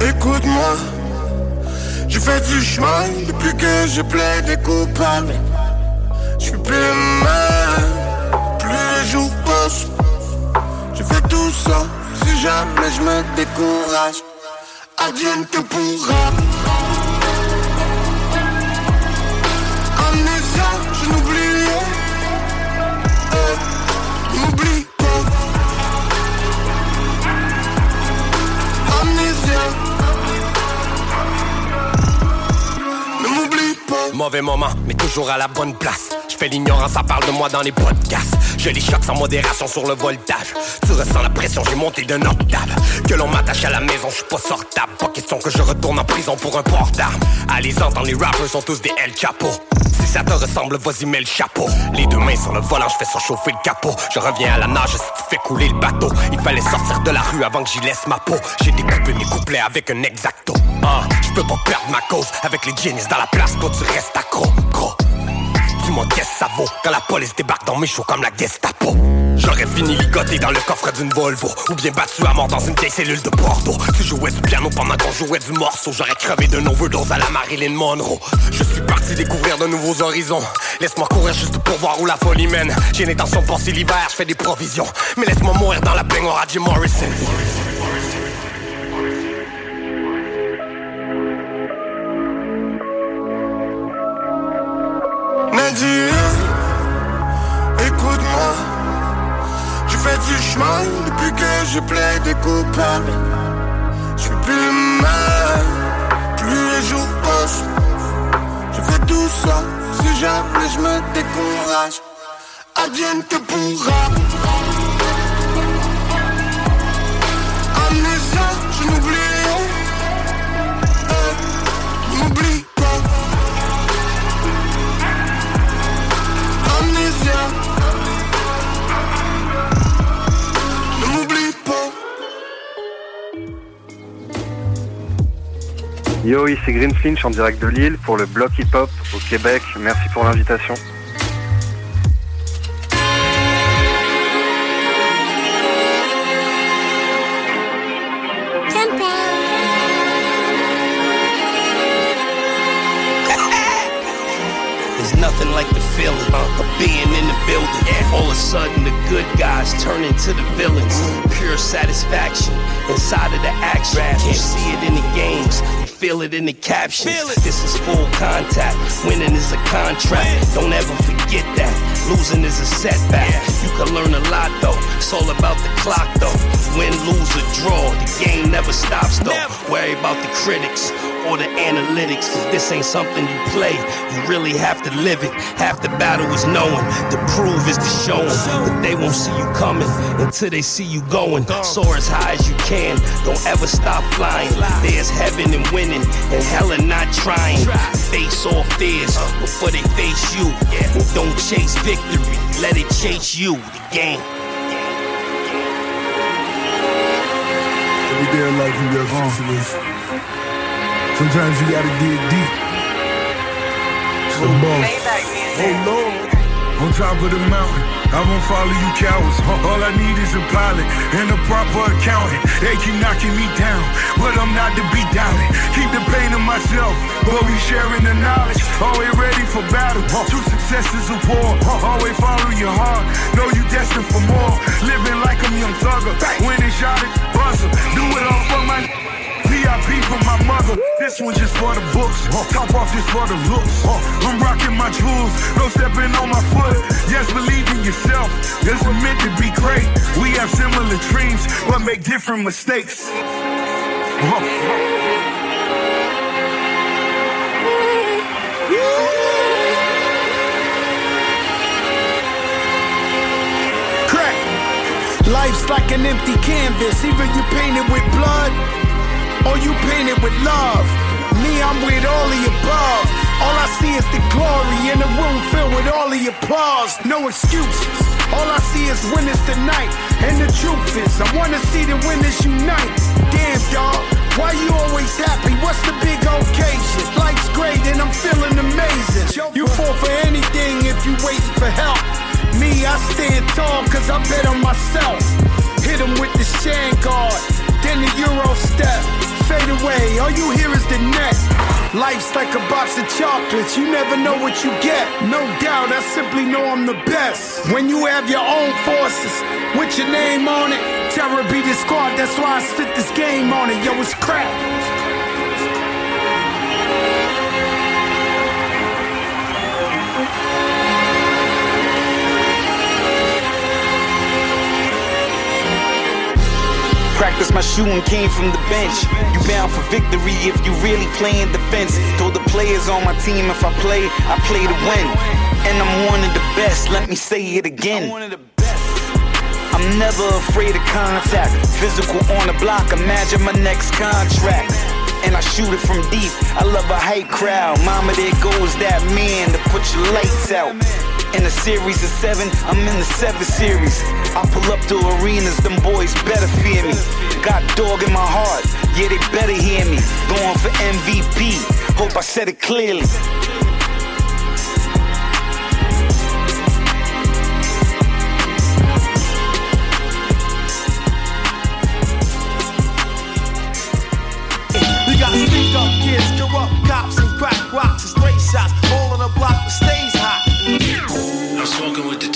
Écoute-moi, j'ai fait du chemin depuis que je plaide coupable. Je suis plus le même, plus les jours passent. J'ai fait tout ça, si jamais je me décourage. Advienne que pourra.
Mauvais moment, mais toujours à la bonne place. Je fais l'ignorance, ça parle de moi dans les podcasts. Je les choque sans modération sur le voltage. Tu ressens la pression, j'ai monté d'un octave. Que l'on m'attache à la maison, je suis pas sortable. Pas question que je retourne en prison pour un port d'armes. Allez entendre, les rappers sont tous des El Chapo. Si ça te ressemble, vas-y, mets le chapeau. Les deux mains sur le volant, je fais surchauffer le capot. Je reviens à la nage si tu fais couler le bateau. Il fallait sortir de la rue avant que j'y laisse ma peau. J'ai découpé mes couplets avec un exacto. Ah, je peux pas perdre ma cause avec les jeans dans la place. Toi, tu restes accro, gros. Qu'est-ce que ça vaut quand la police débarque dans mes shows comme la Gestapo? J'aurais fini ligoté dans le coffre d'une Volvo Ou bien battu à mort dans une vieille cellule de Porto. Tu jouais du piano pendant qu'on jouait du morceau J'aurais crevé d'un overdose à la Marilyn Monroe. Je suis parti découvrir de nouveaux horizons. Laisse-moi courir juste pour voir où la folie mène. J'ai l'intention de passer l'hiver, je fais des provisions. Mais laisse-moi mourir dans la baignoire à Jim Morrison
Du chemin depuis que je plaide coupable. Je suis plus même, plus les jours passent. Je fais tout ça si jamais je me décourage.
advienne que pourra.
Yo, ici Green Flinch en direct de Lille pour le bloc hip-hop au Québec. Merci pour l'invitation. [LAUGHS]
There's nothing like the feeling of being in the building. All of a sudden, the good guys turn into the villains. Pure satisfaction inside of the action. You can't see it in the games. Feel it in the captions. This is full contact. Winning is a contract. Don't ever forget that. Losing is a setback. You can learn a lot though. It's all about the clock though. Win, lose, or draw. The game never stops though. Worry about the critics or the analytics. This ain't something you play. You really have to live it. Half the battle is knowing. The prove is the showing. But they won't see you coming until they see you going. Soar as high as you can. Don't ever stop flying. There's heaven and winning, and hell and not trying. Face all fears before they face you. Don't chase victory. Let it chase you. The game.
Every day of life you got situation. Sometimes you gotta dig deep. It's the boss. Oh Lord. On top of the mountain, I won't follow you cowards. All I need is a pilot and a proper accountant. They keep knocking me down, but I'm not to be doubted. Keep the pain to myself, but we sharing the knowledge. Always ready for battle. True success is a war. Always follow your heart. Know you destined for more. Living like I'm young thugger. Winning shot at buzzer. Do it all for my. VIP for my mother. This one just for the books. Top off just for the looks. I'm rocking my jewels. No stepping on my foot. Yes, believe in yourself. This is meant to be great. We have similar dreams, but make different mistakes.
Life's like an empty canvas. Either you paint it with blood or you painted with love. Me, I'm with all the above. All I see is the glory in a room filled with all the applause. No excuses. All I see is winners tonight. And the truth is, I wanna see the winners unite. Damn, dog. Why you always happy? What's the big occasion? Life's great and I'm feeling amazing. You fall for anything if you waiting for help. Me, I stand tall cause I bet on myself. Hit him with the sand guard, then the Euro step. Fade away, all you hear is the net. Life's like a box of chocolates, you never know what you get. No doubt, I simply know I'm the best. When you have your own forces, with your name on it, terror be the squad, that's why I spit this game on it. Yo, it's crap.
Practice my shooting came from the bench. You bound for victory if you really playing defense. Told the players on my team if I play, I play to win. And I'm one of the best, let me say it again. I'm never afraid of contact. Physical on the block, imagine my next contract. And I shoot it from deep. I love a hype crowd. Mama, there goes that man to put your lights out. In a series of seven, I'm in the seven series. I pull up to arenas, them boys better fear me. Got dog in my heart, yeah, they better hear me. Going for MVP, hope I said it clearly.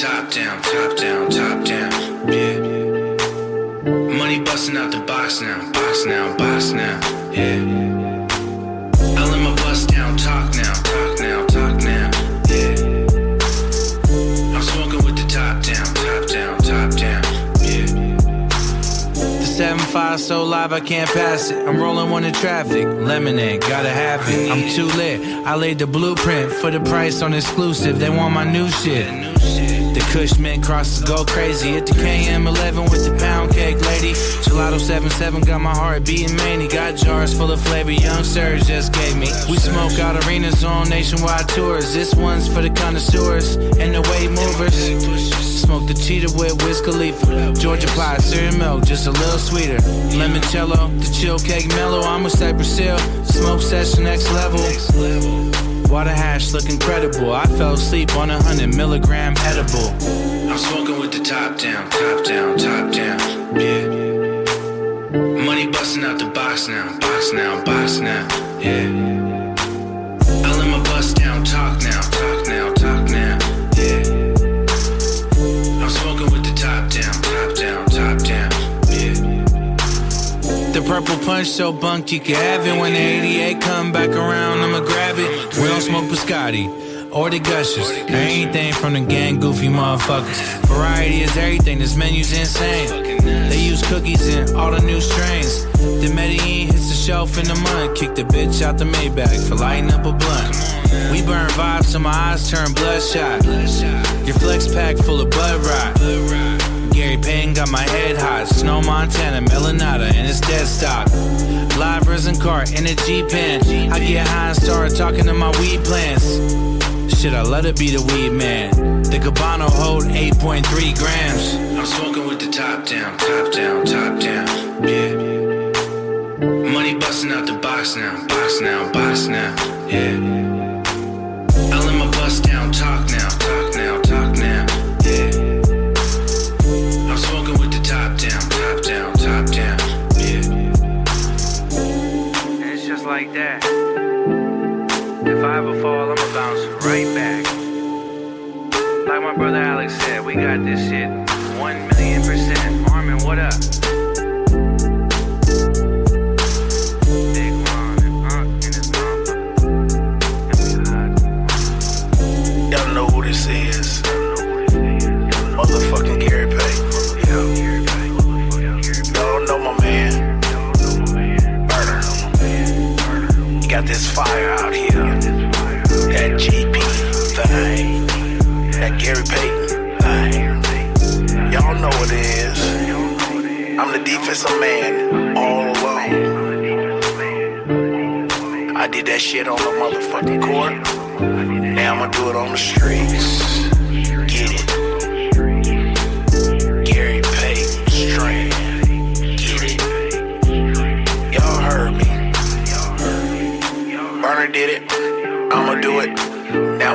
Top down, top down, top down, yeah. Money busting out the box now, box now, box now, yeah. I let my bust down, talk now, talk now, talk now, yeah. I'm smoking with the top down, top down, top down, yeah.
The 7-5 so live I can't pass it. I'm rolling one in traffic. Lemonade, gotta have it. I'm too lit. I laid the blueprint for the price on exclusive. They want my new shit.
The Cushman crosses go crazy. Hit the KM11 with the pound cake lady. Gelato 77 got my heart beating many. Got jars full of flavor, young Surge just gave me. We smoke out arenas on nationwide tours. This one's for the connoisseurs and the way movers. Smoke the cheetah with Wiz Khalifa. Georgia pie, cereal milk, just a little sweeter. Limoncello, the chill cake mellow. I'm a Cypress Hill. Smoke session next level. Water hash look incredible. I fell asleep on a hundred milligram edible.
I'm smoking with the top down, top down, top down. Yeah. Money busting out the box now, box now, box now. Yeah. I let my bust down, talk now, talk
purple punch so bunk you can have it. When the 88 come back around, I'ma grab it. We don't smoke biscotti or the gushers. Anything from the gang goofy motherfuckers. Variety is everything, this menu's insane. They use cookies in all the new strains. The Medellin hits the shelf in the mud. Kick the bitch out the Maybach for lighting up a blunt. We burn vibes so my eyes turn bloodshot. Your flex pack full of Bud Rock. Gary Payton got my head hot. Snow Montana, Melanata, and it's dead stock. Live resin cart in a G-Pen. I get high and start talking to my weed plants. Shit, I let it be the weed man. The Cabano hold 8.3 grams.
I'm smoking with the top down, top down, top down. Yeah. Money busting out the box now, box now, box now. Yeah. I let my bust down, talk now,
like that. If I ever fall, I'ma bounce right back. Like my brother Alex said, we got this shit one million percent. Armin, what up? Big Ron and Unc in his
Y'all know who this is. Motherfucking Gary got this fire out here. That GP thing. That Gary Payton thing. Y'all know what it is. I'm the defensive man all alone. I did that shit on the motherfucking court. Now I'ma do it on the streets.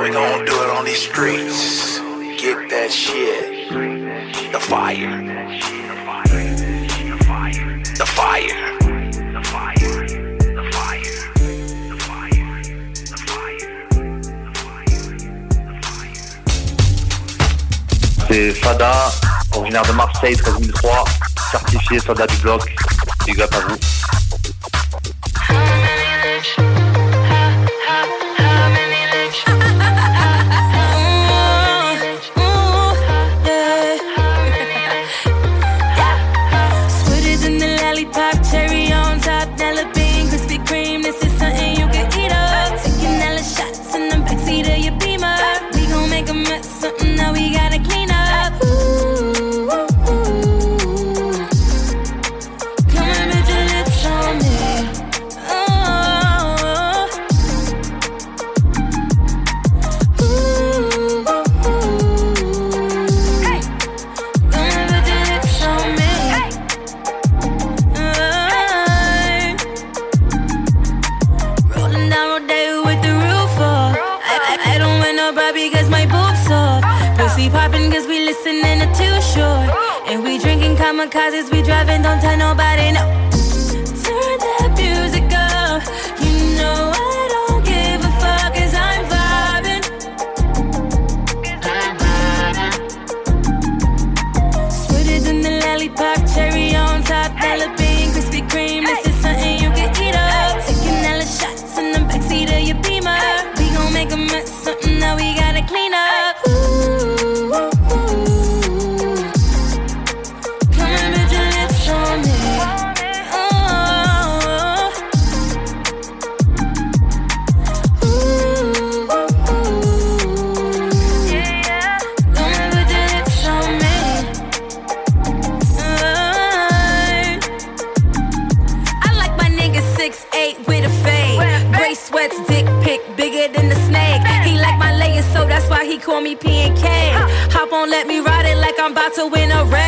We gonna do it on these streets. Get that shit. The fire. The fire.
C'est Fada, originaire de Marseille, 13003, certifié soldat du bloc. Big up à vous.
Drinking kamikazes, we driving, don't tell nobody
about to win a race.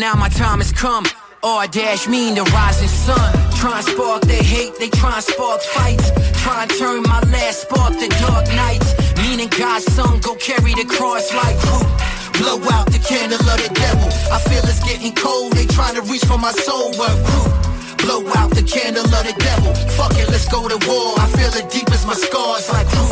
Now my time has come. R dash mean the rising sun. Try and spark their hate, they try and spark fights. Try and turn my last spark to dark nights. Meaning God's son go carry the cross like who? Blow out the candle of the devil. I feel it's getting cold, they trying to reach for my soul, but who? Blow out the candle of the devil. Fuck it, let's go to war. I feel it deep as my scars, like who?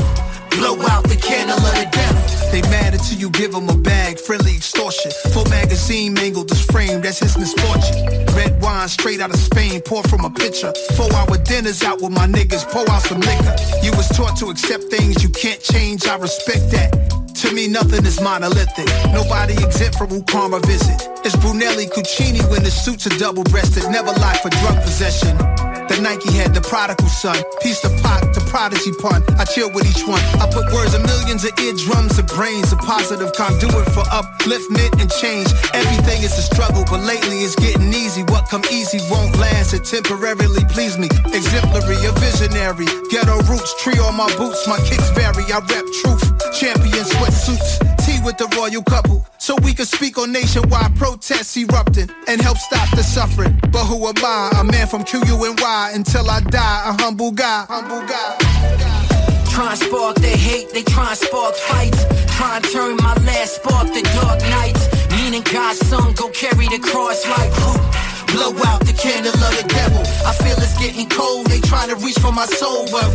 Blow out the candle of the devil.
They mad until you give them a bag, friendly extortion. Full magazine mangled this frame, that's his misfortune. Red wine straight out of Spain, pour from a pitcher. Four hour dinners out with my niggas, pour out some liquor. You was taught to accept things you can't change, I respect that. To me, nothing is monolithic. Nobody exempt from who karma visit. It's Brunelli Cucini when the suits are double breasted, never lie for drug possession. The Nike had the prodigal son. Piece the pot, prodigy pun. I chill with each one. I put words in millions of eardrums and brains. A positive conduit for upliftment and change. Everything is a struggle, but lately it's getting easy. What come easy won't last. It temporarily please me. Exemplary, a visionary. Ghetto roots, tree on my boots. My kicks vary. I rep truth. Champion sweatsuits. Tea with the royal couple so we can speak on nationwide protests erupting and help stop the suffering. But who am I? A man from QUNY until I die, a humble guy. Humble guy.
Try and spark their hate, they try and spark fights. Try and turn my last spark to dark nights. Meaning God's son go carry the cross like who? Blow out the candle of the devil. I feel it's getting cold, they trying to reach for my soul, but?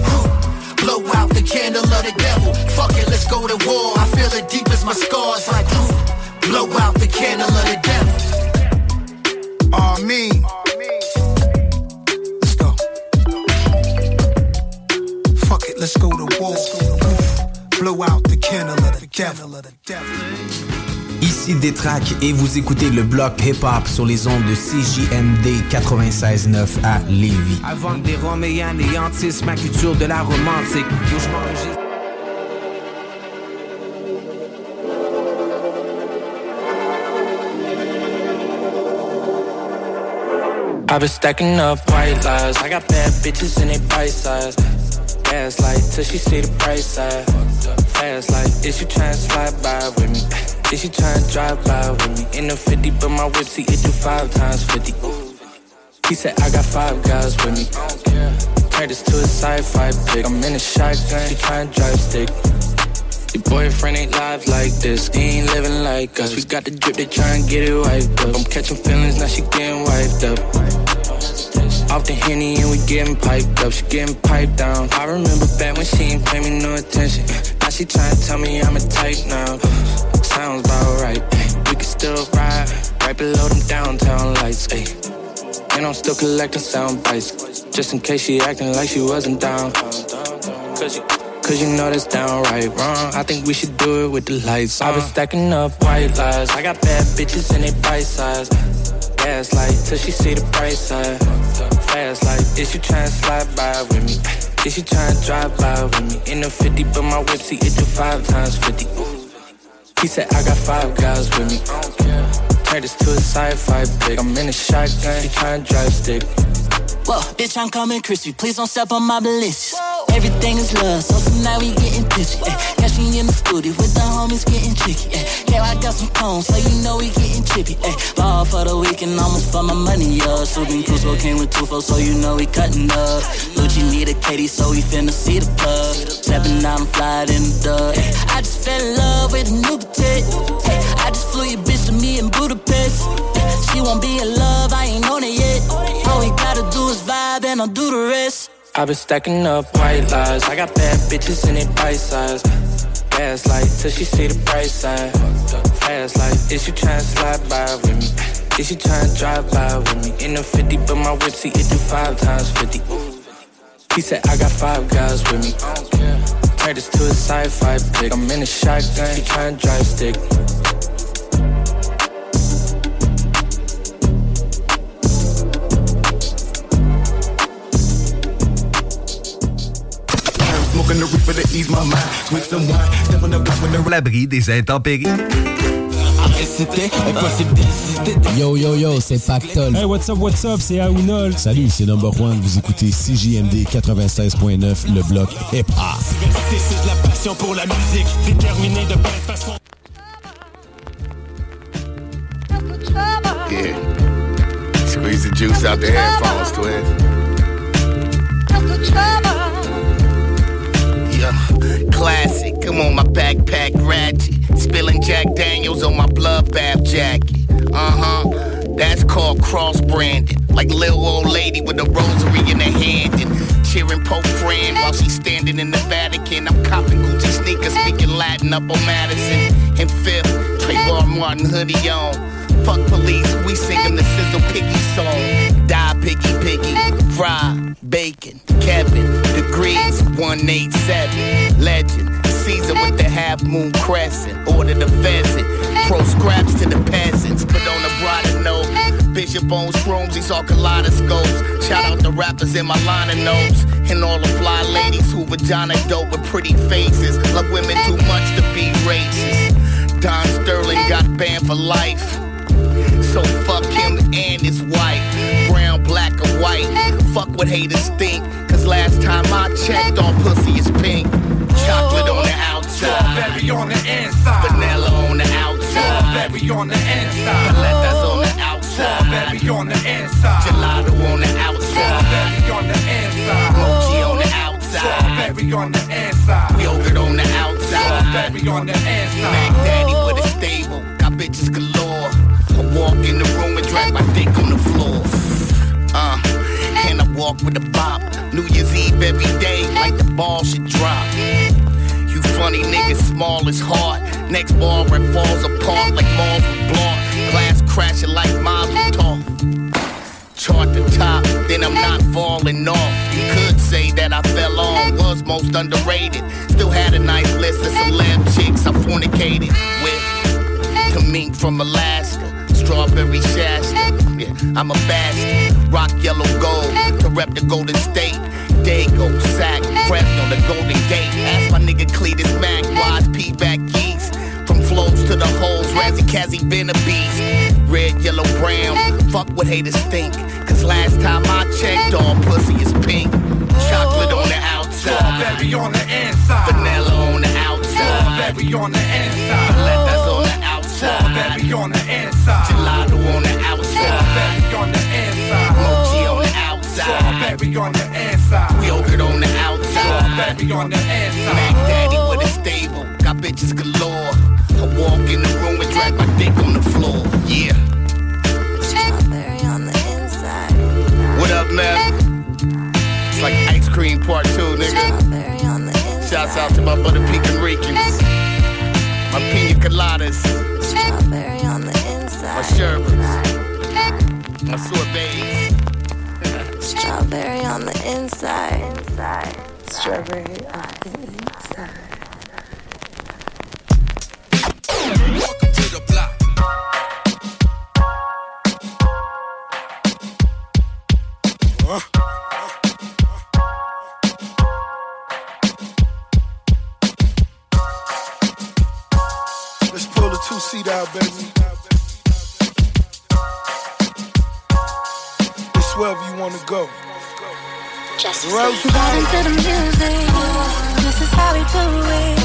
Blow out the candle of the devil. Fuck it, let's go to war. I feel it deep as my scars like? Blow out the candle of the devil.
Amen. Let's go. Fuck it, let's go to war. Blow out the candle of the devil.
Ici Détrac et vous écoutez le bloc hip-hop sur les ondes de CJMD 96.9 à Lévis.
Avant des roméens anéantissent ma culture de la romantique.
I've been stacking up white lies. I got bad bitches in they bite size. Gas light till she see the price side. Fast like, is she trying to slide by with me? Is she trying to drive by with me? In the 50, but my whip see it do five times 50. He said I got five guys with me. Turn this to a sci-fi pick. I'm in a shotgun. She trying to drive stick. Your boyfriend ain't live like this, he ain't living like us. We got the drip, they try and get it wiped up. I'm catching feelings, now she getting wiped up. Off the henny and we getting piped up, she getting piped down. I remember back when she ain't pay me no attention. Now she trying to tell me I'm a type now. Sounds about right. We can still ride right below them downtown lights. Ay. And I'm still collecting sound bites, just in case she acting like she wasn't down. Cause you, Cause you know that's downright wrong. I think we should do it with the lights on. I've been stacking up white lies. I got bad bitches and they bite size. Gas light till she see the price side. Fast like, is you trying to slide by with me? Is you trying to drive by with me? In the 50, but my whip see it do five times 50. He said I got five guys with me. Turn this to a sci-fi pick. I'm in a shotgun, she trying to drive stick.
Whoa, bitch, I'm coming crispy. Please don't step on my bliss. Everything is love, so tonight we getting pitchy. Eh. Catch me in the studio with the homies getting tricky. Yeah, I got some cones, so you know we getting chippy. Eh. Ball for the weekend, almost for my money, yo. Subin Crusoe came with two folks, so you know we cutting up. Lucci need a Katie, so we finna see the plug. Stepping out, I'm flying in the dug. Eh. I just fell in love with a new potato. I just flew your bitch to me in Budapest. Eh. She won't be in love, I'll do the rest.
I've been stacking up white lies. I got bad bitches and they bite size. Gas light till she see the price sign. Fast like, is she trying to slide by with me? Is she trying to drive by with me? In the 50, but my whip see it do five times 50. He said I got five guys with me. Turned this to a sci-fi pick. I'm in a shotgun, he trying to drive stick.
L'abri des intempéries.
Yo yo yo, c'est Pactol.
Hey, what's up, what's up, c'est Aounol.
Salut, c'est Number One. Vous écoutez CJMD 96.9, le bloc hip-hop.
C'est de la passion pour la musique, déterminé de belle façon.
Yeah. Squeeze the juice out the headphones, twin.
Classic. Come on, my backpack ratchet. Spilling Jack Daniels on my bloodbath jacket. Uh huh. That's called cross branding. Like little old lady with a rosary in her hand and cheering Pope Fran while she's standing in the Vatican. I'm copping Gucci sneakers, speaking Latin up on Madison. And fifth, Trayvon Martin hoodie on. Fuck police, we singing the Sizzle Piggy song. Die Piggy Piggy, Fry, Bacon, Kevin, Degrees, 187, Legend. Caesar with the half moon crescent. Order the pheasant. Pro scraps to the peasants. But on a broader note, Bishop owns shrooms, he saw kaleidoscopes. Shout out the rappers in my line of notes. And all the fly ladies who vagina dope with pretty faces. Love women too much to be racist. Don Sterling got banned for life. So fuck him and his wife. Brown, black, or white. Fuck what haters think. Cause last time I checked, all pussy is pink. Chocolate on the outside.
Strawberry on the inside.
Vanilla on the outside.
Strawberry on the inside.
Violetas on the outside.
Strawberry on the inside.
Gelato on the outside.
Strawberry on the inside.
Mochi on the outside.
Strawberry on the inside.
Yogurt on the outside.
Strawberry on the inside.
Mac Daddy with a stable. Got bitches galore. Walk in the room and drag my dick on the floor. Uh, and I walk with a bop. New Year's Eve every day, like the ball should drop. You funny niggas, small as heart. Next ball right falls apart like malls with blanc. Glass crashing like Mazel Tov. Chart the top, then I'm not falling off. You could say that I fell off, was most underrated. Still had a nice list of celeb chicks I fornicated with. Kamink from Alaska, strawberry Shasta. Yeah, I'm a bastard. Rock yellow gold to rep the Golden State. Dago, Sack, Fresno, the Golden Gate. Ask my nigga Cletus Mac, wise P back geese. From flows to the holes, Razzie Kazzy been a beast. Red, yellow, brown, fuck what haters think. Cause last time I checked, all pussy is pink. Chocolate on the outside.
Strawberry on the inside.
Vanilla on the outside.
Strawberry on the inside.
Violetas on the outside.
Strawberry on the inside.
Gelato on the outside.
Strawberry on the inside.
Mochi on the outside.
Strawberry on the inside.
Yogurt on the outside.
Strawberry on the inside.
Mac Daddy with a stable. Got bitches galore. I walk in the room and drag my dick on the floor. Yeah.
Strawberry on the inside.
What up, Meth? It's like ice cream part two, nigga.
Strawberry on the inside.
Shouts out to my butter pecan Ricans. My pina coladas.
Strawberry on the
My
inside.
sherbets. My sorbets.
Strawberry on the inside. Inside. Strawberry on the inside.
Welcome to the block.
Let's pull the two seat out, baby. Wanna go. Rose
Vibe into the music. This is how we do it.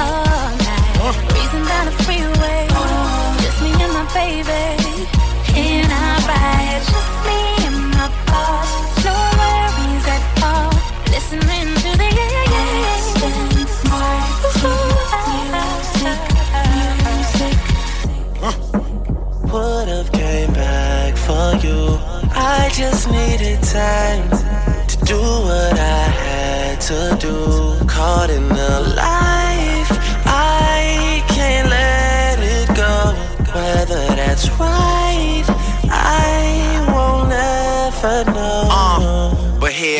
All night. Breezing down the freeway. Just me and my baby. And I ride. Just me and my boss. No worries at all. Listening
just needed time to do what I had to do. Caught in the life, I can't let it go. Whether that's right,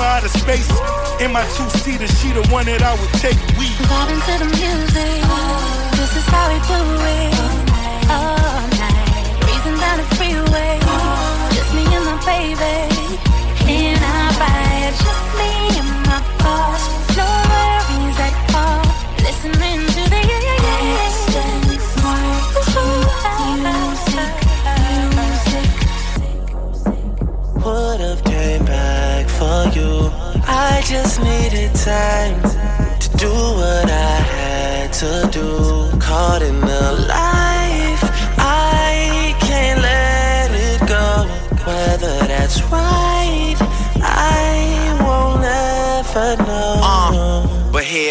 out of space. In my two-seater, she the one that I would take. We
Vibe into the music. This is how we do it. All night. Breezing down the freeway. Just me and my baby. Just
needed time to do what I had to do. Caught in the life,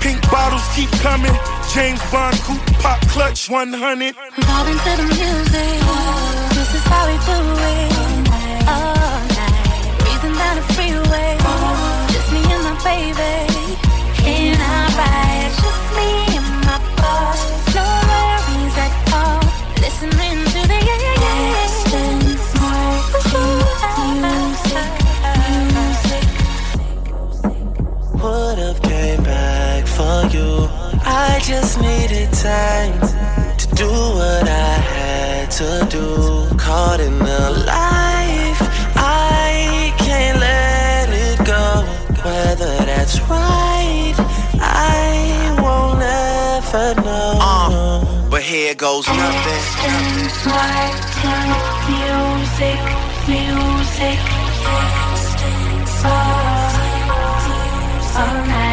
Pink bottles keep coming. James Bond coupe pop clutch 100.
Vibe into the music. This is how we do it. All night. Breezing down the freeway. Just me and my baby. And I ride. Just me and my boss. No worries at all. Listening
just needed time to do what I had to do. Caught in the life, I can't let it go. Whether that's right, I won't ever know.
Uh, but here goes nothing.
Music, music. All night.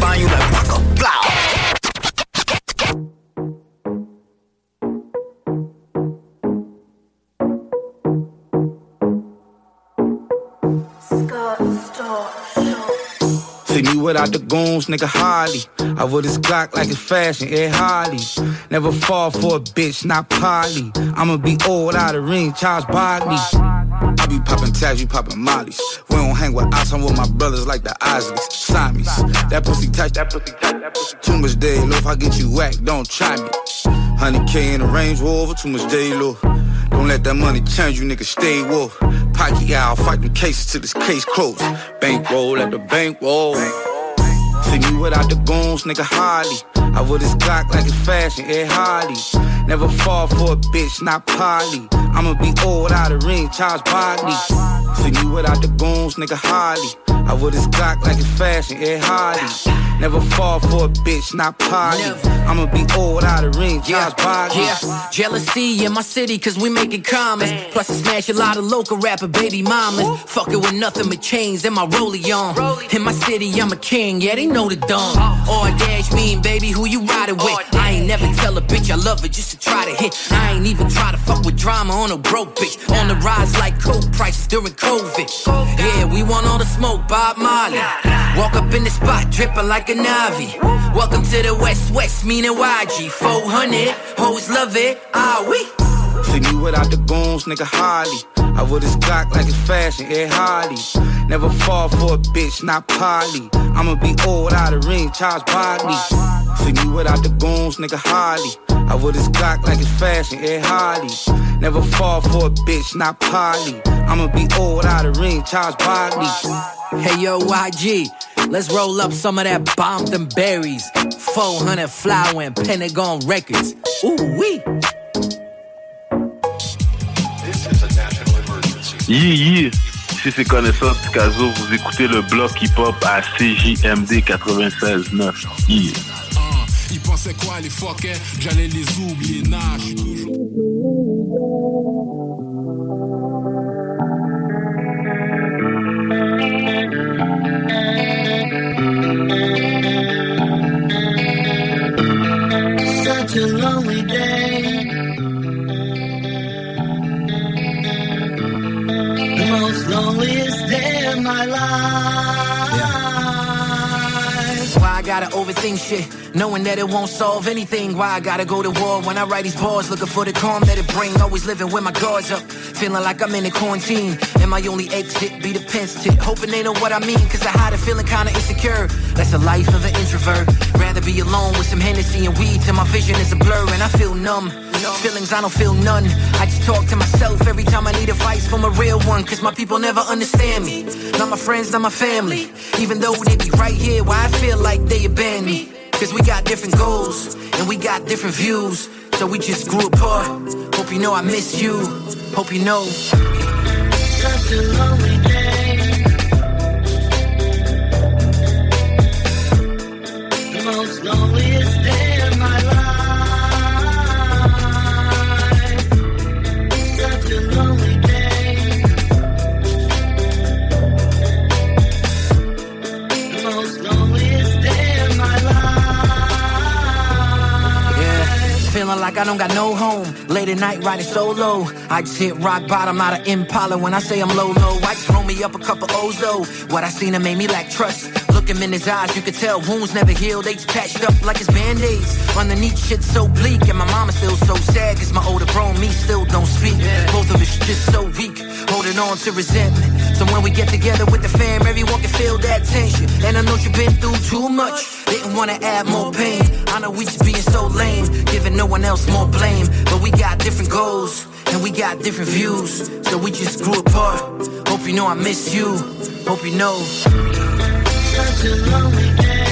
find you like Waka Blow.
See me without the goons, nigga, Harley. I wear this Glock like it's fashion, yeah, Harley. Never fall for a bitch, not Polly. I'ma be old out of ring, Charles Barkley. I be popping tags, you popping mollies. We don't hang with us, I'm with my brothers like the Isleys. Siamese. That pussy tight, that pussy tight, that pussy Too much day low, if I get you whacked, don't try me. 100K in the Range Rover, too much day low. Don't let that money change you, nigga, stay woke. Pocky out, fight them cases till this case closed. Bankroll at the bank bankroll. See me without the goons, nigga Harley. I would this Glock like it's fashion, Ed Harley. Never fall for a bitch, not Polly. I'ma be old out of ring, Charles Barkley. See me without the goons, nigga Harley. I would this Glock like it's fashion, Ed Harley. Never fall for a bitch, not Polly. I'ma be old out of ring, Charles Barkley.
Yeah, jealousy in my city, cause we make it common. Plus, I smash a lot of local rapper baby mamas. Fucking with nothing but chains and my rollie on. In my city, I'm a king, yeah, they know the dumb. Or dash mean, baby, who you riding with? I ain't never tell a bitch I love her just to try to hit. I ain't even try to fuck with drama on a broke bitch. On the rise like coke prices during COVID. Yeah, we want all the smoke, Bob Marley. Walk up in the spot, dripping like a Navi. Welcome to the West West, meaning YG. 400, hoes love it, ah we.
See me without the goons, nigga Harley. I would this Glock like it's fashion, Ed Harley. Never fall for a bitch, not Polly. I'ma be old out of ring, Charles Barkley. See me without the goons, nigga Harley. I would this Glock like it's fashion, Ed Harley. Never fall for a bitch, not Polly. I'ma be old out of ring, Charles Barkley.
Hey yo, YG, let's roll up some of that bombed and berries. 400 flower and Pentagon Records. Ooh wee.
Yi yi, si c'est connaissant Picasso, vous écoutez le bloc hip-hop à CJMD 96.9. Yi.
Ils pensaient quoi les fuckers J'allais les oublier, j'suis toujours.
Such a lonely day. The most loneliest day of my life.
Why I gotta overthink shit, knowing that it won't solve anything. Why I gotta go to war when I write these bars, looking for the calm that it bring. Always living with my guards up, feeling like I'm in a quarantine. And my only exit be the Pence tip, hoping they know what I mean. Cause I hide a feeling kinda insecure. That's the life of an introvert. Rather be alone with some Hennessy and weed till my vision is a blur and I feel numb. Feelings I don't feel none. I just talk to myself every time I need advice from a real one. Cause my people never understand me. Not my friends, not my family. Even though they be right here where I feel like they abandoned me. Cause we got different goals and we got different views. So we just grew apart. Hope you know I miss you. Hope you know. Like I don't got no home. Late at night riding solo. I just hit rock bottom out of Impala when I say I'm low low. I just me up a couple O's though. What I seen him made me lack trust. Look him in his eyes, you could tell wounds never healed. They just patched up like his band-aids. Underneath shit's so bleak, and my mama still so sad. Cause my older bro and me still don't speak. Both of us just so weak, holding on to resentment. So when we get together with the fam, everyone can feel that tension. And I know you've been through too much. Didn't wanna add more pain. I know we just being so lame, giving no one else more blame. But we got different goals, and we got different views. So we just grew apart. Hope you know I miss you. Hope you know.
Such a lonely day.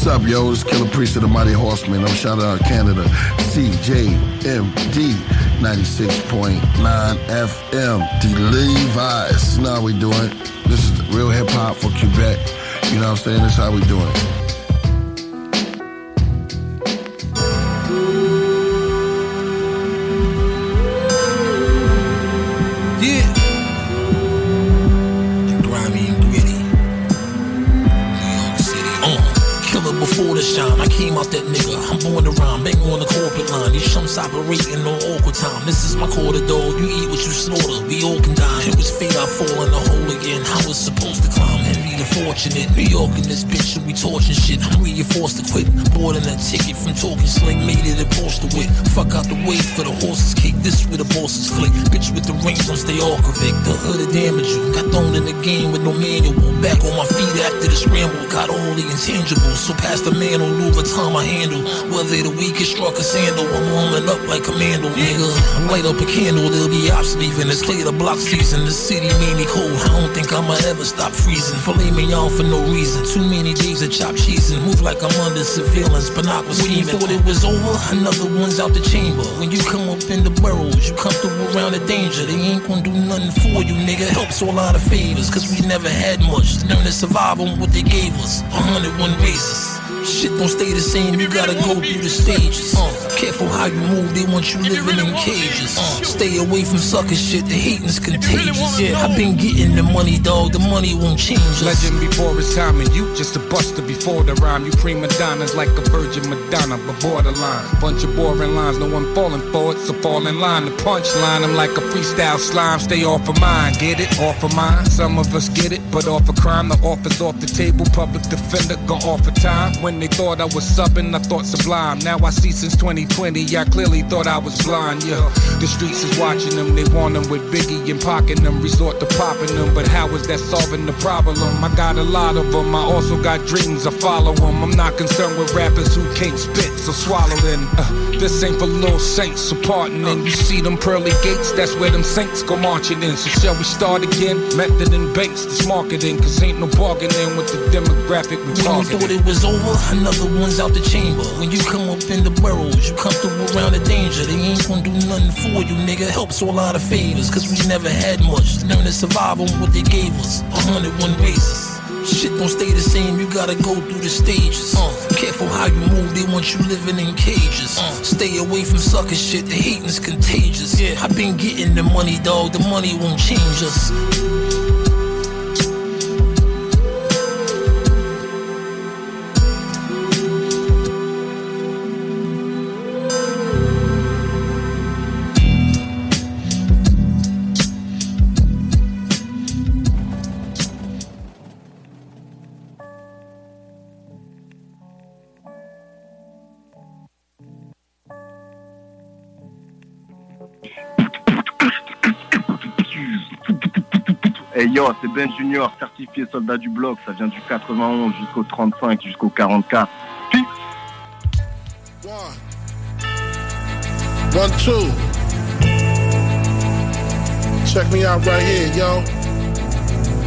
What's up, yo? It's Killer Priest of the Mighty Horseman. I'm shout out Canada, CJMD 96.9 FM. The Levi's. Now we doing. This is real hip hop for Quebec.
You know what I'm saying? That's how we doing
operating on awkward time. This is my quarter, dog. You eat what you slaughter. We all can die. It was fate I fall in the hole again. I was supposed Fortunate. New York in this bitch. And we torching shit. I'm reinforced to quit. In that ticket from talking sling. Made it a Porsche to wit. Fuck out the way for the horses kick. This where the bosses click. Bitch with the rings don't stay Arkovic. The hood will damage you. Got thrown in the game with no manual. Back on my feet after the scramble. Got all the intangibles. So past the man on Louis Vuitton I handle. Whether the weakest struck a sandal. I'm warming up like commando, nigga. Light up a candle. There'll be ops leaving. It's the block season. The city made me cold. I don't think I'ma ever stop freezing. Filet me on for no reason. Too many days of chop cheese and move like I'm under surveillance. But I was scheming. Thought it was over. Another one's out the chamber. When you come up in the burrows, you comfortable around the danger. They ain't gonna do nothing for you, nigga. Helps all out of favors. Cause we never had much. Learn to survive on what they gave us. 101 bases. Shit don't stay the same, you gotta go through the stages. Uh, careful how you move, they want you living in cages. Uh, stay away from sucker shit, the hating's contagious. Yeah, I've been getting the money, dog, the money won't change us.
Legend before his time, and you just a buster before the rhyme. You prima donnas like a virgin Madonna, but borderline. Bunch of boring lines, no one falling for it, so fall in line. The punchline, I'm like a freestyle slime. Stay off of mine, get it off of mine. Some of us get it, but off of crime, the offer's off the table. Public defender go off of time. When they thought I was subbing, I thought sublime. Now I see since 2020, I clearly thought I was blind. Yeah, the streets is watching them, they want them with Biggie and pocking them, resort to popping them. But how is that solving the problem? I got a lot of them, I also got dreams, I follow them. I'm not concerned with rappers who can't spit, so swallow them. Uh, this ain't for little saints, so pardon. And you see them pearly gates, that's where them saints go marching in. So shall we start again? Method and banks, this marketing, cause ain't no bargaining with the demographic we
When you thought it was over, another one's out the chamber. When you come up in the burrows, you comfortable around the danger. They ain't gonna do nothing for you, nigga. Helps all out of favors, cause we never had much. Learn to survive on what they gave us. 101 bases. Shit don't stay the same, you gotta go through the stages. Uh, careful how you move, they want you living in cages. Uh, stay away from sucker shit, the hating's contagious. Yeah, I've been getting the money, dog, the money won't change us.
C'est Ben Junior, certifié soldat du bloc. Ça vient du 91 jusqu'au 35, jusqu'au 44.
One, two. Check me out right here, yo.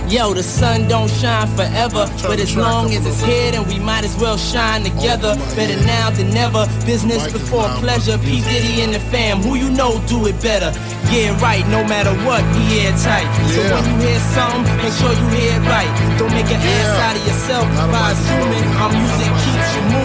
Yo, the sun don't shine forever, but as long as it's here, then we might as well shine together. Better now than never. Business before pleasure. P Diddy and the fam, who you know do it better. Yeah, right. No matter what, we airtight. So when you hear something, make sure you hear it right. Don't make an ass out of yourself by assuming our music keeps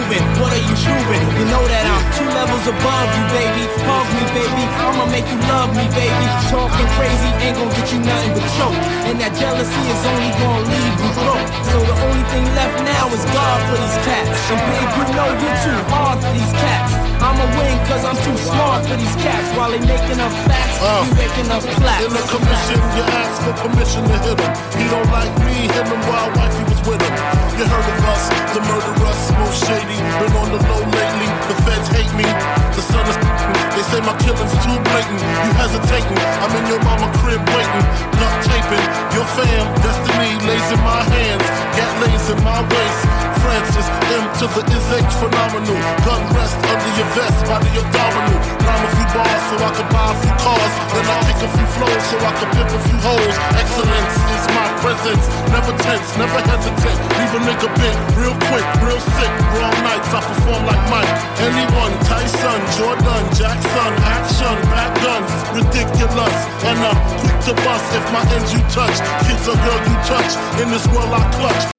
What are you proving? You know that I'm two levels above you, baby. Hug me, baby. I'ma make you love me, baby. Talking crazy ain't gonna get you nothing but choke. And that jealousy is only gonna leave you broke. So the only thing left now is God for these cats. And big, you know you too hard for these cats. I'ma win cause I'm too smart for these cats. While they making up facts, uh, we making up claps.
In the commission, you ask for permission to hit him. He don't like me, hit him while wifey was with him. You heard of us, the murderers, most shady. Been on the low lately, the feds hate me. The son is they say my killing's too blatant. You hesitating, I'm in your mama crib waiting. Duct taping, your fam, destiny lays in my hands. Gat lays in my waist. Francis, M to the is phenomenal. Gun rest under your vest, body abdominal. Rhyme a few bars so I can buy a few cars. Then I kick a few flows so I can pimp a few hoes. Excellence is my presence. Never tense, never hesitate. Leave a nigga real quick, real sick. Wrong nights, I perform like Mike. Anyone, Tyson, Jordan, Jackson, action, back guns, ridiculous. And I'm quick to bust if my ends you touch. Kids or girl you touch. In this world I clutch.